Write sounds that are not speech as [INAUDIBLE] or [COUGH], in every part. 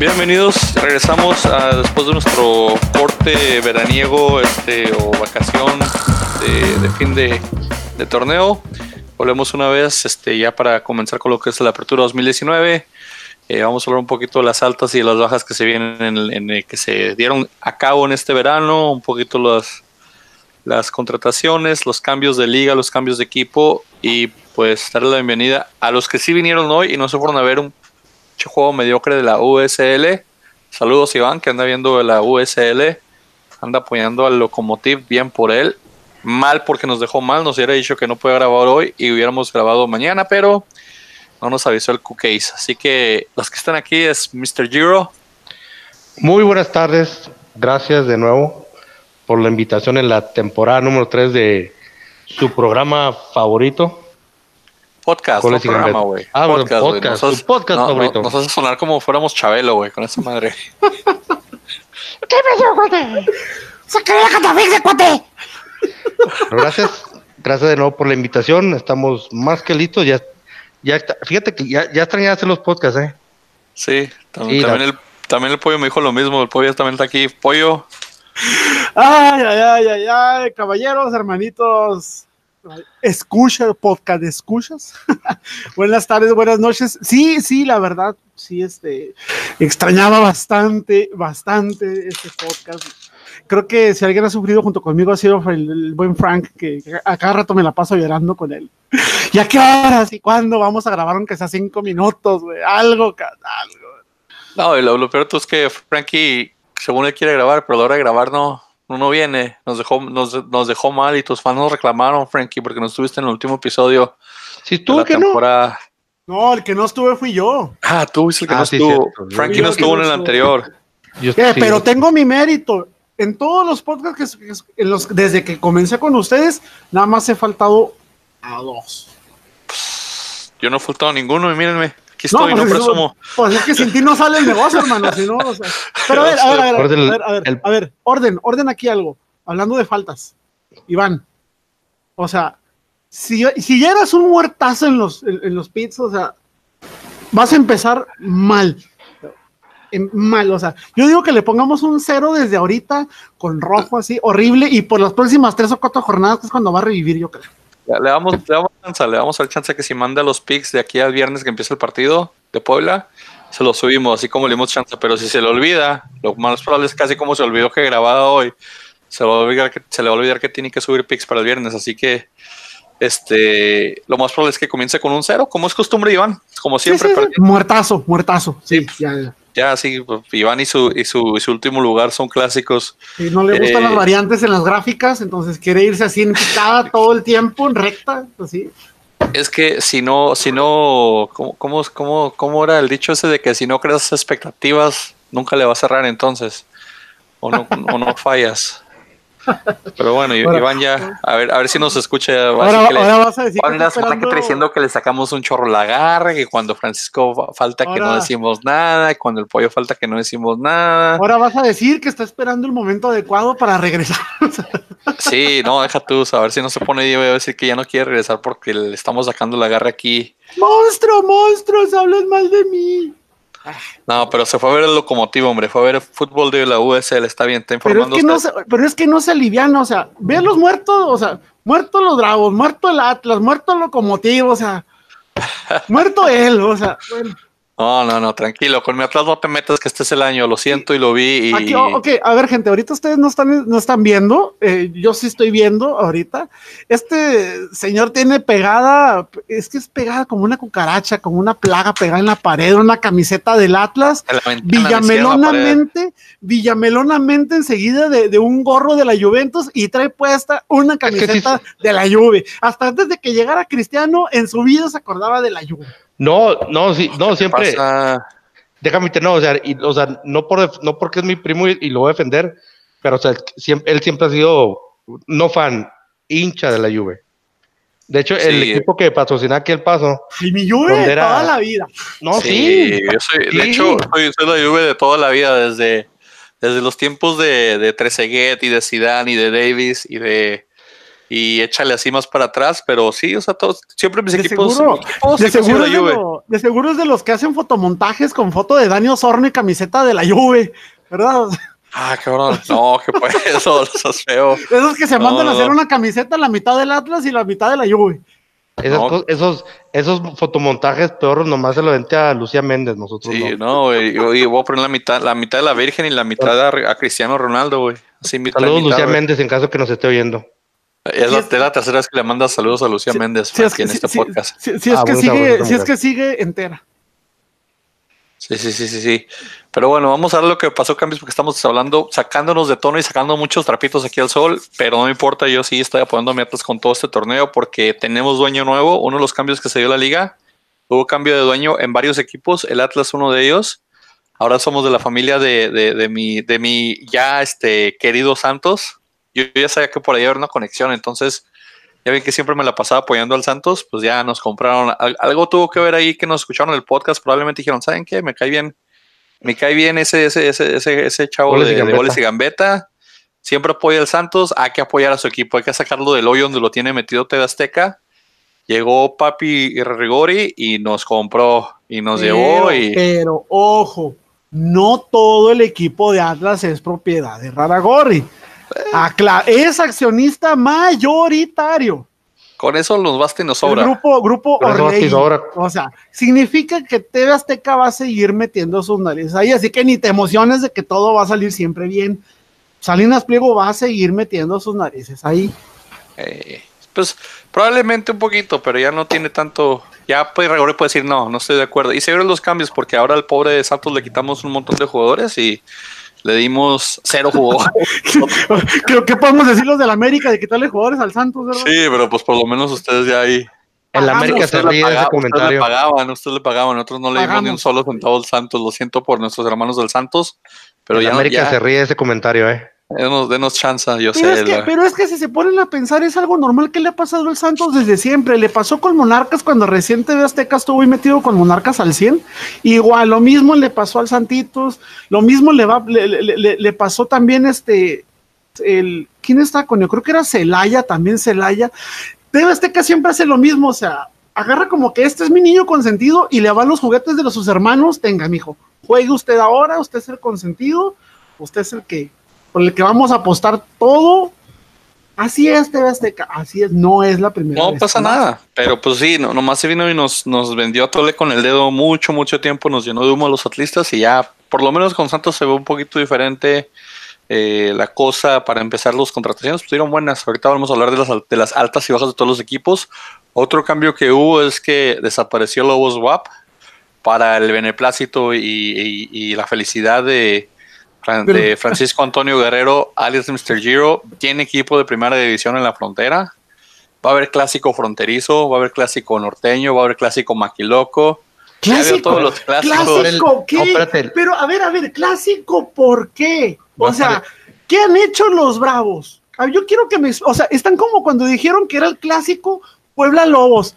Bienvenidos, regresamos después de nuestro corte veraniego este, o vacación de, fin de, torneo. Volvemos una vez este, ya para comenzar con lo que es la apertura 2019. Eh, vamos a hablar un poquito de las altas y las bajas que se vienen en, que se dieron a cabo en este verano, un poquito las, las contrataciones, los cambios de liga, los cambios de equipo y pues darle la bienvenida a los que sí vinieron hoy y no se fueron a ver un juego mediocre de la USL. Saludos Iván, que anda viendo la USL, anda apoyando al Locomotiv, bien por él. Mal porque nos dejó mal, nos hubiera dicho que no puede grabar hoy y hubiéramos grabado mañana, pero no nos avisó el cookies. Así que los que están aquí es Mr. Giro. Muy buenas tardes, gracias de nuevo por la invitación en la temporada número 3 de su programa favorito. Podcast, no programa, güey. Ah, podcast, podcast, nos, podcast favorito. nos hace sonar como fuéramos Chabelo, güey, con esa madre. ¿Qué me dio, cuate? ¡Sacaré la catafixia, cuate! Gracias, gracias de nuevo por la invitación. Estamos más que listos. Ya, ya fíjate que ya, ya extrañaste los podcasts, ¿eh? Sí, también, el, también el pollo me dijo lo mismo. El pollo también está aquí. Pollo. Ay, ay, ay, ay, ay, caballeros, hermanitos. Escucha, podcast, escuchas. [LAUGHS] buenas tardes, buenas noches. Sí, sí, la verdad, sí, este, extrañaba bastante, bastante este podcast. Creo que si alguien ha sufrido junto conmigo ha sido el, buen Frank, que, a cada rato me la paso llorando con él. [LAUGHS] ¿Y a qué horas y cuándo vamos a grabar aunque sea cinco minutos, güey? Algo, algo. No, y lo, lo peor es que Frankie, según él quiere grabar, pero a la hora de grabar no, no viene, nos dejó, nos, nos, dejó mal y tus fans nos reclamaron, Frankie, porque no estuviste en el último episodio. Si tú que no. No, el que no estuve fui yo. Ah, tú fuiste el que ah, no estuvo. Frankie no estuvo en el anterior. Pero tengo mi mérito. En todos los podcasts que, en los, desde que comencé con ustedes, nada más he faltado a dos. Yo no he faltado a ninguno y mírenme. Aquí estoy, no, pues presumo. pues es que sin ti no sale el negocio, [LAUGHS] hermano. Si no, o sea. Pero a ver, a ver, a ver, a ver, a ver, a ver, orden, orden aquí algo. Hablando de faltas, Iván. O sea, si, si ya eras un muertazo en los, en, los pits, o sea, vas a empezar mal. Mal, o sea, yo digo que le pongamos un cero desde ahorita con rojo así, horrible, y por las próximas tres o cuatro jornadas es cuando va a revivir, yo creo. Le damos, le damos chance, le damos al chance que si manda los picks de aquí al viernes que empieza el partido de Puebla, se los subimos, así como le dimos chance. Pero si se le olvida, lo más probable es casi como se olvidó que grababa hoy, se le va a olvidar que, se le va a olvidar que tiene que subir picks para el viernes. Así que este lo más probable es que comience con un cero, como es costumbre, Iván, como siempre. Muertazo, muertazo. Sí, ya, ya sí, pues, Iván y su, y su, su, último lugar son clásicos. Y no le gustan las eh, variantes en las gráficas, entonces quiere irse así en picada [LAUGHS] todo el tiempo, en recta, así. Es que si no, si no, ¿cómo, cómo, cómo, cómo era el dicho ese de que si no creas expectativas, nunca le va a cerrar entonces? O no, o no [LAUGHS] fallas. Pero bueno, Iván ya, a ver, a ver si nos escucha. Ahora, ahora vas a decir que diciendo que le sacamos un chorro la garra, que cuando Francisco falta que no decimos nada, y cuando el pollo falta que no decimos nada. Ahora vas a decir que está esperando el momento adecuado para regresar. sí, no, deja tú, a ver si no se pone y voy a decir que ya no quiere regresar porque le estamos sacando la garra aquí. Monstruo, monstruos, hablas mal de mí. No, pero se fue a ver el locomotivo, hombre. Fue a ver el fútbol de la USL. Está bien, está informando. Pero es que, no se, pero es que no se aliviana. O sea, ve los muertos. O sea, muertos los Bravos, muerto el Atlas, muerto el locomotivo. O sea, muerto él. O sea, bueno. No, no, no, tranquilo. Con mi Atlas no te metas que este es el año. Lo siento y lo vi. Y... Aquí, ok, a ver, gente, ahorita ustedes no están, no están viendo. Eh, yo sí estoy viendo ahorita. Este señor tiene pegada, es que es pegada como una cucaracha, como una plaga pegada en la pared, una camiseta del Atlas. Villamelonamente, Villamelonamente enseguida de, de, un gorro de la Juventus y trae puesta una camiseta de la Juve. Hasta antes de que llegara Cristiano, en su vida se acordaba de la Juve. No, no, sí, no, siempre. Déjame no, o sea, y, o sea, no, por, no porque es mi primo y, lo voy a defender, pero o sea, siempre, él siempre ha sido no fan, hincha de la Juve. De hecho, el equipo que patrocina aquí el paso. Y mi Juve de toda la vida. No, sí. Yo soy, De hecho, soy, soy, la Juve de toda la vida, desde, desde los tiempos de, de Trezeguet y de Zidane y de Davis y de y échale así más para atrás, pero sí, o sea, todos, siempre mis equipos, de, seguro de, seguro es de los que hacen fotomontajes con foto de Daniel Sorne y camiseta de la Juve, ¿verdad? Ah, cabrón, no, que pues [LAUGHS] eso, eso es feo. Esos que se mandan a hacer una camiseta la mitad del Atlas y la mitad de la Juve. esos, esos fotomontajes peor nomás se lo vente a Lucía Méndez, nosotros sí, no. y, voy a poner la mitad, la mitad de la Virgen y la mitad a, Cristiano Ronaldo, güey. Saludos, Lucía Méndez, en caso que nos esté oyendo. Es la, tercera vez que le manda saludos a Lucía Méndez aquí en este podcast. Si, es, ah, que sigue, si es que sigue entera. Sí, sí, sí, sí, sí. Pero bueno, vamos a ver lo que pasó, Cambios, porque estamos hablando, sacándonos de tono y sacando muchos trapitos aquí al sol, pero no me importa, yo sí estoy apoyando metas con todo este torneo porque tenemos dueño nuevo, uno de los cambios que se dio la liga, hubo cambio de dueño en varios equipos, el Atlas uno de ellos, ahora somos de la familia de, de, de mi, de mi ya este querido Santos, yo ya sabía que por ahí había una conexión, entonces ya ven que siempre me la pasaba apoyando al Santos, pues ya nos compraron, algo tuvo que ver ahí que nos escucharon el podcast, probablemente dijeron, ¿saben qué? Me cae bien, me cae bien ese, ese, ese, ese, ese chavo de, de, goles y gambeta, siempre apoya al Santos, hay que apoyar a su equipo, hay que sacarlo del hoyo donde lo tiene metido Ted Azteca. Llegó Papi y Rigori y nos compró y nos llevó. Y... Pero ojo, no todo el equipo de Atlas es propiedad de Raragori es accionista mayoritario. Con eso nos basta y nos sobra. El grupo, grupo O sea, significa que TV Azteca va a seguir metiendo sus narices ahí, así que ni te emociones de que todo va a salir siempre bien. Salinas Pliego va a seguir metiendo sus narices ahí. Eh, pues probablemente un poquito, pero ya no tiene tanto. Ya puede, puede decir, no, no estoy de acuerdo. Y se vieron los cambios porque ahora al pobre de Santos le quitamos un montón de jugadores y le dimos cero jugadores. [LAUGHS] Creo que podemos decir los del América de quitarle jugadores al Santos, ¿verdad? Sí, pero pues por lo menos ustedes ya ahí. En la América se ríe ese comentario. Ustedes le pagaban, ustedes le pagaban, nosotros no le dimos ni un solo centavo al Santos, lo siento por nuestros hermanos del Santos, pero en ya América se ríe ese comentario, eh. Denos, denos chance, yo pero sé. Es que, pero es que si se ponen a pensar, es algo normal que le ha pasado al Santos desde siempre. Le pasó con Monarcas cuando reciente de Azteca estuvo metido con Monarcas al 100. Igual, lo mismo le pasó al Santitos. Lo mismo le, va, le, pasó también este. El, ¿Quién está con? Yo creo que era Celaya, también Celaya. TV Azteca siempre hace lo mismo, o sea, agarra como que este es mi niño consentido y le va los juguetes de los sus hermanos. Tenga, mijo, juegue usted ahora, usted es el consentido, usted es el que por el que vamos a apostar todo. Así es, TV Azteca, así es, no es la primera no pasa nada, pero pues sí, no, nomás se vino y nos, nos vendió a Tole con el dedo mucho, mucho tiempo, nos llenó de humo a los atlistas y ya, por lo menos con Santos se ve un poquito diferente eh, la cosa para empezar los contrataciones, pues buenas, ahorita vamos a hablar de las, de las altas y bajas de todos los equipos. Otro cambio que hubo es que desapareció Lobos WAP para el beneplácito y la felicidad de, de Francisco Antonio Guerrero, alias Mr. Giro, tiene equipo de primera división en la frontera. Va a haber clásico fronterizo, va a haber clásico norteño, va a haber clásico maquiloco. Clásico, todos los clásico, ¿qué? Pero a ver, a ver, clásico, ¿por qué? O sea, ¿qué han hecho los Bravos? Yo quiero que me, o sea, están como cuando dijeron que era el clásico Puebla Lobos.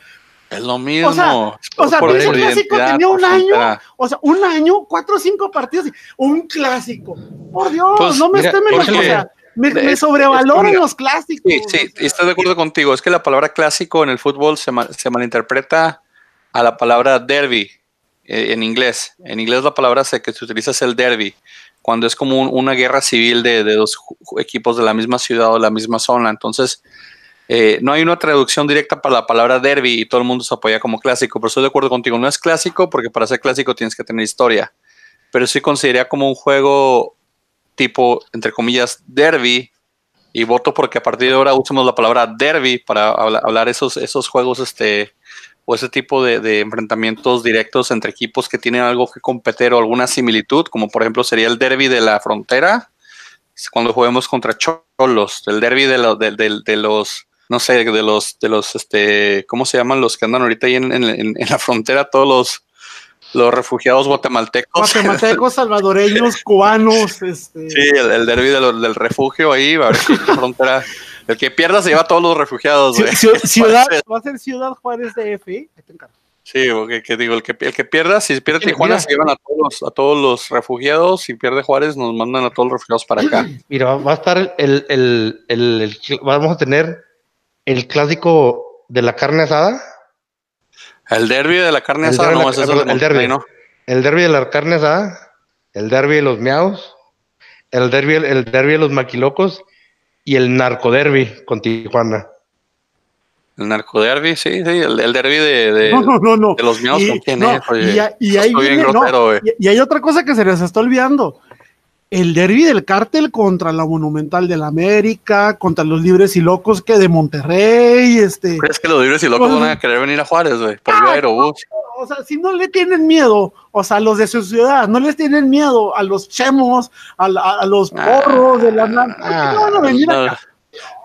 Es lo mismo. O sea, o sea ese clásico tenía un año, o sea, un año, cuatro o cinco partidos, un clásico. Por Dios, pues, no me estén o sea, me, sobrevaloran los clásicos. Sí, sí, estoy de acuerdo contigo. Es que la palabra clásico en el fútbol se, se malinterpreta a la palabra derby eh, en inglés. En inglés la palabra que se utiliza es el derby, cuando es como una guerra civil de, de, dos equipos de la misma ciudad o la misma zona. Entonces, eh, no hay una traducción directa para la palabra derby y todo el mundo se apoya como clásico, pero estoy de acuerdo contigo. No es clásico porque para ser clásico tienes que tener historia, pero sí consideraría como un juego tipo, entre comillas, derby. Y voto porque a partir de ahora usemos la palabra derby para hablar esos, esos juegos este, o ese tipo de, enfrentamientos directos entre equipos que tienen algo que competir o alguna similitud, como por ejemplo sería el derby de la frontera, cuando juguemos contra Cholos, el derby de, de los no sé, de los, de los, este, ¿cómo se llaman los que andan ahorita ahí en, la frontera? Todos los, los refugiados guatemaltecos. Guatemaltecos, [LAUGHS] salvadoreños, cubanos. Este. Sí, el, derby del refugio ahí, a ver si frontera. El que pierda se lleva a todos los refugiados. [LAUGHS] ciudad, va a ser Ciudad Juárez de F. Sí, que, digo, el que, el que pierda, si pierde Tijuana, se llevan a todos, a todos los refugiados. Si pierde Juárez, nos mandan a todos los refugiados para acá. Mira, va a estar el, el, el, el vamos a tener el clásico de la carne asada. El derby de la carne asada, no, es el, derby, ¿no? El derby de la carne asada, el derby de los miaos, el derby, el derby de los maquilocos y el narcoderby con Tijuana. El narcoderby, sí, sí, el, el derby de, de, de los miaos con quién es, y, y hay otra cosa que se les está olvidando el derby del cártel contra la Monumental de la América, contra los Libres y Locos que de Monterrey, este. ¿Crees que los Libres y Locos van a querer venir a Juárez, güey? Por ah, aerobús. o sea, si no le tienen miedo, o sea, los de su ciudad, no les tienen miedo a los chemos, a, los ah, porros de la ah, no van a venir acá?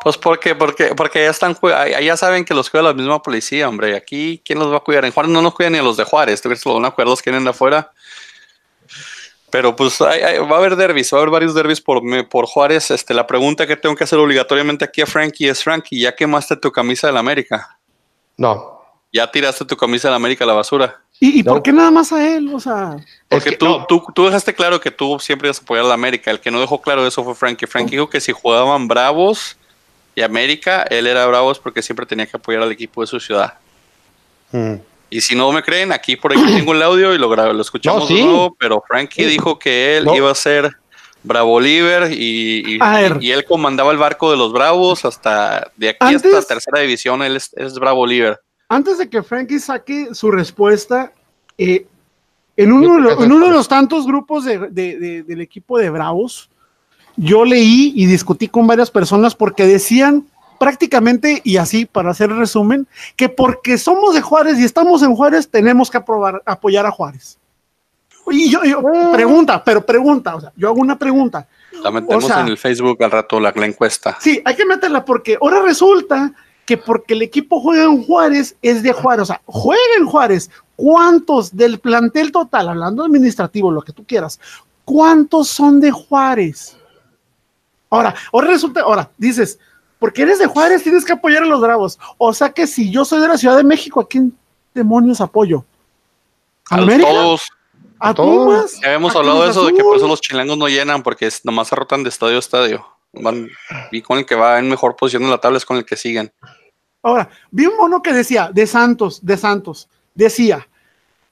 Pues porque, porque, porque ya están, ya saben que los cuida la misma policía, hombre. Aquí, ¿quién los va a cuidar? En Juárez no nos cuidan ni a los de Juárez. ¿Tú crees que los van a cuidar los que vienen de afuera? Pero pues va a haber derbis, va a haber varios derbis por, por Juárez. Este, la pregunta que tengo que hacer obligatoriamente aquí a Frankie es, Frankie, ¿ya quemaste tu camisa de la América? No. ¿Ya tiraste tu camisa de la América a la basura? ¿Y, por qué nada más a él? O sea... Porque tú, tú, tú, dejaste claro que tú siempre ibas a apoyar a la América. El que no dejó claro eso fue Frankie. Frankie dijo que si jugaban Bravos y América, él era Bravos porque siempre tenía que apoyar al equipo de su ciudad. Mm. Y si no me creen, aquí por aquí tengo el audio y lo, lo escuchamos de nuevo, pero Frankie dijo que él iba a ser Bravo Oliver y, y, él comandaba el barco de los Bravos hasta de aquí hasta la tercera división, él es, Bravo Oliver. Antes de que Frankie saque su respuesta, eh, en, uno, en uno de los tantos grupos del equipo de Bravos, yo leí y discutí con varias personas porque decían prácticamente, y así para hacer el resumen, que porque somos de Juárez y estamos en Juárez, tenemos que aprobar, apoyar a Juárez. Y yo, ah. pregunta, pero pregunta, o sea, yo hago una pregunta. La metemos en el Facebook al rato la, encuesta. Sí, hay que meterla porque ahora resulta que porque el equipo juega en Juárez es de Juárez, o sea, juega en Juárez. ¿Cuántos del plantel total, hablando administrativo, lo que tú quieras, cuántos son de Juárez? Ahora, ahora resulta, ahora dices, porque eres de Juárez, tienes que apoyar a los Bravos. O sea que si yo soy de la Ciudad de México, ¿a quién demonios apoyo? ¿A, América? todos. ¿A todos? Ya habíamos hablado de eso, de que por eso los chilangos no llenan, porque nomás se rotan de estadio a estadio. y con el que va en mejor posición en la tabla es con el que siguen. Ahora, vi un mono que decía, de Santos, de Santos, decía,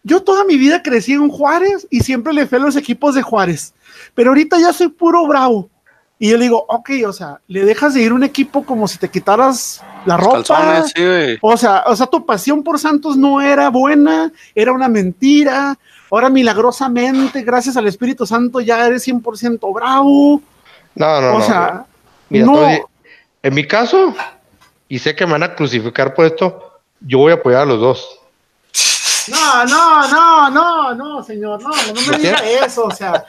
yo toda mi vida crecí en Juárez y siempre le fui a los equipos de Juárez, pero ahorita ya soy puro bravo. Y yo le digo, ok, o sea, le dejas de ir un equipo como si te quitaras la ropa. o sea, o sea, tu pasión por Santos no era buena, era una mentira. Ahora milagrosamente, gracias al Espíritu Santo, ya eres 100% bravo. No, no, o sea, no. en mi caso, y sé que me van a crucificar por esto, yo voy a apoyar a los dos. No, no, no, no, no, señor, no, no me diga eso, o sea,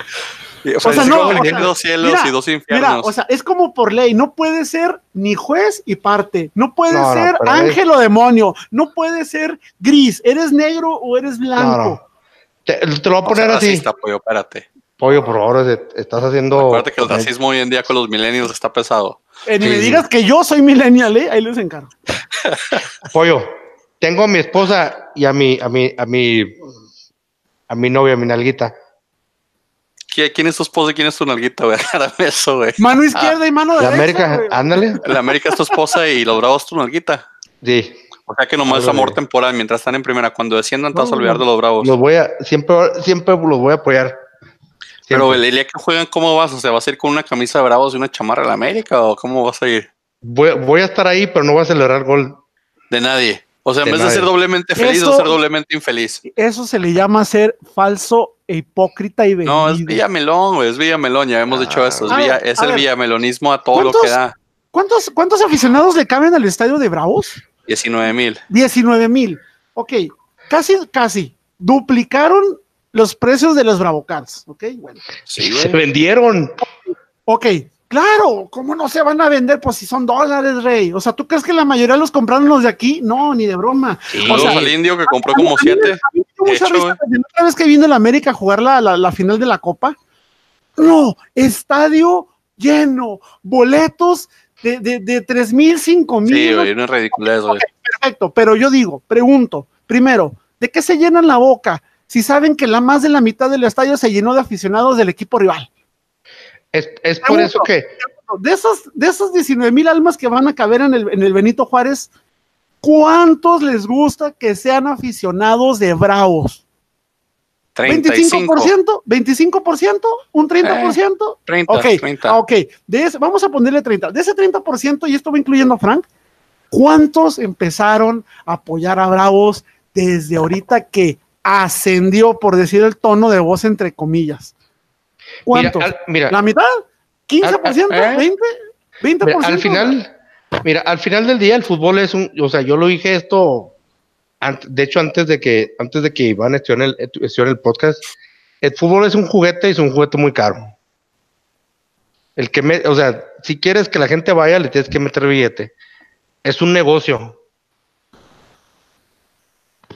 o sea, no, dos cielos y dos infiernos. Mira, o sea, es como por ley, no puede ser ni juez y parte, no puede ser ángel o demonio, no puede ser gris, eres negro o eres blanco. Te, lo voy a poner así. Racista, pollo, espérate. Pollo, por favor, estás haciendo. Acuérdate que el racismo hoy en día con los millennials está pesado. Eh, ni me digas que yo soy millennial, ¿eh? ahí les encargo. [LAUGHS] Pollo, tengo a mi esposa y a mi, a mi, a mi, a mi novia, a mi nalguita ¿Quién es tu esposa y quién es tu nalguita, güey? [LAUGHS] eso, güey. Mano izquierda y mano derecha. La América, ándale. La América es tu esposa y los bravos tu nalguita. Sí. O sea que nomás es amor temporal mientras están en primera. Cuando desciendan, te vas a olvidar de los bravos. Los voy a, siempre, siempre los voy a apoyar. Pero el día que juegan, ¿cómo vas? O sea, ¿vas a ir con una camisa de bravos y una chamarra de la América o cómo vas a ir? Voy, voy a estar ahí, pero no voy a celebrar gol. De nadie. O sea, en vez de ser doblemente feliz o ser doblemente infeliz. Eso se le llama ser falso, e hipócrita y vendido. No, es Villamelón, güey, es Villamelón, ya hemos dicho eso. Es, ah, es el villamelonismo a todo lo que da. ¿cuántos, ¿Cuántos aficionados le caben al estadio de Bravos? 19 mil. 19 mil. Ok, casi, casi. Duplicaron los precios de los Bravocars. Ok, bueno. Sí, se vendieron. Ok, Claro, ¿cómo no se van a vender? Pues si son dólares, rey. O sea, ¿tú crees que la mayoría los compraron los de aquí? No, ni de broma. o sea, el indio que compró como siete. otra vez que vino el América a jugar la, la, final de la Copa. No, estadio lleno, boletos de, de, de 3 mil, 5 mil. Sí, güey, no es ridículo okay, Perfecto, pero yo digo, pregunto, primero, ¿de qué se llenan la boca si saben que la más de la mitad del estadio se llenó de aficionados del equipo rival? Es, por eso que de esos, de esos 19 mil almas que van a caber en el, en el Benito Juárez, ¿cuántos les gusta que sean aficionados de Bravos? 35. ¿25%? ¿25%? ¿Un 30%? 30, ok, 30. ok. De ese- vamos a ponerle 30. De ese 30%, y esto va incluyendo a Frank, ¿cuántos empezaron a apoyar a Bravos desde ahorita que ascendió, por decir el tono de voz entre comillas? Al, mira, ¿La mitad? ¿15%? ¿Eh? ¿20%? ¿20%? mira, al final, mira, al final del día el fútbol es un, o sea, yo lo dije esto, de hecho antes de que, antes de que Iván estuviera en el, estuviera en el podcast, el fútbol es un juguete y es un juguete muy caro. El que me, o sea, si quieres que la gente vaya, le tienes que meter billete. Es un negocio.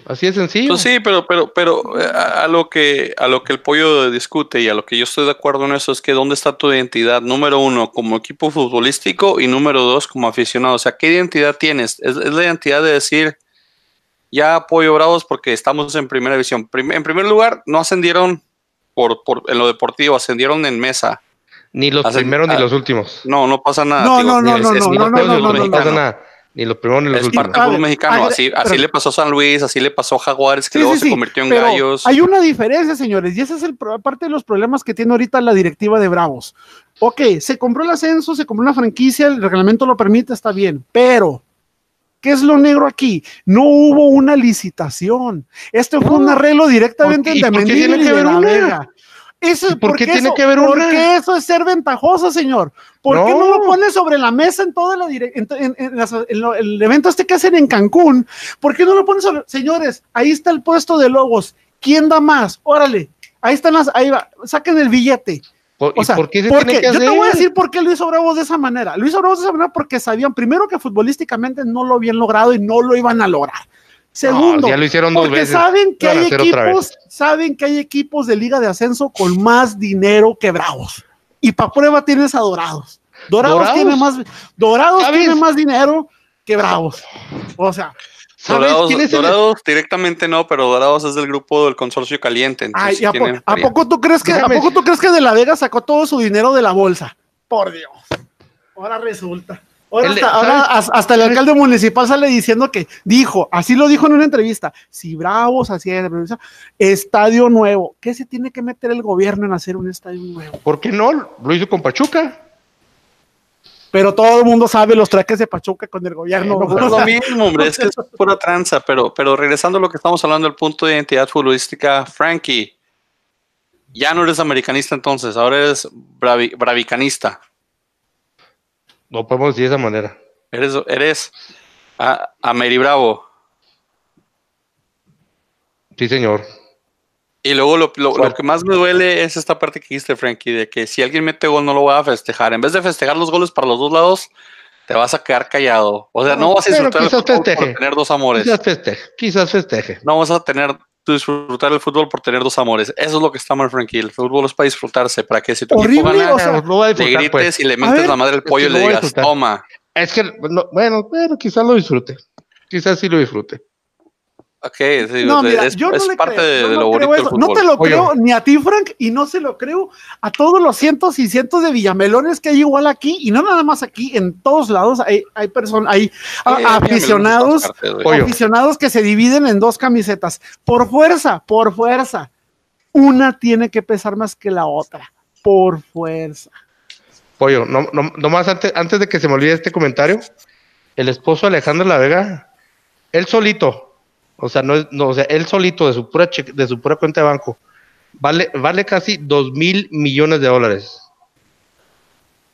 Así de sencillo. Pues sí, pero, pero, pero eh, a, a lo que a lo que el pollo discute y a lo que yo estoy de acuerdo en eso es que dónde está tu identidad, número uno, como equipo futbolístico y número dos, como aficionado. O sea, ¿qué identidad tienes? Es, es la identidad de decir ya apoyo Bravos porque estamos en primera división. Prim- en primer lugar, no ascendieron por, por en lo deportivo, ascendieron en mesa. ni los primeros ni ah, los últimos. No, no pasa nada. No, tío. no, no, Es- no, es no, no, del no, fútbol no, no, mexicano. pasa nada. Ni los primeros ni los últimos. parte mexicano. Así, pero- así le pasó a San Luis, así le pasó a Jaguares, que Sí, luego sí, se convirtió en pero gallos. Hay una diferencia, señores, y ese es el parte de los problemas que tiene ahorita la directiva de Bravos. Ok, se compró el ascenso, se compró una franquicia, el reglamento lo permite, está bien, pero ¿qué es lo negro aquí? No hubo una licitación. Este fue un No. arreglo directamente ¿Por qué- y de Mendívil y de la? Vega. Eso, ¿Y por porque qué tiene eso- que haber una? Porque eso es ser ventajoso, señor. ¿Por qué no No. lo pone sobre la mesa en todo la dire- en, en- en las- en lo- el evento este que hacen en Cancún? ¿Por qué no lo pone sobre, señores? Ahí está el puesto de logos. ¿Quién da más? Órale. Ahí están las, ahí va, saquen el billete. ¿Por, O ¿Y sea, por qué se porque tiene que yo hacer? te voy a decir por qué lo hizo Bravos de esa manera. Lo hizo Bravos de esa manera porque sabían primero que futbolísticamente no lo habían logrado y no lo iban a lograr. Segundo, ya lo hicieron dos porque veces. saben que hay equipos, saben que hay equipos de liga de ascenso con más dinero que Bravos. Y para prueba tienes a Dorados. Dorados, ¿Dorados? tiene más Dorados ¿Sabes? tiene más dinero que Bravos. O sea, ¿Sabes Dorados, quién es el- Dorados directamente no, pero Dorados es del grupo del consorcio caliente. entonces ay, sí ¿a, po- poco tú crees que Déjame- a poco tú crees que De La Vega sacó todo su dinero de la bolsa? Por Dios. Ahora resulta. Ahora, El de- hasta, ahora as- hasta el alcalde municipal sale diciendo que dijo, así lo dijo en una entrevista, si Bravos hacía estadio nuevo, ¿qué se tiene que meter el gobierno en hacer un estadio nuevo? ¿Por qué no? Lo hizo con Pachuca. Pero todo el mundo sabe los traques de Pachuca con el gobierno. No, pues [LAUGHS] es lo mismo, hombre, es que es pura tranza, pero, pero regresando a lo que estamos hablando del punto de identidad futbolística, Frankie, ya no eres americanista entonces, ahora eres bravi- bravicanista. No podemos decir de esa manera. Eres, eres a, Ameri Bravo. Sí, señor. Y luego lo, lo- lo que más me duele es esta parte que dijiste, Frankie, de que si alguien mete gol no lo va a festejar. En vez de festejar los goles para los dos lados, te vas a quedar callado. O sea, no vas a disfrutar el por tener dos amores. Quizás festeje. Quizás festeje. No vas a tener disfrutar el fútbol por tener dos amores. Eso es lo que está mal, Frankie. El fútbol es para disfrutarse, para que si tu equipo Horrible, gana, o sea, lo va a le disfrutar, grites pues. y le ver, la madre es pollo y le digas, toma. Es que, no, bueno, bueno, quizás lo disfrute. Quizás sí lo disfrute. Ok, sí, No, mira, es, yo no es le parte creo, de, no lo creo bonito del eso. No te lo Oye. creo ni a ti, Frank, y no se lo creo a todos los cientos y cientos de villamelones que hay igual aquí, y no nada más aquí, en todos lados hay, hay personas, hay a- aficionados, aficionados que se dividen en dos camisetas. Por fuerza, por fuerza. Una tiene que pesar más que la otra. Por fuerza. Pollo, no, no, nomás antes, antes de que se me olvide este comentario, el esposo de Alejandro La Vega, él solito, o sea, no, es- no, o sea, él solito de su pura cheque- de su pura cuenta de banco, vale, vale casi dos mil millones de dólares.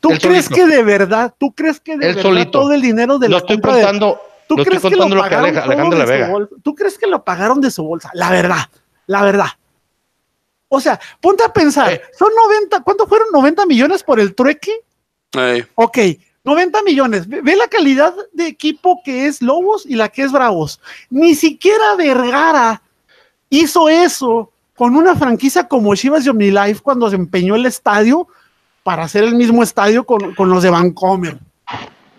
¿Tú Él crees solito. que de verdad, tú crees que de Él verdad solito. todo el dinero de No la estoy compra de- contando, ¿Tú no estoy crees que contando lo lo que Aleja- Alejandro de La Vega. bolsa? ¿Tú crees que lo pagaron de su bolsa? La verdad, la verdad. O sea, ponte a pensar, Eh. son 90, ¿cuánto fueron 90 millones por el trueque? Ey, Ok, 90 millones. Ve, ve la calidad de equipo que es Lobos y la que es Bravos. Ni siquiera Vergara hizo eso con una franquicia como Chivas y OmniLife cuando se empeñó el estadio para hacer el mismo estadio con, con los de Vancomer.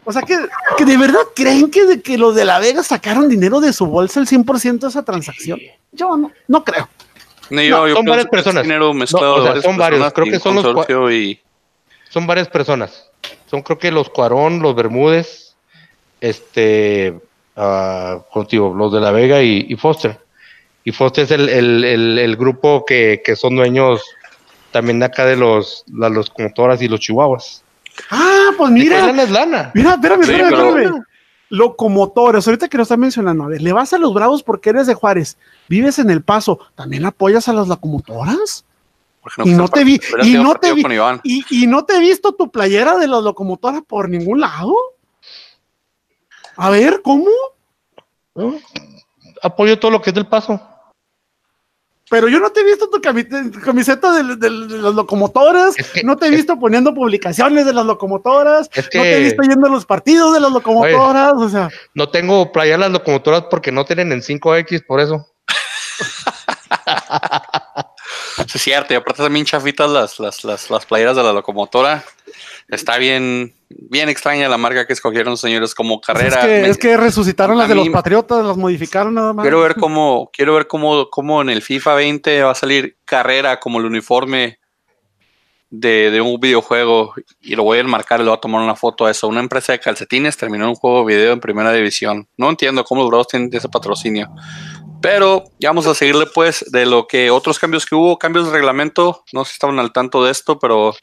O sea, que, que de verdad creen que, de, que los de La Vega sacaron dinero de su bolsa el 100% de esa transacción. Yo no, no creo. ni yo, No, yo son varias que es personas. dinero mezclado No, o sea, de varias son varios. personas Creo que son los consorcio y Son varias personas. son creo que los Cuarón, los Bermúdez, este, uh, contigo, los de La Vega y, Foster. Y Foster es el, grupo que, son dueños también de acá de los, las locomotoras y los chihuahuas. Ah, pues mira. lana. Mira, espérame, espérame, espérame. Locomotoras, ahorita que lo está mencionando, a ver, le vas a los bravos porque eres de Juárez, vives en El Paso, ¿también apoyas a las locomotoras? Y no te vi, y no te vi, y, no te he visto tu playera de las locomotoras por ningún lado. A ver, ¿cómo? Apoyo todo lo que es del paso. Pero yo no te he visto tu camiseta de, las locomotoras, no te he visto poniendo publicaciones de las locomotoras, no te he visto yendo a los partidos de las locomotoras, o sea. No tengo playera las locomotoras porque no tienen en 5X, por eso. [LAUGHS] es cierto, y aparte también chafitas las, las, las, las playeras de la locomotora. Está bien, bien extraña la marca que escogieron los señores como pues carrera. es, que, resucitaron las de los Patriotas, las modificaron nada más. Quiero ver cómo, quiero ver cómo, cómo en el FIFA 20 va a salir carrera como el uniforme de, de, un videojuego y lo voy a enmarcar y le voy a tomar una foto a eso. Una empresa de calcetines terminó un juego video en primera división. No entiendo cómo los Bravos tienen ese patrocinio. Pero ya vamos a seguirle pues de lo que otros cambios que hubo, cambios de reglamento, no sé si estaban al tanto de esto, pero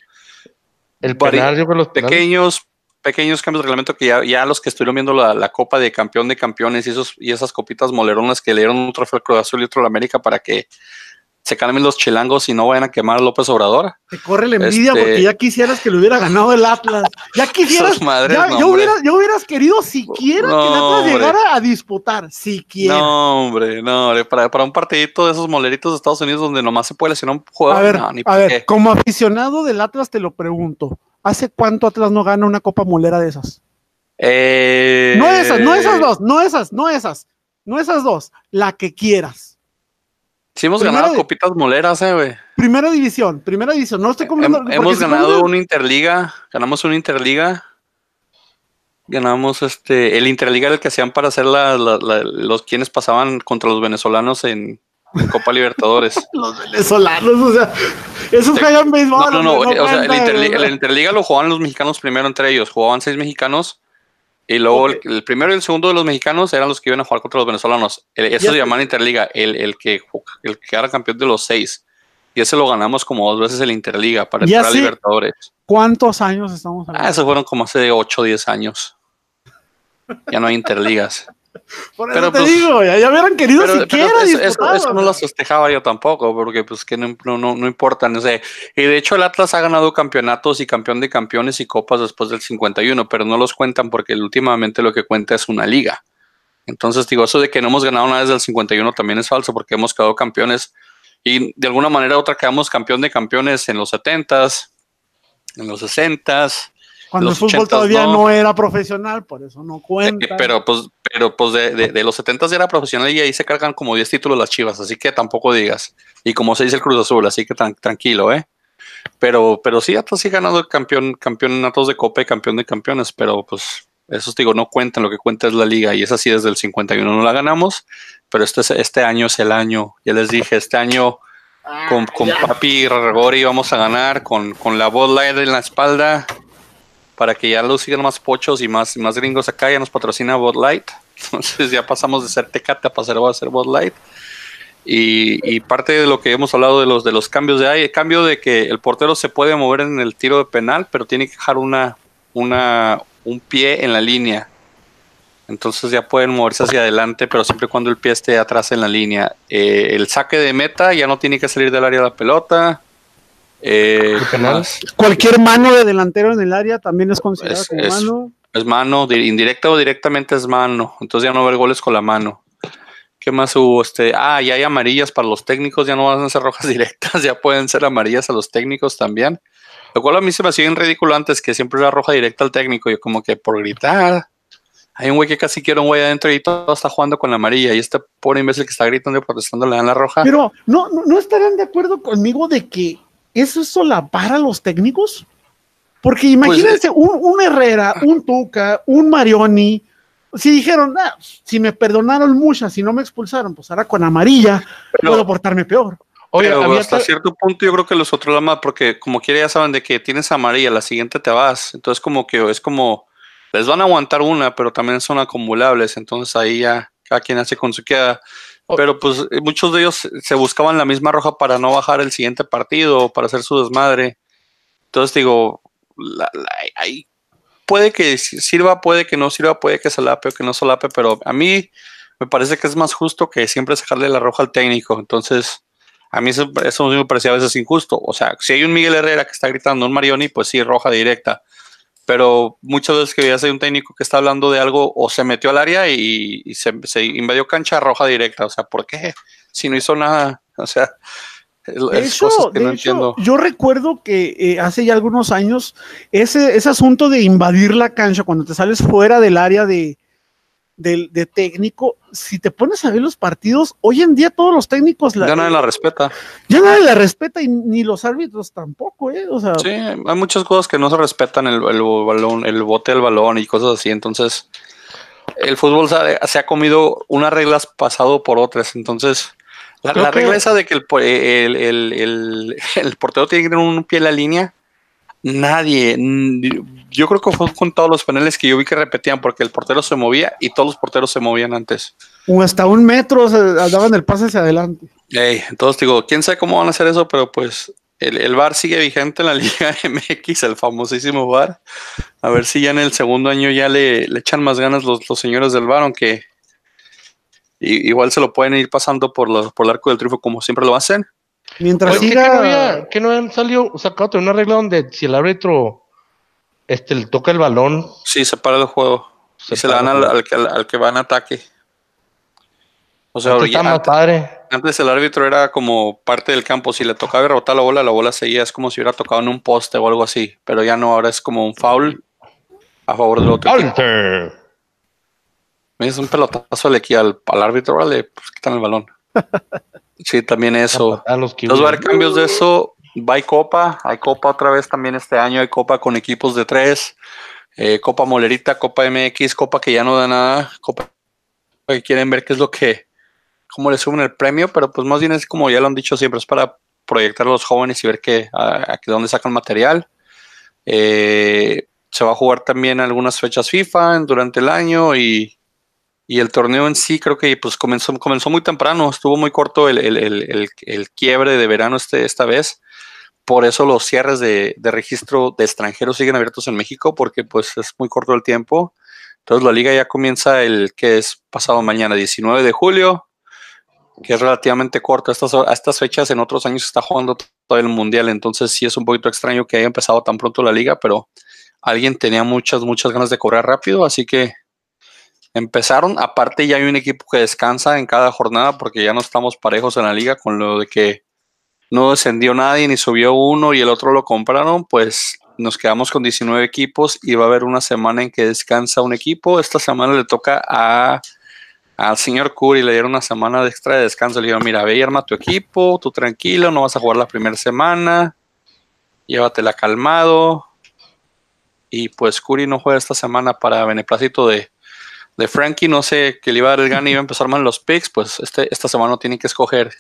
el penal, los pequeños, pequeños cambios de reglamento que ya, ya los que estuvieron viendo la, Copa de Campeón de Campeones y esos y esas copitas moleronas que le dieron un trofeo al Cruz Azul y otro al América para que se calmen los chilangos y no vayan a quemar a López Obrador. Te corre la envidia este, porque ya quisieras que lo hubiera ganado el Atlas. Ya [LAUGHS] quisieras. ya, yo, hubieras querido siquiera que el Atlas llegara a disputar. Siquiera. No, hombre, no, para, para un partidito de esos moleritos de Estados Unidos donde nomás se puede lesionar un jugador. A ver, a ver como aficionado del Atlas te lo pregunto. ¿Hace cuánto Atlas no gana una copa molera de esas? Eh... No esas, no esas dos, no esas, no esas, no esas dos, la que quieras. Sí hemos ganado copitas moleras, eh, güey. Primera división, primera división. No estoy comiendo. hemos ganado una Interliga, ganamos una Interliga. Ganamos este, el Interliga era el que hacían para hacer los quienes pasaban contra los venezolanos en, Copa Libertadores. [LAUGHS] los venezolanos, o sea, esos juegan béisbol. No, no, no, o sea, el Interliga, el Interliga lo jugaban los mexicanos primero entre ellos. Jugaban seis mexicanos y luego el, primero y el segundo de los mexicanos eran los que iban a jugar contra los venezolanos. eso se llama Interliga, el, el, que, el que era campeón de los seis. Y ese lo ganamos como dos veces el Interliga para entrar a Libertadores. ¿Cuántos años estamos hablando? Ah, eso fueron como hace 8 o 10 años. Ya no hay Interligas. Por eso pero, te pues, digo, ya, ya, hubieran querido pero, siquiera eso, no lo festejaba yo tampoco, porque pues que no, no, no importa, no sé. Y de hecho el Atlas ha ganado campeonatos y campeón de campeones y copas después del 51, pero no los cuentan porque últimamente lo que cuenta es una liga. Entonces digo, eso de que no hemos ganado nada desde el 51 también es falso porque hemos quedado campeones y de alguna manera u otra quedamos campeón de campeones en los 70s, en los 60s, cuando el fútbol todavía no. era profesional, por eso no cuenta. Pero pues, pero pues de, los 70 era profesional y ahí se cargan como 10 títulos las chivas, así que tampoco digas. Y como se dice el Cruz Azul, así que tranquilo, ¿eh? Pero, pero sí, hasta sí ganado campeón, campeonatos de Copa y campeón de campeones, pero pues eso digo, no cuentan, lo que cuenta es la liga y es así desde el 51 no la ganamos, pero este, este año es el año, ya les dije, este año con, con Papi Regori vamos a ganar, con, con la Light en la espalda, para que ya lo sigan más pochos y más, más gringos acá, ya nos patrocina Bud Light. [LAUGHS] Entonces ya pasamos de ser Tecate a pasar a ser Bud Light. Y, parte de lo que hemos hablado de los de los cambios de ahí, el cambio de que el portero se puede mover en el tiro de penal, pero tiene que dejar una, una, un pie en la línea. Entonces ya pueden moverse hacia adelante, pero siempre cuando el pie esté atrás en la línea. Eh, el saque de meta ya no tiene que salir del área de la pelota. Eh, Cualquier mano de delantero en el área también es considerada como mano. Es mano, indirecta o directamente es mano. Entonces ya no va a haber goles con la mano. ¿Qué más hubo? Este, ah, ya hay amarillas para los técnicos, ya no van a ser rojas [LAUGHS] directas, ya pueden ser amarillas a los técnicos también. Lo cual a mí se me hacía en ridículo antes, que siempre era roja directa al técnico. Yo como que por gritar. Hay un güey que casi quiere un güey adentro y todo está jugando con la amarilla. Y este pobre imbécil que está gritando y protestando le dan la roja. Pero no, no, no estarán de acuerdo conmigo de que ¿eso es solapar a los técnicos? Porque imagínense pues, un, Herrera, un Tuca, un Marioni, si dijeron, ah, si me perdonaron muchas, si no me expulsaron, pues ahora con amarilla puedo portarme peor. pero hasta cierto punto yo creo que los otros la más, porque como quiera ya saben de que tienes amarilla, la siguiente te vas. Entonces como que es como, les van a aguantar una, pero también son acumulables. Entonces ahí ya cada quien hace con su queda. Pero pues muchos de ellos se buscaban la misma roja para no bajar el siguiente partido, para hacer su desmadre. Entonces digo, ahí puede que sirva, puede que no sirva, puede que solape o que no solape, pero a mí me parece que es más justo que siempre sacarle la roja al técnico. Entonces, a mí eso, eso me parecía a veces injusto. O sea, si hay un Miguel Herrera que está gritando un Marioni, pues sí, roja directa. Pero muchas veces que veías hay un técnico que está hablando de algo o se metió al área y, se, invadió cancha roja directa. O sea, ¿por qué? Si no hizo nada. [LAUGHS] O sea, es cosas que no entiendo. Yo recuerdo que eh, hace ya algunos años ese, ese asunto de invadir la cancha cuando te sales fuera del área de, del, de técnico, si te pones a ver los partidos, hoy en día todos los técnicos la, ya nadie la respeta. Ya nadie la respeta y ni los árbitros tampoco, ¿eh? O sea, sí, hay muchas cosas que no se respetan, el, el balón, el bote del balón y cosas así, entonces el fútbol se ha, comido unas reglas pasado por otras, entonces la, regla esa de que el, el, el, portero tiene que tener un pie en la línea, nadie, yo creo que fue con todos los paneles que yo vi que repetían porque el portero se movía y todos los porteros se movían antes. O hasta un metro se daban el pase hacia adelante. entonces digo, quién sabe cómo van a hacer eso, pero pues el, el VAR sigue vigente en la [LAUGHS] Liga MX, el famosísimo VAR. A ver si ya en el segundo año ya le, echan más ganas los, señores del VAR, aunque igual se lo pueden ir pasando por, por el arco del triunfo como siempre lo hacen. Mientras siga... ¿qué no, han salido sacado una regla donde si el árbitro este, le toca el balón. Sí, se para el juego. Se y se le dan al, que, va en ataque. O sea, antes, antes, el árbitro era como parte del campo. Si le tocaba rebotar la bola, la bola seguía. Es como si hubiera tocado en un poste o algo así. Pero ya no, ahora es como un foul a favor del otro. Me es un pelotazo al, al, al árbitro, vale, pues quitan el balón. [LAUGHS] sí, también eso. Los, los va a haber cambios de eso hay Copa, hay Copa otra vez también este año, hay Copa con equipos de tres, eh, Copa Molerita, Copa MX, Copa que ya no da nada, Copa que quieren ver qué es lo que, cómo le suben el premio, pero pues más bien es como ya lo han dicho siempre, es para proyectar a los jóvenes y ver qué, a, dónde sacan material. Eh, se va a jugar también algunas fechas FIFA durante el año y, el torneo en sí creo que pues comenzó, comenzó muy temprano, estuvo muy corto el, el quiebre de verano este, esta vez por eso los cierres de, registro de extranjeros siguen abiertos en México, porque pues es muy corto el tiempo. Entonces la liga ya comienza el que es pasado mañana, 19 de julio, que es relativamente corto. Estas, a estas fechas en otros años está jugando todo el mundial, entonces sí es un poquito extraño que haya empezado tan pronto la liga, pero alguien tenía muchas, muchas ganas de correr rápido, así que empezaron. Aparte ya hay un equipo que descansa en cada jornada porque ya no estamos parejos en la liga con lo de que no descendió nadie ni subió uno y el otro lo compraron, pues nos quedamos con 19 equipos y va a haber una semana en que descansa un equipo. Esta semana le toca a al señor Curry, le dieron una semana de extra de descanso. Le dijeron, mira, ve y arma tu equipo, tú tranquilo, no vas a jugar la primera semana, llévatela calmado. Y pues Curry no juega esta semana para beneplácito de, de Frankie, no sé, que le iba a dar el gan y iba a empezar mal los picks, pues este, esta semana no tiene que escoger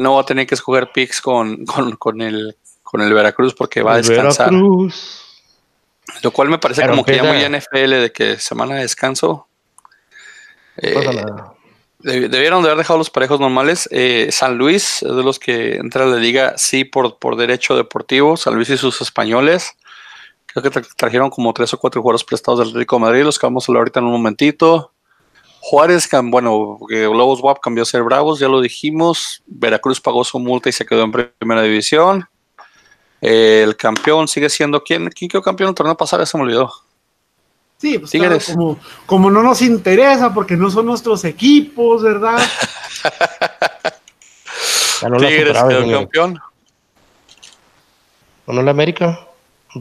no va a tener que escoger picks con, con, el, con el Veracruz porque va a descansar. Lo cual me parece como que ya muy NFL de que semana de descanso. Eh, debieron de haber dejado los parejos normales. Eh, San Luis es de los que entra a la liga, sí, por, por derecho deportivo. San Luis y sus españoles. Creo que trajeron como tres o cuatro jugadores prestados del Rico Madrid, los que vamos a hablar ahorita en un momentito. Juárez, bueno, Lobos WAP cambió a ser Bravos, ya lo dijimos. Veracruz pagó su multa y se quedó en primera división. el campeón sigue siendo quién? ¿Quién quedó campeón el torneo pasado? Ya se me olvidó. Sí, pues como, no nos interesa porque no son nuestros equipos, ¿verdad? Tigres quedó campeón. ¿Ganó la América?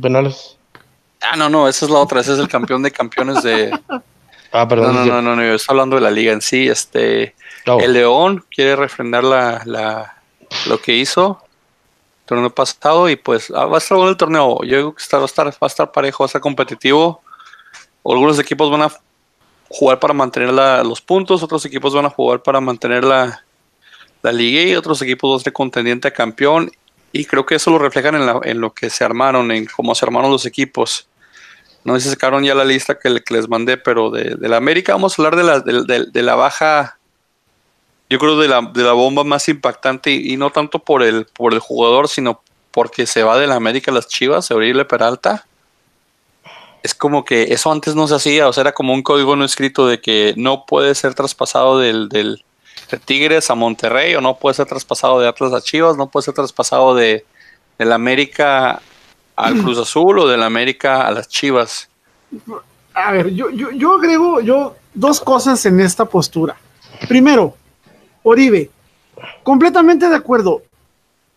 Penales. Ah, no, no, esa es la otra. Ese es el campeón de campeones de, [LAUGHS] Ah, perdón. No, no, no, no, yo estoy hablando de la liga en sí. Este, oh. El León quiere refrendar la, la, lo que hizo el torneo pasado y pues ah, va a estar bueno el torneo. Yo digo que va, a estar, va a estar parejo, va a estar competitivo. Algunos equipos van a jugar para mantener la, los puntos, otros equipos van a jugar para mantener la, la liga y otros equipos dos de contendiente a campeón. Y creo que eso lo reflejan en, lo que se armaron, en cómo se armaron los equipos. No sé si sacaron ya la lista que, les mandé, pero de, la América vamos a hablar de la, de, la baja, yo creo de la, de la bomba más impactante y, no tanto por el, por el jugador, sino porque se va de la América a las Chivas, Aurible Peralta. Es como que eso antes no se hacía, o sea, era como un código no escrito de que no puede ser traspasado del, del, de Tigres a Monterrey o no puede ser traspasado de Atlas a Chivas, no puede ser traspasado de, la América al Cruz Azul o de la América a las Chivas. A ver, yo, yo, yo agrego yo dos cosas en esta postura. Primero, Oribe, completamente de acuerdo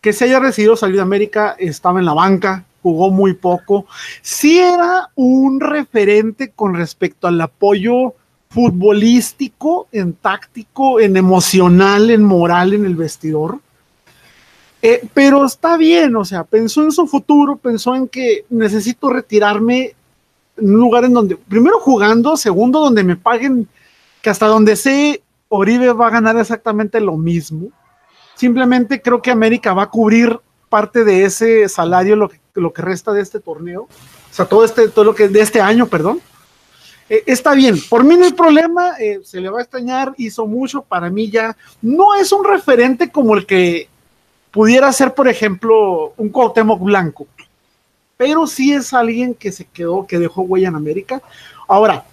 que se haya recibido salir de América, estaba en la banca, jugó muy poco. Sí era un referente con respecto al apoyo futbolístico, en táctico, en emocional, en moral en el vestidor. Eh, pero está bien, o sea, pensó en su futuro, pensó en que necesito retirarme en un lugar en donde, primero jugando, segundo, donde me paguen, que hasta donde sé, Oribe va a ganar exactamente lo mismo. Simplemente creo que América va a cubrir parte de ese salario, lo que, lo que resta de este torneo, o sea, todo este, todo lo que de este año, perdón. Eh, está bien, por mí no hay problema, eh, se le va a extrañar, hizo mucho, para mí ya no es un referente como el que pudiera ser, por ejemplo, un Cuauhtémoc Blanco, pero sí es alguien que se quedó, que dejó huella en América. Ahora,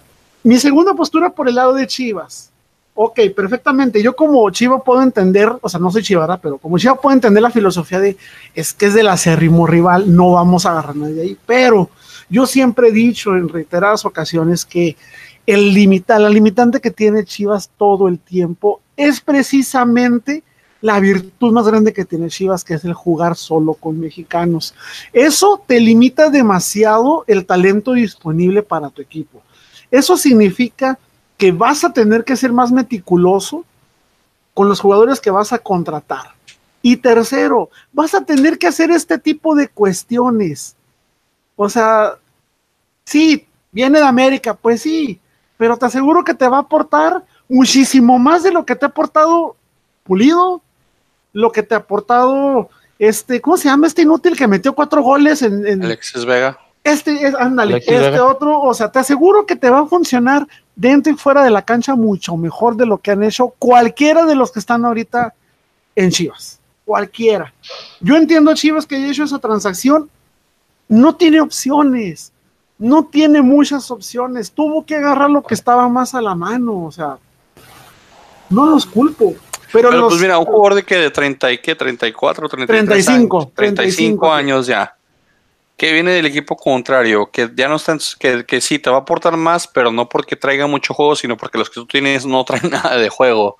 mi segunda postura por el lado de Chivas. Ok, perfectamente. Yo como Chiva puedo entender, o sea, no soy Chivara, pero como Chiva puedo entender la filosofía de es que es del acérrimo rival, no vamos a agarrar nadie ahí. Pero yo siempre he dicho en reiteradas ocasiones que el limita, la limitante que tiene Chivas todo el tiempo es precisamente la virtud más grande que tiene Chivas, que es el jugar solo con mexicanos. Eso te limita demasiado el talento disponible para tu equipo. Eso significa que vas a tener que ser más meticuloso con los jugadores que vas a contratar. Y tercero, vas a tener que hacer este tipo de cuestiones. O sea, Sí, viene de América, pues sí, pero te aseguro que te va a aportar muchísimo más de lo que te ha aportado Pulido, lo que te ha aportado este, ¿cómo se llama este inútil que metió cuatro goles en, Alexis Vega? Este, es, ándale, este otro, o sea, te aseguro que te va a funcionar dentro y fuera de la cancha mucho mejor de lo que han hecho cualquiera de los que están ahorita en Chivas. Cualquiera. Yo entiendo a Chivas que haya hecho esa transacción. No tiene opciones no tiene muchas opciones. Tuvo que agarrar lo que estaba más a la mano. O sea, no los culpo. Pero, pues mira, un jugador de que de 30 y qué, 34, 35, años, 35, años ya, que viene del equipo contrario, que ya no están, que, que sí te va a aportar más, pero no porque traiga mucho juego, sino porque los que tú tienes no traen [LAUGHS] nada de juego.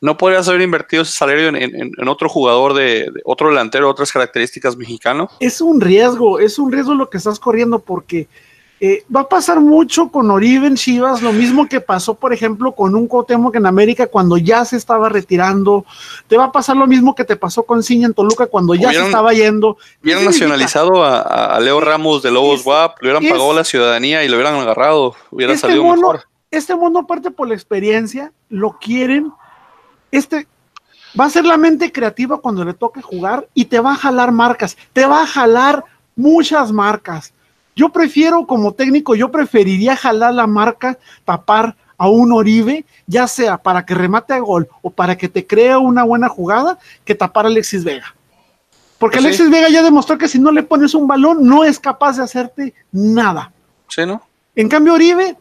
¿No podrías haber invertido ese salario en, otro jugador de, otro delantero, otras características mexicano? Es un riesgo, es un riesgo lo que estás corriendo porque eh, va a pasar mucho con Oribe en Chivas, lo mismo que pasó, por ejemplo, con un Cuauhtémoc en América cuando ya se estaba retirando. Te va a pasar lo mismo que te pasó con Ciña en Toluca cuando ya se estaba yendo. Hubieran nacionalizado a, Leo Ramos de Lobos WAP, le hubieran pagado la ciudadanía y lo hubieran agarrado, hubiera este salido mejor. Este mundo, aparte por la experiencia, lo quieren este va a ser la mente creativa cuando le toque jugar y te va a jalar marcas, te va a jalar muchas marcas. Yo prefiero como técnico, yo preferiría jalar la marca, tapar a un Oribe, ya sea para que remate a gol o para que te crea una buena jugada, que tapar a Alexis Vega. Porque pues Alexis Vega ya demostró que si no le pones un balón, no es capaz de hacerte nada. Sí, ¿no? En cambio, Oribe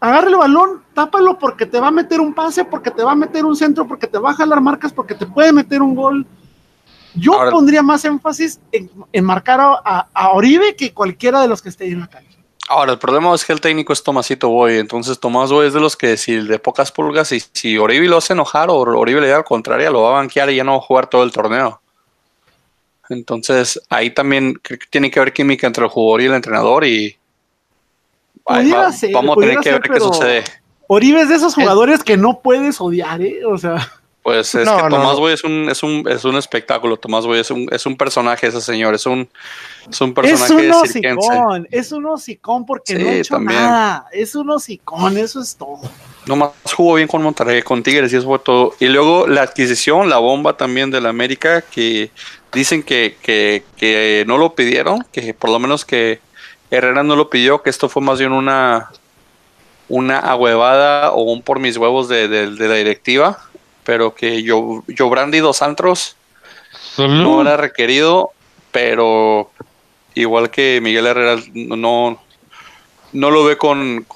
agarra el balón, tápalo porque te va a meter un pase, porque te va a meter un centro, porque te va a jalar marcas, porque te puede meter un gol. Yo pondría más énfasis en, marcar a, Oribe que cualquiera de los que esté en la calle. Ahora, el problema es que el técnico es Tomasito Boy, entonces Tomás Boy es de los que si de pocas pulgas y si Oribe lo hace enojar o Oribe le da al contrario, lo va a banquear y ya no va a jugar todo el torneo. Entonces, ahí también tiene que haber química entre el jugador y el entrenador y vamos a tener que ver qué sucede. Oribe es de esos jugadores que no puedes odiar, ¿eh? O sea. Pues es que Tomás Boy es un, es, un, es un espectáculo. Tomás Boy es un, es un personaje, ese señor. Es un, es un personaje. Es un hocicón, es un hocicón porque no ha hecho nada. Es un hocicón, eso es todo. Nomás jugó bien con Monterrey, con Tigres y eso fue todo. Y luego la adquisición, la bomba también de la América, que dicen que, que, que no lo pidieron, que por lo menos que Herrera no lo pidió, que esto fue más bien una, una ahuevada o un por mis huevos de, la directiva, pero que yo, yo Brandy dos Antros no era requerido, pero igual que Miguel Herrera no, no lo ve con,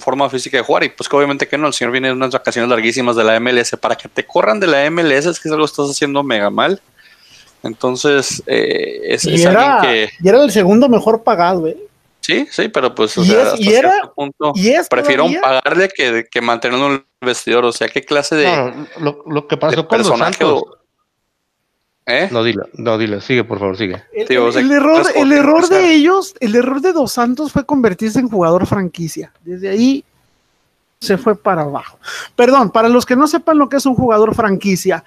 forma física de jugar. Y pues que obviamente que no, el señor viene de unas vacaciones larguísimas de la MLS. Para que te corran de la MLS es que algo estás haciendo mega mal. Entonces, eh, es, y era, que. Y era el segundo mejor pagado, ¿eh? Sí, sí, pero pues, o sea, hasta cierto punto, prefiero pagarle que, que mantenerlo en el vestidor. O sea, ¿qué clase de. lo, que pasó con personaje ¿Eh? No, dile, no, dile, sigue, por favor, sigue. El, error, el error de ellos, el error de Dos Santos fue convertirse en jugador franquicia. Desde ahí se fue para abajo. Perdón, para los que no sepan lo que es un jugador franquicia,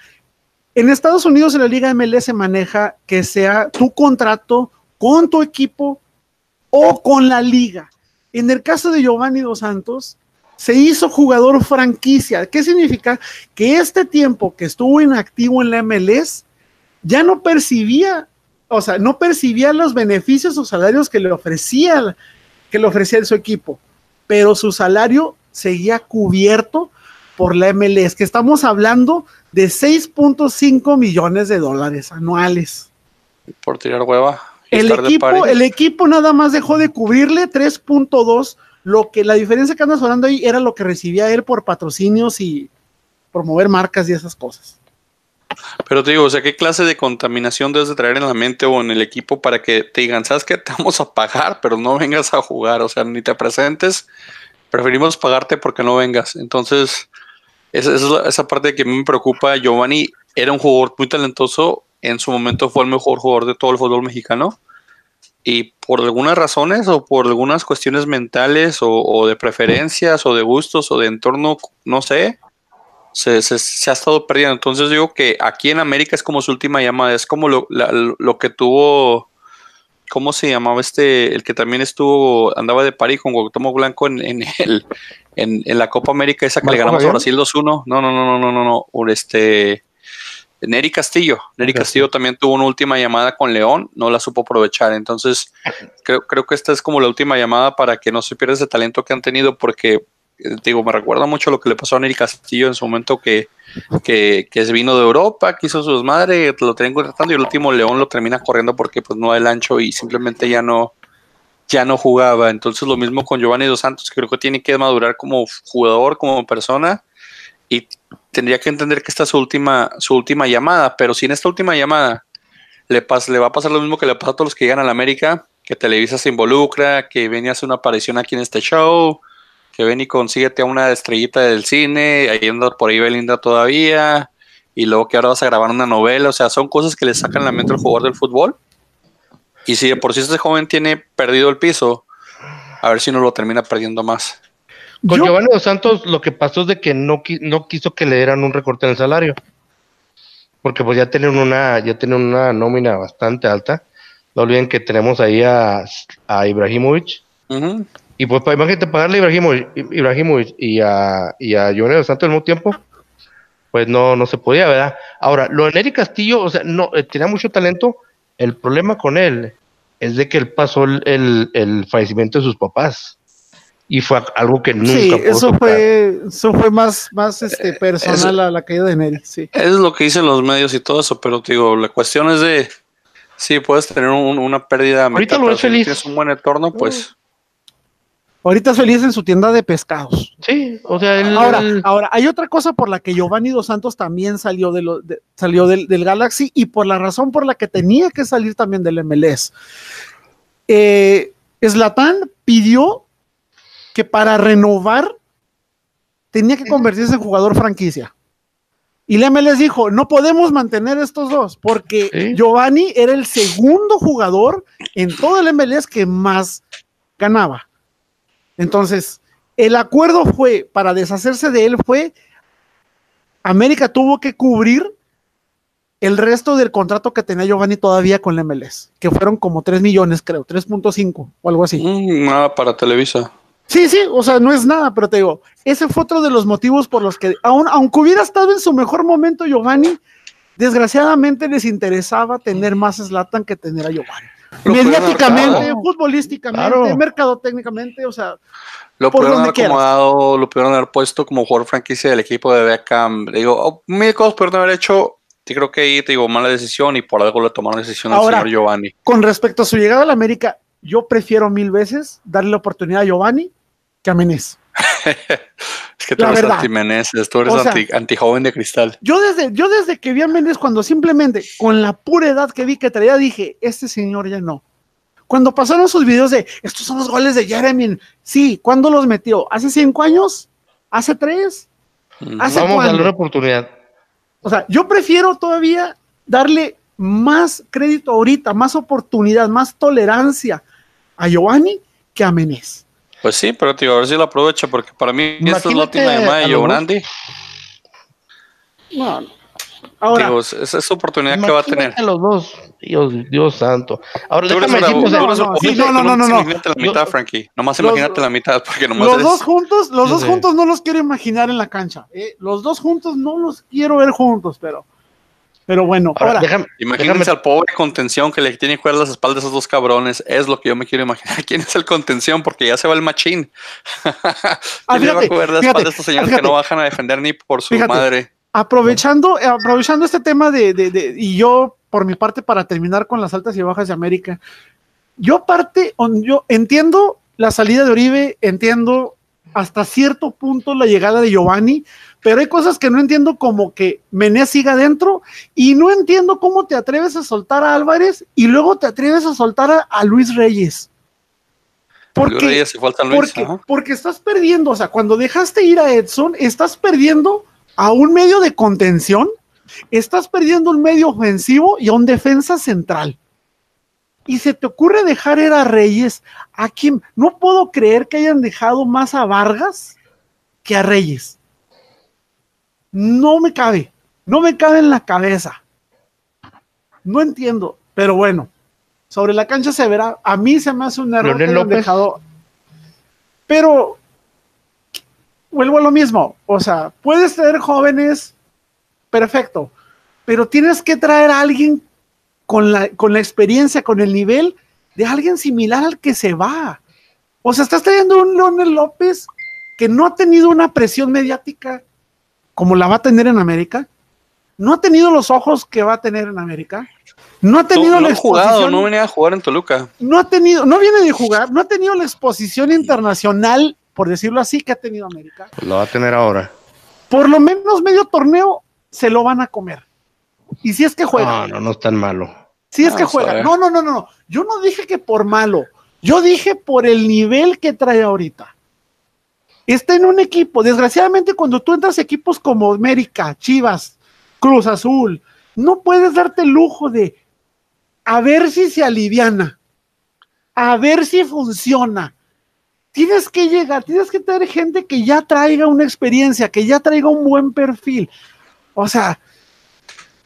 en Estados Unidos en la Liga MLS se maneja que sea tu contrato con tu equipo o con la liga. En el caso de Giovanni Dos Santos, se hizo jugador franquicia. ¿Qué significa? Que este tiempo que estuvo inactivo en la MLS ya no percibía, o sea, no percibía los beneficios o salarios que le ofrecía, que le ofrecía su equipo, pero su salario seguía cubierto por la MLS, que estamos hablando de 6.5 millones de dólares anuales. Por tirar hueva. El equipo, el equipo nada más dejó de cubrirle 3.2, lo que la diferencia que andas hablando ahí era lo que recibía él por patrocinios y promover marcas y esas cosas. Pero te digo, o sea, ¿qué clase de contaminación debes de traer en la mente o en el equipo para que te digan, sabes que te vamos a pagar, pero no vengas a jugar? O sea, ni te presentes, preferimos pagarte porque no vengas. Entonces, esa, es esa parte que me preocupa. Giovanni era un jugador muy talentoso, en su momento fue el mejor jugador de todo el fútbol mexicano. Y por algunas razones o por algunas cuestiones mentales o, o de preferencias o de gustos o de entorno, no sé, se, se, ha estado perdiendo. Entonces digo que aquí en América es como su última llamada, es como lo, lo que tuvo, ¿cómo se llamaba este? El que también estuvo, andaba de París con Guautomo Blanco en, en, el, en, la Copa América, esa que le ganamos a Brasil 2-1. No, no, no, no, no, no, no, este... Neri Castillo. Neri Castillo también tuvo una última llamada con León, no la supo aprovechar. Entonces, creo, creo que esta es como la última llamada para que no se pierda ese talento que han tenido, porque digo, me recuerda mucho lo que le pasó a Neri Castillo en su momento que, que, que se vino de Europa, quiso su desmadre, lo tenían contratando y el último León lo termina corriendo porque pues no da el ancho y simplemente ya no, ya no jugaba. Entonces lo mismo con Giovanni Dos Santos, creo que tiene que madurar como jugador, como persona y tendría que entender que esta es su última, su última llamada, pero si en esta última llamada le, le va a pasar lo mismo que le pasa a todos los que llegan a la América, que Televisa se involucra, que viene a hacer una aparición aquí en este show, que ven y consíguete a una estrellita del cine, ahí anda por ahí Belinda todavía, y luego que ahora vas a grabar una novela, o sea, son cosas que le sacan la mente al jugador del fútbol. Y si de por sí este joven tiene perdido el piso, a ver si no lo termina perdiendo más. Con Giovanni Dos Santos lo que pasó es de que no, no quiso que le dieran un recorte en el salario. Porque pues ya tienen una, ya tienen una nómina bastante alta. No olviden que tenemos ahí a, a Ibrahimovic, y pues imagínate pagarle a Ibrahimovic, y a, y a Giovanni Santos al mismo tiempo, pues no, no se podía, ¿verdad? Ahora, lo de Nery Castillo, o sea, no, eh, tenía mucho talento. El problema con él es de que él pasó el, el, fallecimiento de sus papás. Y fue algo que nunca Sí, eso fue, eso fue más, más este, eh, personal a la caída de Nery, sí. Es lo que dicen los medios y todo eso, pero digo, la cuestión es de, sí, puedes tener una pérdida. Ahorita lo es feliz. Si tienes un buen entorno, pues... Ahorita es feliz en su tienda de pescados. Sí, o sea, ahora, ahora hay otra cosa por la que Giovanni Dos Santos también salió, de lo, salió del, Galaxy y por la razón por la que tenía que salir también del MLS. Eh, pidió que para renovar tenía que convertirse en jugador franquicia. Y el MLS dijo, no podemos mantener estos dos, porque Giovanni era el segundo jugador en todo el MLS que más ganaba. Entonces, el acuerdo fue, para deshacerse de él, fue, América tuvo que cubrir el resto del contrato que tenía Giovanni todavía con la MLS, que fueron como 3 millones, creo, 3.5 o algo así. Mm, nada para Televisa. Sí, sí, o sea, no es nada, pero te digo, ese fue otro de los motivos por los que, aun, aunque hubiera estado en su mejor momento Giovanni, desgraciadamente les interesaba tener más Slatan que tener a Giovanni. Mediáticamente, futbolísticamente, mercadotécnicamente, o sea, lo pudieron haber acomodado, lo pudieron haber puesto como jugador franquicia del equipo de Beckham. Digo, oh, mil cosas pudieron haber hecho. Sí, creo que ahí te digo mala decisión y por algo le tomaron decisión al señor Giovanni. Con respecto a su llegada a la América, yo prefiero mil veces darle la oportunidad a Giovanni que a Menés. [LAUGHS] es que tú eres anti Menés, tú eres anti, joven de cristal. Yo desde, yo desde que vi a Menés, cuando simplemente con la pura edad que vi que traía, dije, este señor ya no. Cuando pasaron sus videos de estos son los goles de Jeremy, sí, ¿cuándo los metió? ¿Hace cinco años? ¿Hace tres? ¿Hace Vamos a darle una oportunidad. O sea, yo prefiero todavía darle más crédito ahorita, más oportunidad, más tolerancia a Giovanni que a Menés. Pues sí, pero tío, a ver si lo aprovecha, porque para mí esta es la última llamada de Giovanni. No, Ahora, Digo, esa es oportunidad que va a tener. los dos, Dios, Dios santo. Ahora, déjame decirte, no, no, no, no, no, Imagínate la mitad, Frankie. Nomás imagínate la mitad, porque nomás Los dos juntos, los dos juntos no los quiero imaginar en la cancha. Eh, los dos juntos no los quiero ver juntos, pero pero bueno, ahora, imagínense al pobre contención que le tiene que jugar las espaldas a esos dos cabrones. Es lo que yo me quiero imaginar. [LAUGHS] ¿Quién es el contención? Porque ya se va el machín. [LAUGHS] Ah, ¿Quién le va a jugar las espaldas a estos señores que no bajan a defender ni por su madre? Aprovechando, aprovechando este tema de, de, de, y yo, por mi parte, para terminar con las altas y bajas de América, yo parte, yo entiendo la salida de Oribe, entiendo hasta cierto punto la llegada de Giovanni, pero hay cosas que no entiendo como que Menés siga adentro y no entiendo cómo te atreves a soltar a Álvarez y luego te atreves a soltar a, Luis Reyes. Porque, Reyes Luis, porque, estás perdiendo, o sea, cuando dejaste ir a Edson, estás perdiendo a un medio de contención, estás perdiendo un medio ofensivo y a un defensa central. Y se te ocurre dejar ir a Reyes, a quien no puedo creer que hayan dejado más a Vargas que a Reyes no me cabe, no me cabe en la cabeza. No entiendo, pero bueno, sobre la cancha se verá. A mí se me hace un error que dejado. Pero vuelvo a lo mismo. O sea, puedes tener jóvenes, perfecto, pero tienes que traer a alguien con la, con la experiencia, con el nivel de alguien similar al que se va. O sea, estás trayendo un Leonel López que no ha tenido una presión mediática como la va a tener en América, no ha tenido los ojos que va a tener en América, no ha tenido la exposición, no venía a jugar en Toluca, no ha tenido, no viene de jugar, no ha tenido la exposición internacional, por decirlo así, que ha tenido América. lo va a tener ahora. Por lo menos medio torneo se lo van a comer. Y si es que juega. No, no, no es tan malo. Si es que juega. No, no, no, no. Yo no dije que por malo. Yo dije por el nivel que trae ahorita está en un equipo. Desgraciadamente, cuando tú entras a equipos como América, Chivas, Cruz Azul, no puedes darte el lujo de a ver si se aliviana, a ver si funciona. Tienes que llegar, tienes que tener gente que ya traiga una experiencia, que ya traiga un buen perfil. O sea,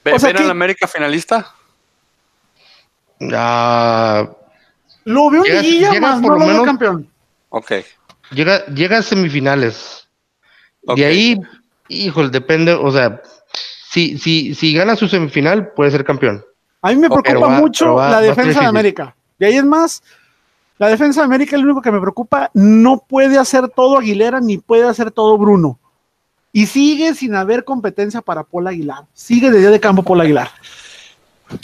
¿ven o América finalista? Ah, lo veo en Liguilla, más no lo veo campeón. Ok. Llega, llega a semifinales. De ahí, híjole, depende, o sea, si, si, si gana su semifinal, puede ser campeón. A mí me preocupa mucho la defensa de América. De ahí es más, la defensa de América es lo único que me preocupa. No puede hacer todo Aguilera ni puede hacer todo Bruno. Y sigue sin haber competencia para Paul Aguilar. Sigue desde de campo Paul Aguilar.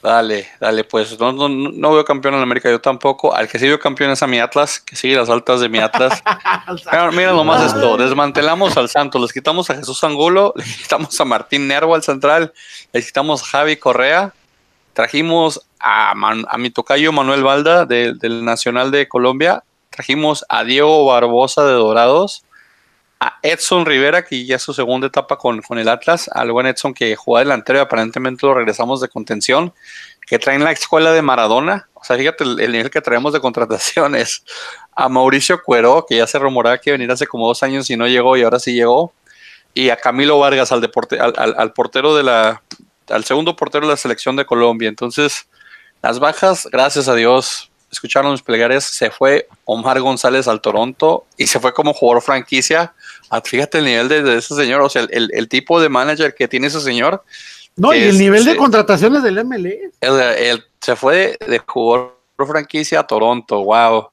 Dale, dale, pues no, no, no, veo campeón en América, yo tampoco. Al que sí veo campeón es a mi Atlas, que sigue las altas de mi Atlas. [LAUGHS] mira, lo más esto, desmantelamos al Santos, les quitamos a Jesús Angulo, [LAUGHS] le quitamos a Martín Nervo al central, le quitamos a Javi Correa, trajimos a, a mi tocayo Manuel Valda del Nacional de Colombia, trajimos a Diego Barbosa de Dorados, a Edson Rivera, que ya es su segunda etapa con, con el Atlas, al buen Edson que juega delantero y aparentemente lo regresamos de contención, que traen la escuela de Maradona, o sea, fíjate el, nivel que traemos de contrataciones, a Mauricio Cuero, que ya se rumoraba que venir hace como dos años y no llegó y ahora sí llegó, y a Camilo Vargas, al, deporte, al, portero de la, al segundo portero de la selección de Colombia, entonces las bajas, gracias a Dios, escucharon mis plegarias, se fue Omar González al Toronto y se fue como jugador franquicia. Ah, fíjate el nivel de, ese señor, o sea, el, tipo de manager que tiene ese señor. No, y el nivel de contrataciones del MLE. Él, se fue de, jugador franquicia a Toronto, wow.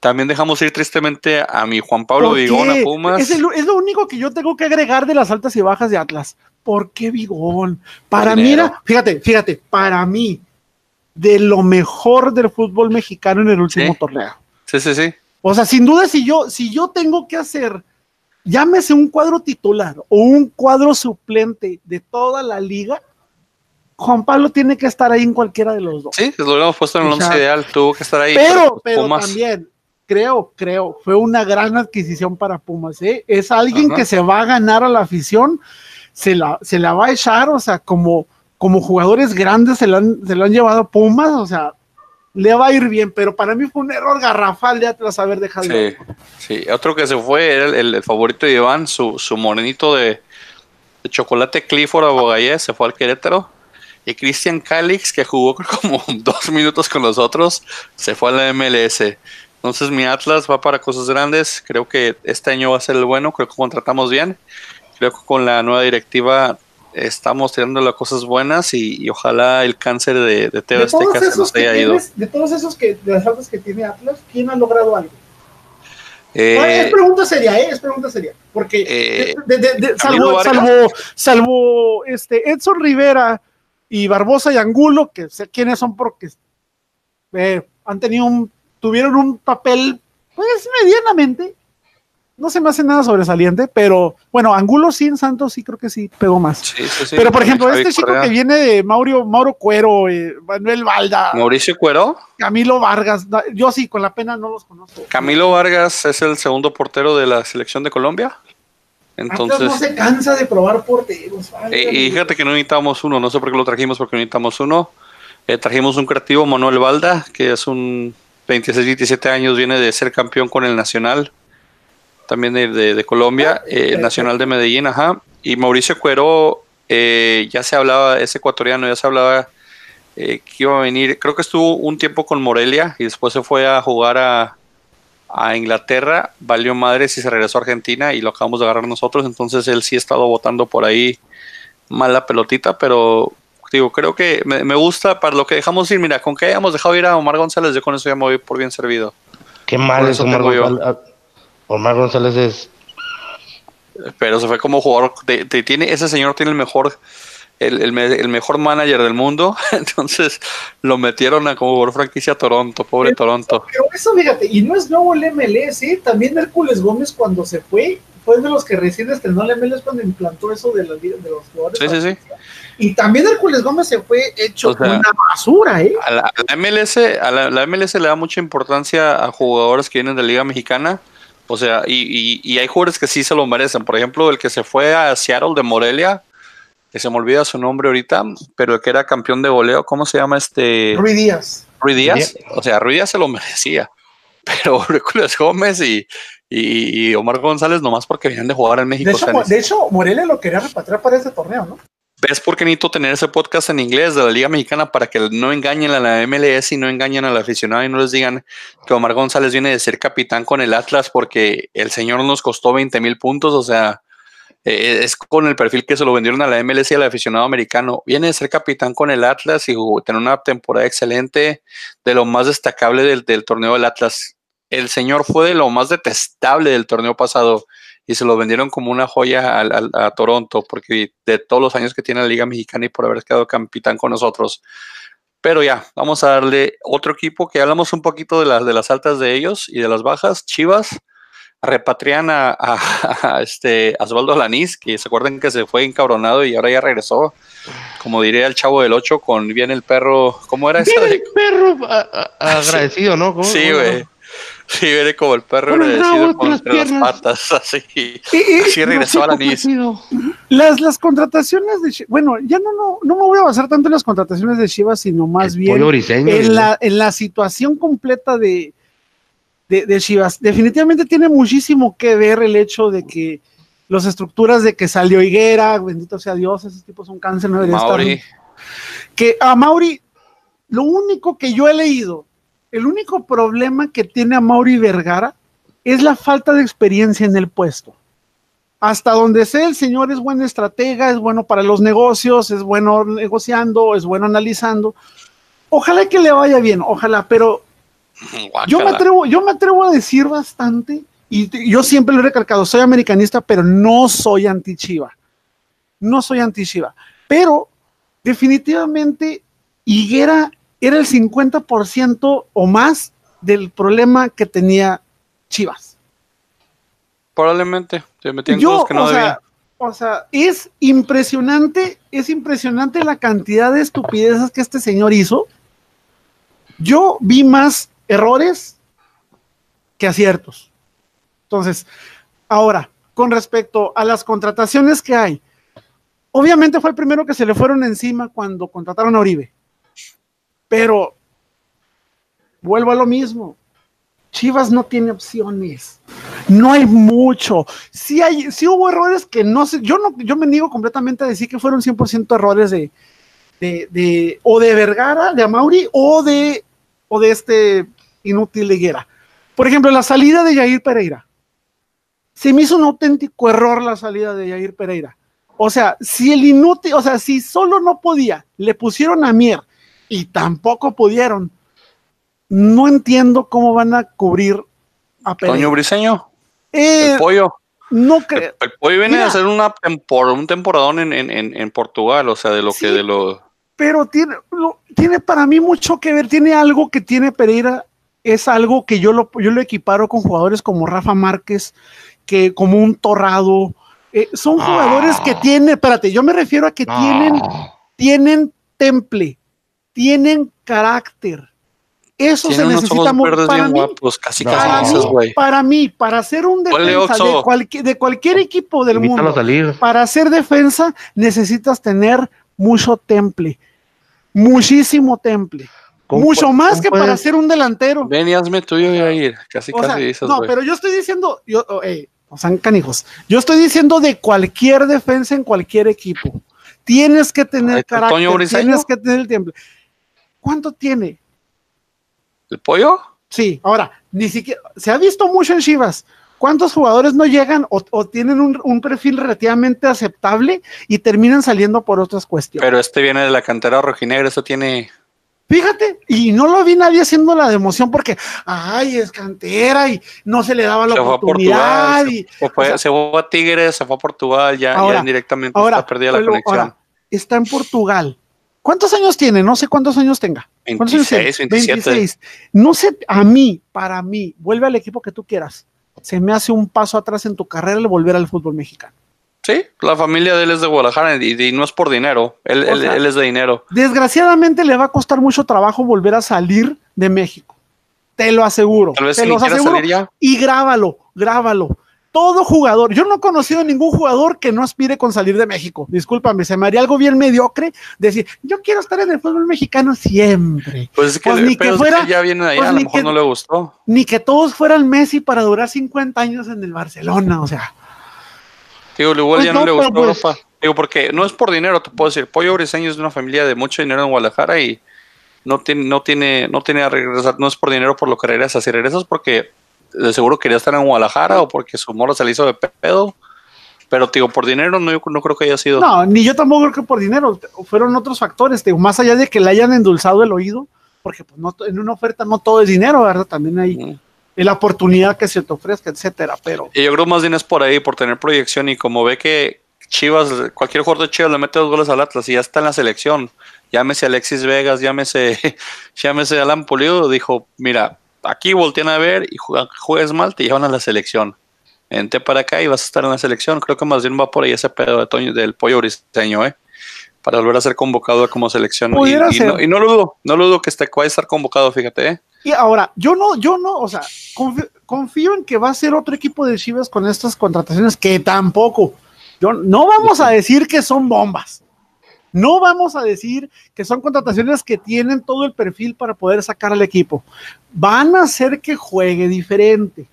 También dejamos ir tristemente a mi Juan Pablo Vigón, a Pumas. Es, es, lo único que yo tengo que agregar de las altas y bajas de Atlas. ¿Por qué Vigón? Para mí era, fíjate, fíjate, para mí, de lo mejor del fútbol mexicano en el último torneo. Sí, sí, sí. O sea, sin duda, si yo, si yo tengo que hacer, llámese un cuadro titular o un cuadro suplente de toda la liga, Juan Pablo tiene que estar ahí en cualquiera de los dos. Sí, lo habíamos puesto en el once ideal, tuvo que estar ahí. Pero, pero también, creo, creo, fue una gran adquisición para Pumas. ¿eh? Es alguien que se va a ganar a la afición, se la, se la va a echar, o sea, como como jugadores grandes se lo, han, se lo han llevado a Pumas, o sea, le va a ir bien, pero para mí fue un error garrafal de Atlas haber dejado. Sí, sí. otro que se fue era el, favorito de Iván, su, su morenito de, chocolate Clifford Abogayé, se fue al Querétaro. Y Cristian Calix, que jugó [LAUGHS] como dos minutos con nosotros, se fue a la MLS. Entonces mi Atlas va para cosas grandes. Creo que este año va a ser el bueno. Creo que contratamos bien. Creo que con la nueva directiva estamos teniendo las cosas buenas y, ojalá el cáncer de, de Teo Azteca se nos haya ido. de todos esos que, de las altas que tiene Atlas, ¿quién ha logrado algo? Eh, es pregunta seria, ¿eh? Es pregunta seria. Porque eh, salvo, salvo, salvo, este Edson Rivera y Barbosa y Angulo, que sé quiénes son porque eh, han tenido un, tuvieron un papel, pues medianamente, no se me hace nada sobresaliente, pero bueno, Angulo sí en Santos sí creo que sí pegó más. Pero por ejemplo, este chico que viene de Mauro, Mauro Cuero, eh, Manuel Valda. Mauricio Cuero. Camilo Vargas, yo sí, con la pena no los conozco. Camilo Vargas es el segundo portero de la selección de Colombia. Entonces, no se cansa de probar porteros. y fíjate que no necesitamos uno, no sé por qué lo trajimos, porque no necesitamos uno. Eh, trajimos un creativo, Manuel Valda, que es un 26, 27 años, viene de ser campeón con el Nacional también de, Colombia, eh, Nacional de Medellín, ajá. Y Mauricio Cuero, eh, ya se hablaba, ese ecuatoriano, ya se hablaba eh, que iba a venir, creo que estuvo un tiempo con Morelia y después se fue a jugar a, Inglaterra, valió madres y se regresó a Argentina y lo acabamos de agarrar nosotros, entonces él sí ha estado votando por ahí mala pelotita, pero digo, creo que me, gusta para lo que dejamos ir, mira, con que hayamos dejado ir a Omar González, yo con eso ya me voy por bien servido. Qué mal es Omar González. Omar González es. Pero se fue como jugador. tiene, ese señor tiene el mejor. El, mejor manager del mundo, [LAUGHS] entonces lo metieron a como jugador franquicia a Toronto, pobre Toronto. Pero eso, fíjate, y no es nuevo el MLS, ¿eh? también Hércules Gómez cuando se fue, fue de los que recién estrenó el MLS cuando implantó eso de, los, de los jugadores. Sí, sí, sí. Y también Hércules Gómez se fue hecho una basura, ¿eh? A la, MLS, a la, MLS le da mucha importancia a jugadores que vienen de la Liga Mexicana o sea, y, hay jugadores que sí se lo merecen. Por ejemplo, el que se fue a Seattle de Morelia, que se me olvida su nombre ahorita, pero el que era campeón de goleo, ¿cómo se llama este? Rui Díaz. Rui Díaz. O sea, Rui Díaz se lo merecía. [LAUGHS] Pero Hércules Gómez y, y, Omar González nomás porque venían de jugar en México. De hecho, de hecho Morelia lo quería repatriar para ese torneo, ¿no? ¿Ves por qué necesito tener ese podcast en inglés de la Liga Mexicana para que no engañen a la MLS y no engañen al aficionado y no les digan que Omar González viene de ser capitán con el Atlas porque el señor nos costó 20 mil puntos? O sea, eh, es con el perfil que se lo vendieron a la MLS y al aficionado americano. Viene de ser capitán con el Atlas y tener una temporada excelente, de lo más destacable del, del torneo del Atlas. El señor fue de lo más detestable del torneo pasado y se lo vendieron como una joya a, Toronto, porque de todos los años que tiene la Liga Mexicana y por haber quedado capitán con nosotros. Pero ya, vamos a darle otro equipo que hablamos un poquito de las, de las altas de ellos y de las bajas. Chivas repatrian a, a, este Osvaldo Alaniz, que se acuerdan que se fue encabronado y ahora ya regresó. Como diría el chavo del 8, con bien el perro. ¿Cómo era eso? El perro [LAUGHS] agradecido, ¿no? Sí, güey. Sí, viene como el perro agradecido con las, patas, [LAUGHS] así. así regresó a la NIS. Las, las contrataciones de bueno, ya no, no, no me voy a basar tanto en las contrataciones de Chivas, sino más bien en la, en la situación completa de, de, Chivas. Definitivamente tiene muchísimo que ver el hecho de que las estructuras de que salió Higuera, bendito sea Dios, esos tipos son cáncer, no debería estar. Que a Mauri, lo único que yo he leído el único problema que tiene a Mauri Vergara es la falta de experiencia en el puesto. Hasta donde sé, el señor es buen estratega, es bueno para los negocios, es bueno negociando, es bueno analizando. Ojalá que le vaya bien, ojalá, pero yo me, atrevo, yo me atrevo a decir bastante, y yo siempre lo he recalcado, soy americanista, pero no soy anti-Chiva. No soy anti-Chiva. Pero definitivamente Higuera era el 50% o más del problema que tenía Chivas. Probablemente, se metían cosas que no o Sea, o sea, es impresionante, es impresionante la cantidad de estupideces que este señor hizo. Yo vi más errores que aciertos. Entonces, ahora, con respecto a las contrataciones que hay, obviamente fue el primero que se le fueron encima cuando contrataron a Oribe. Pero vuelvo a lo mismo. Chivas no tiene opciones. No hay mucho. Sí, hay, hubo errores que no sé. Yo no, yo me niego completamente a decir que fueron 100% errores de, de, o de Vergara, de Amauri, o de, o de este inútil Higuera. Por ejemplo, la salida de Jair Pereira. Se me hizo un auténtico error la salida de Jair Pereira. O sea, si el inútil, o sea, si solo no podía, le pusieron a Mier y tampoco pudieron. No entiendo cómo van a cubrir a Pereira. Toño Briseño. Eh, el pollo. No creo. El, pollo viene a hacer una un temporadón en, en, en, Portugal, o sea, de lo que de lo. Pero tiene, tiene para mí mucho que ver, tiene algo que tiene Pereira, es algo que yo lo, yo lo equiparo con jugadores como Rafa Márquez, que como un torrado. Eh, son jugadores que ah. tienen, espérate, yo me refiero a que tienen, tienen temple, tienen carácter. Eso se necesita para mí, casi, para, mí, para mí, para ser un defensa de, de, cualquier equipo del mundo, para hacer defensa necesitas tener mucho temple, muchísimo temple. Mucho más que para ser un delantero. Ven y hazme tuyo y ir. Casi, casi No, pero yo estoy diciendo, yo, oh, o sea, canijos. Yo estoy diciendo de cualquier defensa en cualquier equipo. Tienes que tener carácter, tienes que tener el tiempo. ¿Cuánto tiene? ¿El pollo? Sí, ahora, ni siquiera, se ha visto mucho en Chivas. ¿Cuántos jugadores no llegan o, tienen un, perfil relativamente aceptable y terminan saliendo por otras cuestiones? Pero este viene de la cantera rojinegra, eso tiene. Fíjate, y no lo vi nadie haciendo la de emoción porque, ay, es cantera y no se le daba la oportunidad. y, se, fue, a Tigres, se fue a Portugal, ya, ya directamente está perdida la conexión. está en Portugal ¿Cuántos años tiene? No sé cuántos años tenga. 26, 27. No sé, a mí, para mí, vuelve al equipo que tú quieras. Se me hace un paso atrás en tu carrera el volver al fútbol mexicano. Sí, la familia de él es de Guadalajara y, no es por dinero. Él, es de dinero. Desgraciadamente le va a costar mucho trabajo volver a salir de México. Te lo aseguro. Tal vez te lo aseguro. Y grábalo, grábalo todo jugador, yo no he conocido ningún jugador que no aspire con salir de México. Discúlpame, se me haría algo bien mediocre decir, yo quiero estar en el fútbol mexicano siempre. Pues es que, pues ni que fuera, ya viene ahí, pues a lo mejor no le gustó. Ni que todos fueran Messi para durar 50 años en el Barcelona, o sea. Digo, igual pues ya no, le gustó Europa. Digo, porque no es por dinero, te puedo decir. Pollo Briseño es de una familia de mucho dinero en Guadalajara y no tiene, no tiene, no tiene a regresar, no es por dinero por lo que regresas. Si regresas porque de seguro quería estar en Guadalajara o porque su morra se le hizo de pedo. Pero, digo, por dinero no, yo no creo que haya sido. No, ni yo tampoco creo que por dinero. Fueron otros factores, digo, más allá de que le hayan endulzado el oído, porque pues, no, en una oferta no todo es dinero, ¿verdad? También hay la oportunidad que se te ofrezca, etcétera. Pero. Y yo creo más bien es por ahí, por tener proyección y como ve que Chivas, cualquier jugador de Chivas le mete dos goles al Atlas y ya está en la selección. Llámese Alexis Vegas, llámese, [LAUGHS] llámese Alan Pulido, dijo, mira, aquí voltean a ver y juegas mal, te llevan a la selección. Vente para acá y vas a estar en la selección. Creo que más bien va por ahí ese pedo de Toño, del pollo briseño, ¿eh? Para volver a ser convocado como selección. Y, no, lo dudo, no lo dudo que esté, vaya a estar convocado, fíjate, ¿eh? Y ahora, yo no, yo no, o sea, confío, en que va a ser otro equipo de Chivas con estas contrataciones que tampoco. Yo, no vamos a decir que son bombas. No vamos a decir que son contrataciones que tienen todo el perfil para poder sacar al equipo. Van a hacer que juegue diferente.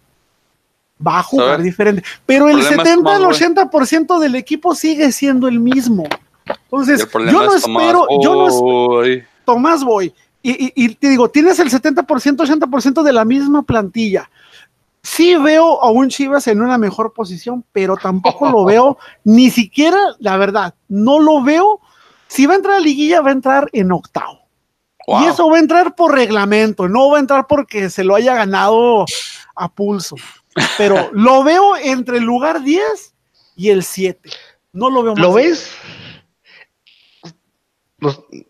Va a jugar diferente. Pero el, 70 al 80% del equipo sigue siendo el mismo. Entonces, yo no espero, yo no Tomás Boy. y, te digo, tienes el 70%, 80% de la misma plantilla. Sí veo a un Chivas en una mejor posición, pero tampoco lo [LAUGHS] veo, ni siquiera, la verdad, no lo veo. Si va a entrar a liguilla, va a entrar en octavo. Y eso va a entrar por reglamento, no va a entrar porque se lo haya ganado a pulso. Pero [LAUGHS] lo veo entre el lugar 10 y el 7. No lo veo más. ¿Lo ves?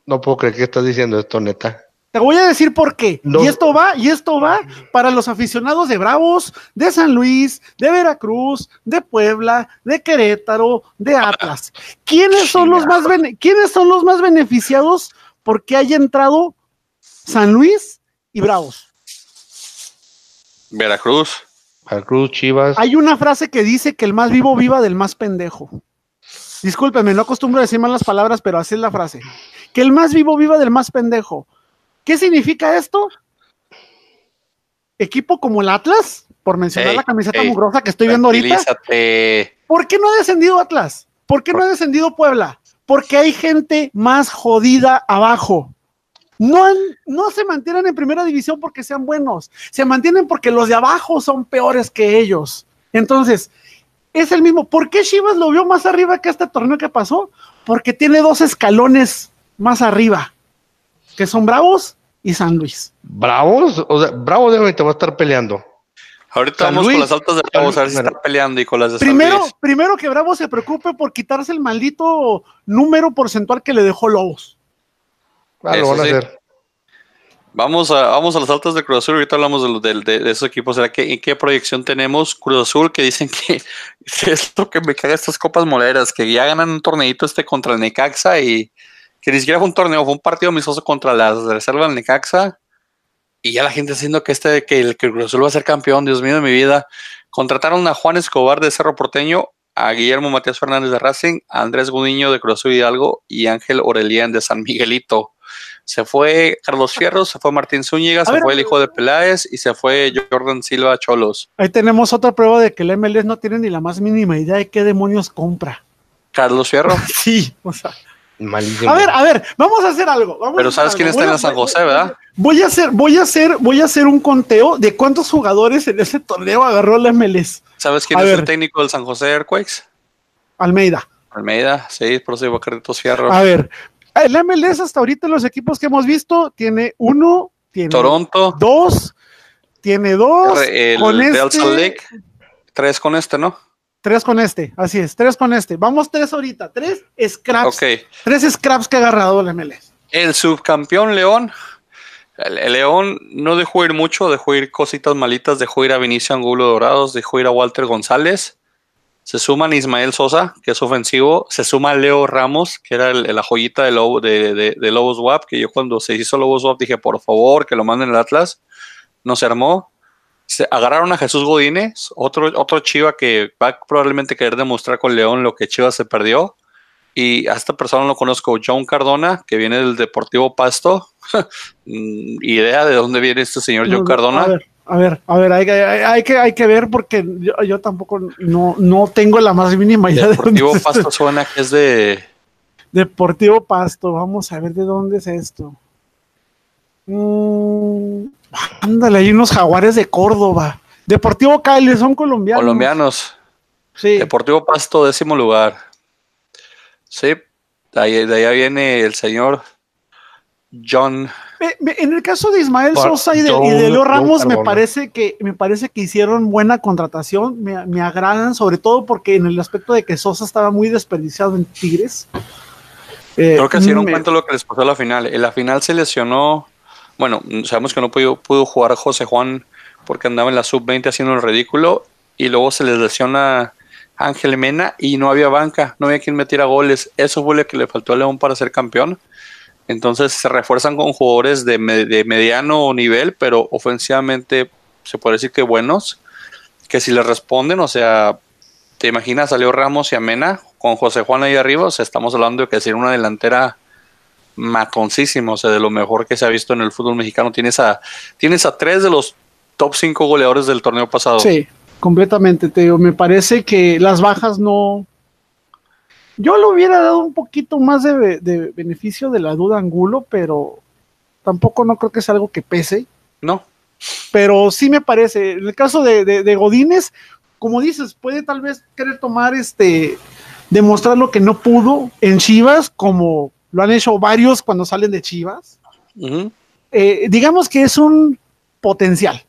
No, puedo creer que estás diciendo esto, neta. Te voy a decir por qué. Y esto va, y esto va para los aficionados de Bravos, de San Luis, de Veracruz, de Puebla, de Querétaro, de Atlas. ¿Quiénes son los más quiénes son los más beneficiados porque haya entrado San Luis y Bravos? Veracruz. Veracruz, Chivas. Hay una frase que dice que el más vivo viva del más pendejo. Discúlpenme, no acostumbro a decir malas palabras, pero así es la frase. Que el más vivo viva del más pendejo. ¿Qué significa esto? Equipo como el Atlas, por mencionar la camiseta mugrosa que estoy viendo ahorita. ¿Por qué no ha descendido Atlas? ¿Por qué no ha descendido Puebla? Porque hay gente más jodida abajo. No, no se mantienen en primera división porque sean buenos, se mantienen porque los de abajo son peores que ellos. Entonces, es el mismo. ¿Por qué Chivas lo vio más arriba que este torneo que pasó? Porque tiene dos escalones más arriba, que son Bravos y San Luis. ¿Bravos? O sea, Bravos te va a estar peleando. Ahorita vamos con las altas de Bravos a ver si está peleando y con las de primero, Primero que Bravos se preocupe por quitarse el maldito número porcentual que le dejó Lobos. Ah, lo van a hacer. Vamos a, vamos a las altas de Cruz Azul. Ahorita hablamos de, de, esos equipos. ¿Será que, ¿En qué proyección tenemos Cruz Azul? Que dicen que, [LAUGHS] es lo que me caga estas copas moleras, que ya ganan un torneito este contra el Necaxa y que ni siquiera fue un torneo, fue un partido amistoso contra las reservas del Necaxa. Y ya la gente diciendo que este, que el, que Cruz Azul va a ser campeón, Dios mío de mi vida. Contrataron a Juan Escobar de Cerro Porteño, a Guillermo Matías Fernández de Racing, a Andrés Gudiño de Cruz Azul Hidalgo y Ángel Orelian de San Miguelito. Se fue Carlos Fierro, se fue Martín Zúñiga, se fue el hijo de Peláez y se fue Jordan Silva Cholos. Ahí tenemos otra prueba de que el MLS no tiene ni la más mínima idea de qué demonios compra. Carlos Fierro. [LAUGHS] sí, o sea. A ver, a ver, vamos a hacer algo. Pero sabes quién está en San José, ¿verdad? Voy a hacer, voy a hacer, voy a hacer un conteo de cuántos jugadores en ese torneo agarró el MLS. ¿Sabes quién es el técnico del San José Earthquakes? Almeida. Almeida, sí, por eso iba a Fierro. A ver, el MLS hasta ahorita los equipos que hemos visto tiene uno, tiene Toronto, dos, tiene dos, el con este, tres con este, ¿no? Tres con este, así es, tres con este. Vamos tres ahorita, tres scraps, tres scraps que ha agarrado el MLS. El subcampeón León, el, León no dejó ir mucho, dejó ir cositas malitas, dejó ir a Vinicio Angulo Dorados, dejó ir a Walter González se suman Ismael Sosa, que es ofensivo. Se suma Leo Ramos, que era la joyita de, Lobo, de, Lobos WAP, que yo cuando se hizo Lobos WAP dije, por favor, que lo manden el Atlas. No se armó. Se agarraron a Jesús Godínez, otro, otro Chiva que va a probablemente querer demostrar con León lo que Chivas se perdió. Y a esta persona lo conozco, John Cardona, que viene del Deportivo Pasto. [LAUGHS] Mm, idea de dónde viene este señor John Cardona. A ver, a ver, hay, hay, que, hay que ver porque yo, tampoco no, no tengo la más mínima idea Deportivo de Pasto suena que es de. Deportivo Pasto, vamos a ver de dónde es esto. Mm, ándale, hay unos jaguares de Córdoba. Deportivo Cali, son colombianos. Colombianos. Sí. Deportivo Pasto, décimo lugar. Sí, de, ahí, de allá viene el señor John. En el caso de Ismael Sosa y de, Leo Ramos, me parece que me parece que hicieron buena contratación. Me, agradan, sobre todo porque en el aspecto de que Sosa estaba muy desperdiciado en Tigres. Eh, Creo que hicieron cuenta lo que les pasó a la final. En la final se lesionó. Bueno, sabemos que no pudo, jugar José Juan porque andaba en la sub-20 haciendo el ridículo. Y luego se les lesiona Ángel Mena y no había banca, no había quien metiera goles. Eso fue lo que le faltó a León para ser campeón. Entonces se refuerzan con jugadores de, mediano nivel, pero ofensivamente se puede decir que buenos, que si le responden, o sea, te imaginas, salió Ramos y Amena con José Juan ahí arriba, o sea, estamos hablando de que sería una delantera matoncísima, o sea, de lo mejor que se ha visto en el fútbol mexicano. Tienes a, tienes a tres de los top cinco goleadores del torneo pasado. Sí, completamente, te digo, me parece que las bajas no, yo le hubiera dado un poquito más de, beneficio de la duda Angulo, pero tampoco no creo que sea algo que pese. No. Pero sí me parece, en el caso de, de, Godínez, como dices, puede tal vez querer tomar este, demostrar lo que no pudo en Chivas, como lo han hecho varios cuando salen de Chivas. Eh, digamos que es un potencial.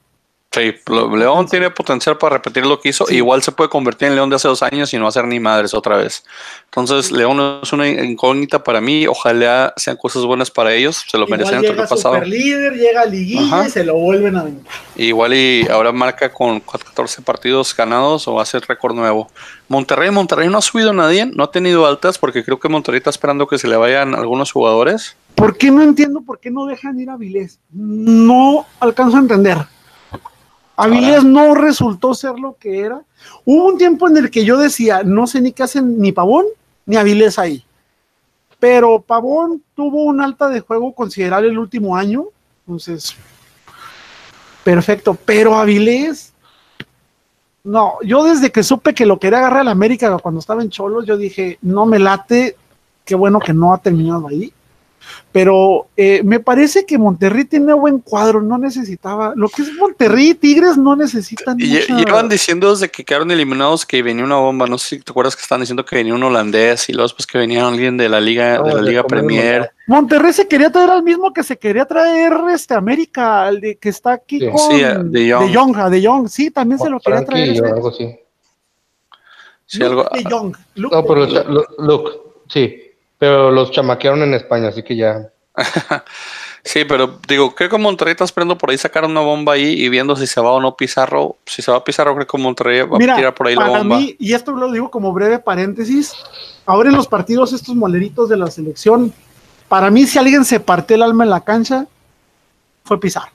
Sí, León tiene potencial para repetir lo que hizo. Igual se puede convertir en León de hace dos años y no hacer ni madres otra vez. Entonces, León es una incógnita para mí. Ojalá sean cosas buenas para ellos. Se lo merecen el pasado. líder, llega a liguilla y se lo vuelven a venir. Igual y ahora marca con 14 partidos ganados o ser récord nuevo. Monterrey, Monterrey no ha subido a nadie, no ha tenido altas porque creo que Monterrey está esperando que se le vayan algunos jugadores. ¿Por qué no entiendo por qué no dejan ir a Vilés? No alcanzo a entender. Avilés no resultó ser lo que era. Hubo un tiempo en el que yo decía, no sé ni qué hacen ni Pavón ni Avilés ahí. Pero Pavón tuvo un alta de juego considerable el último año. Entonces, perfecto. Pero Avilés, no, yo desde que supe que lo quería agarrar a la América cuando estaba en Cholos, yo dije, no me late, qué bueno que no ha terminado ahí. Pero eh, me parece que Monterrey tiene buen cuadro, no necesitaba. Lo que es Monterrey y Tigres no necesitan. Y llevan diciendo desde que quedaron eliminados que venía una bomba. No sé si te acuerdas que estaban diciendo que venía un holandés y luego después que venía alguien de la Liga, de la Liga Premier. Monterrey se quería traer al mismo que se quería traer este América, el de, que está aquí con sí, de Young. De Young, sí, también se lo quería traer. algo así. Sí, algo. De Young. no, pero Luke, sí. Pero los chamaquearon en España, así que ya. [LAUGHS] sí, pero digo, creo que Monterrey está esperando por ahí sacar una bomba ahí y viendo si se va o no Pizarro. Si se va Pizarro, creo que Monterrey va a tirar por ahí la bomba. Mí, y esto lo digo como breve paréntesis, ahora en los partidos estos moleritos de la selección, para mí si alguien se partió el alma en la cancha, fue Pizarro.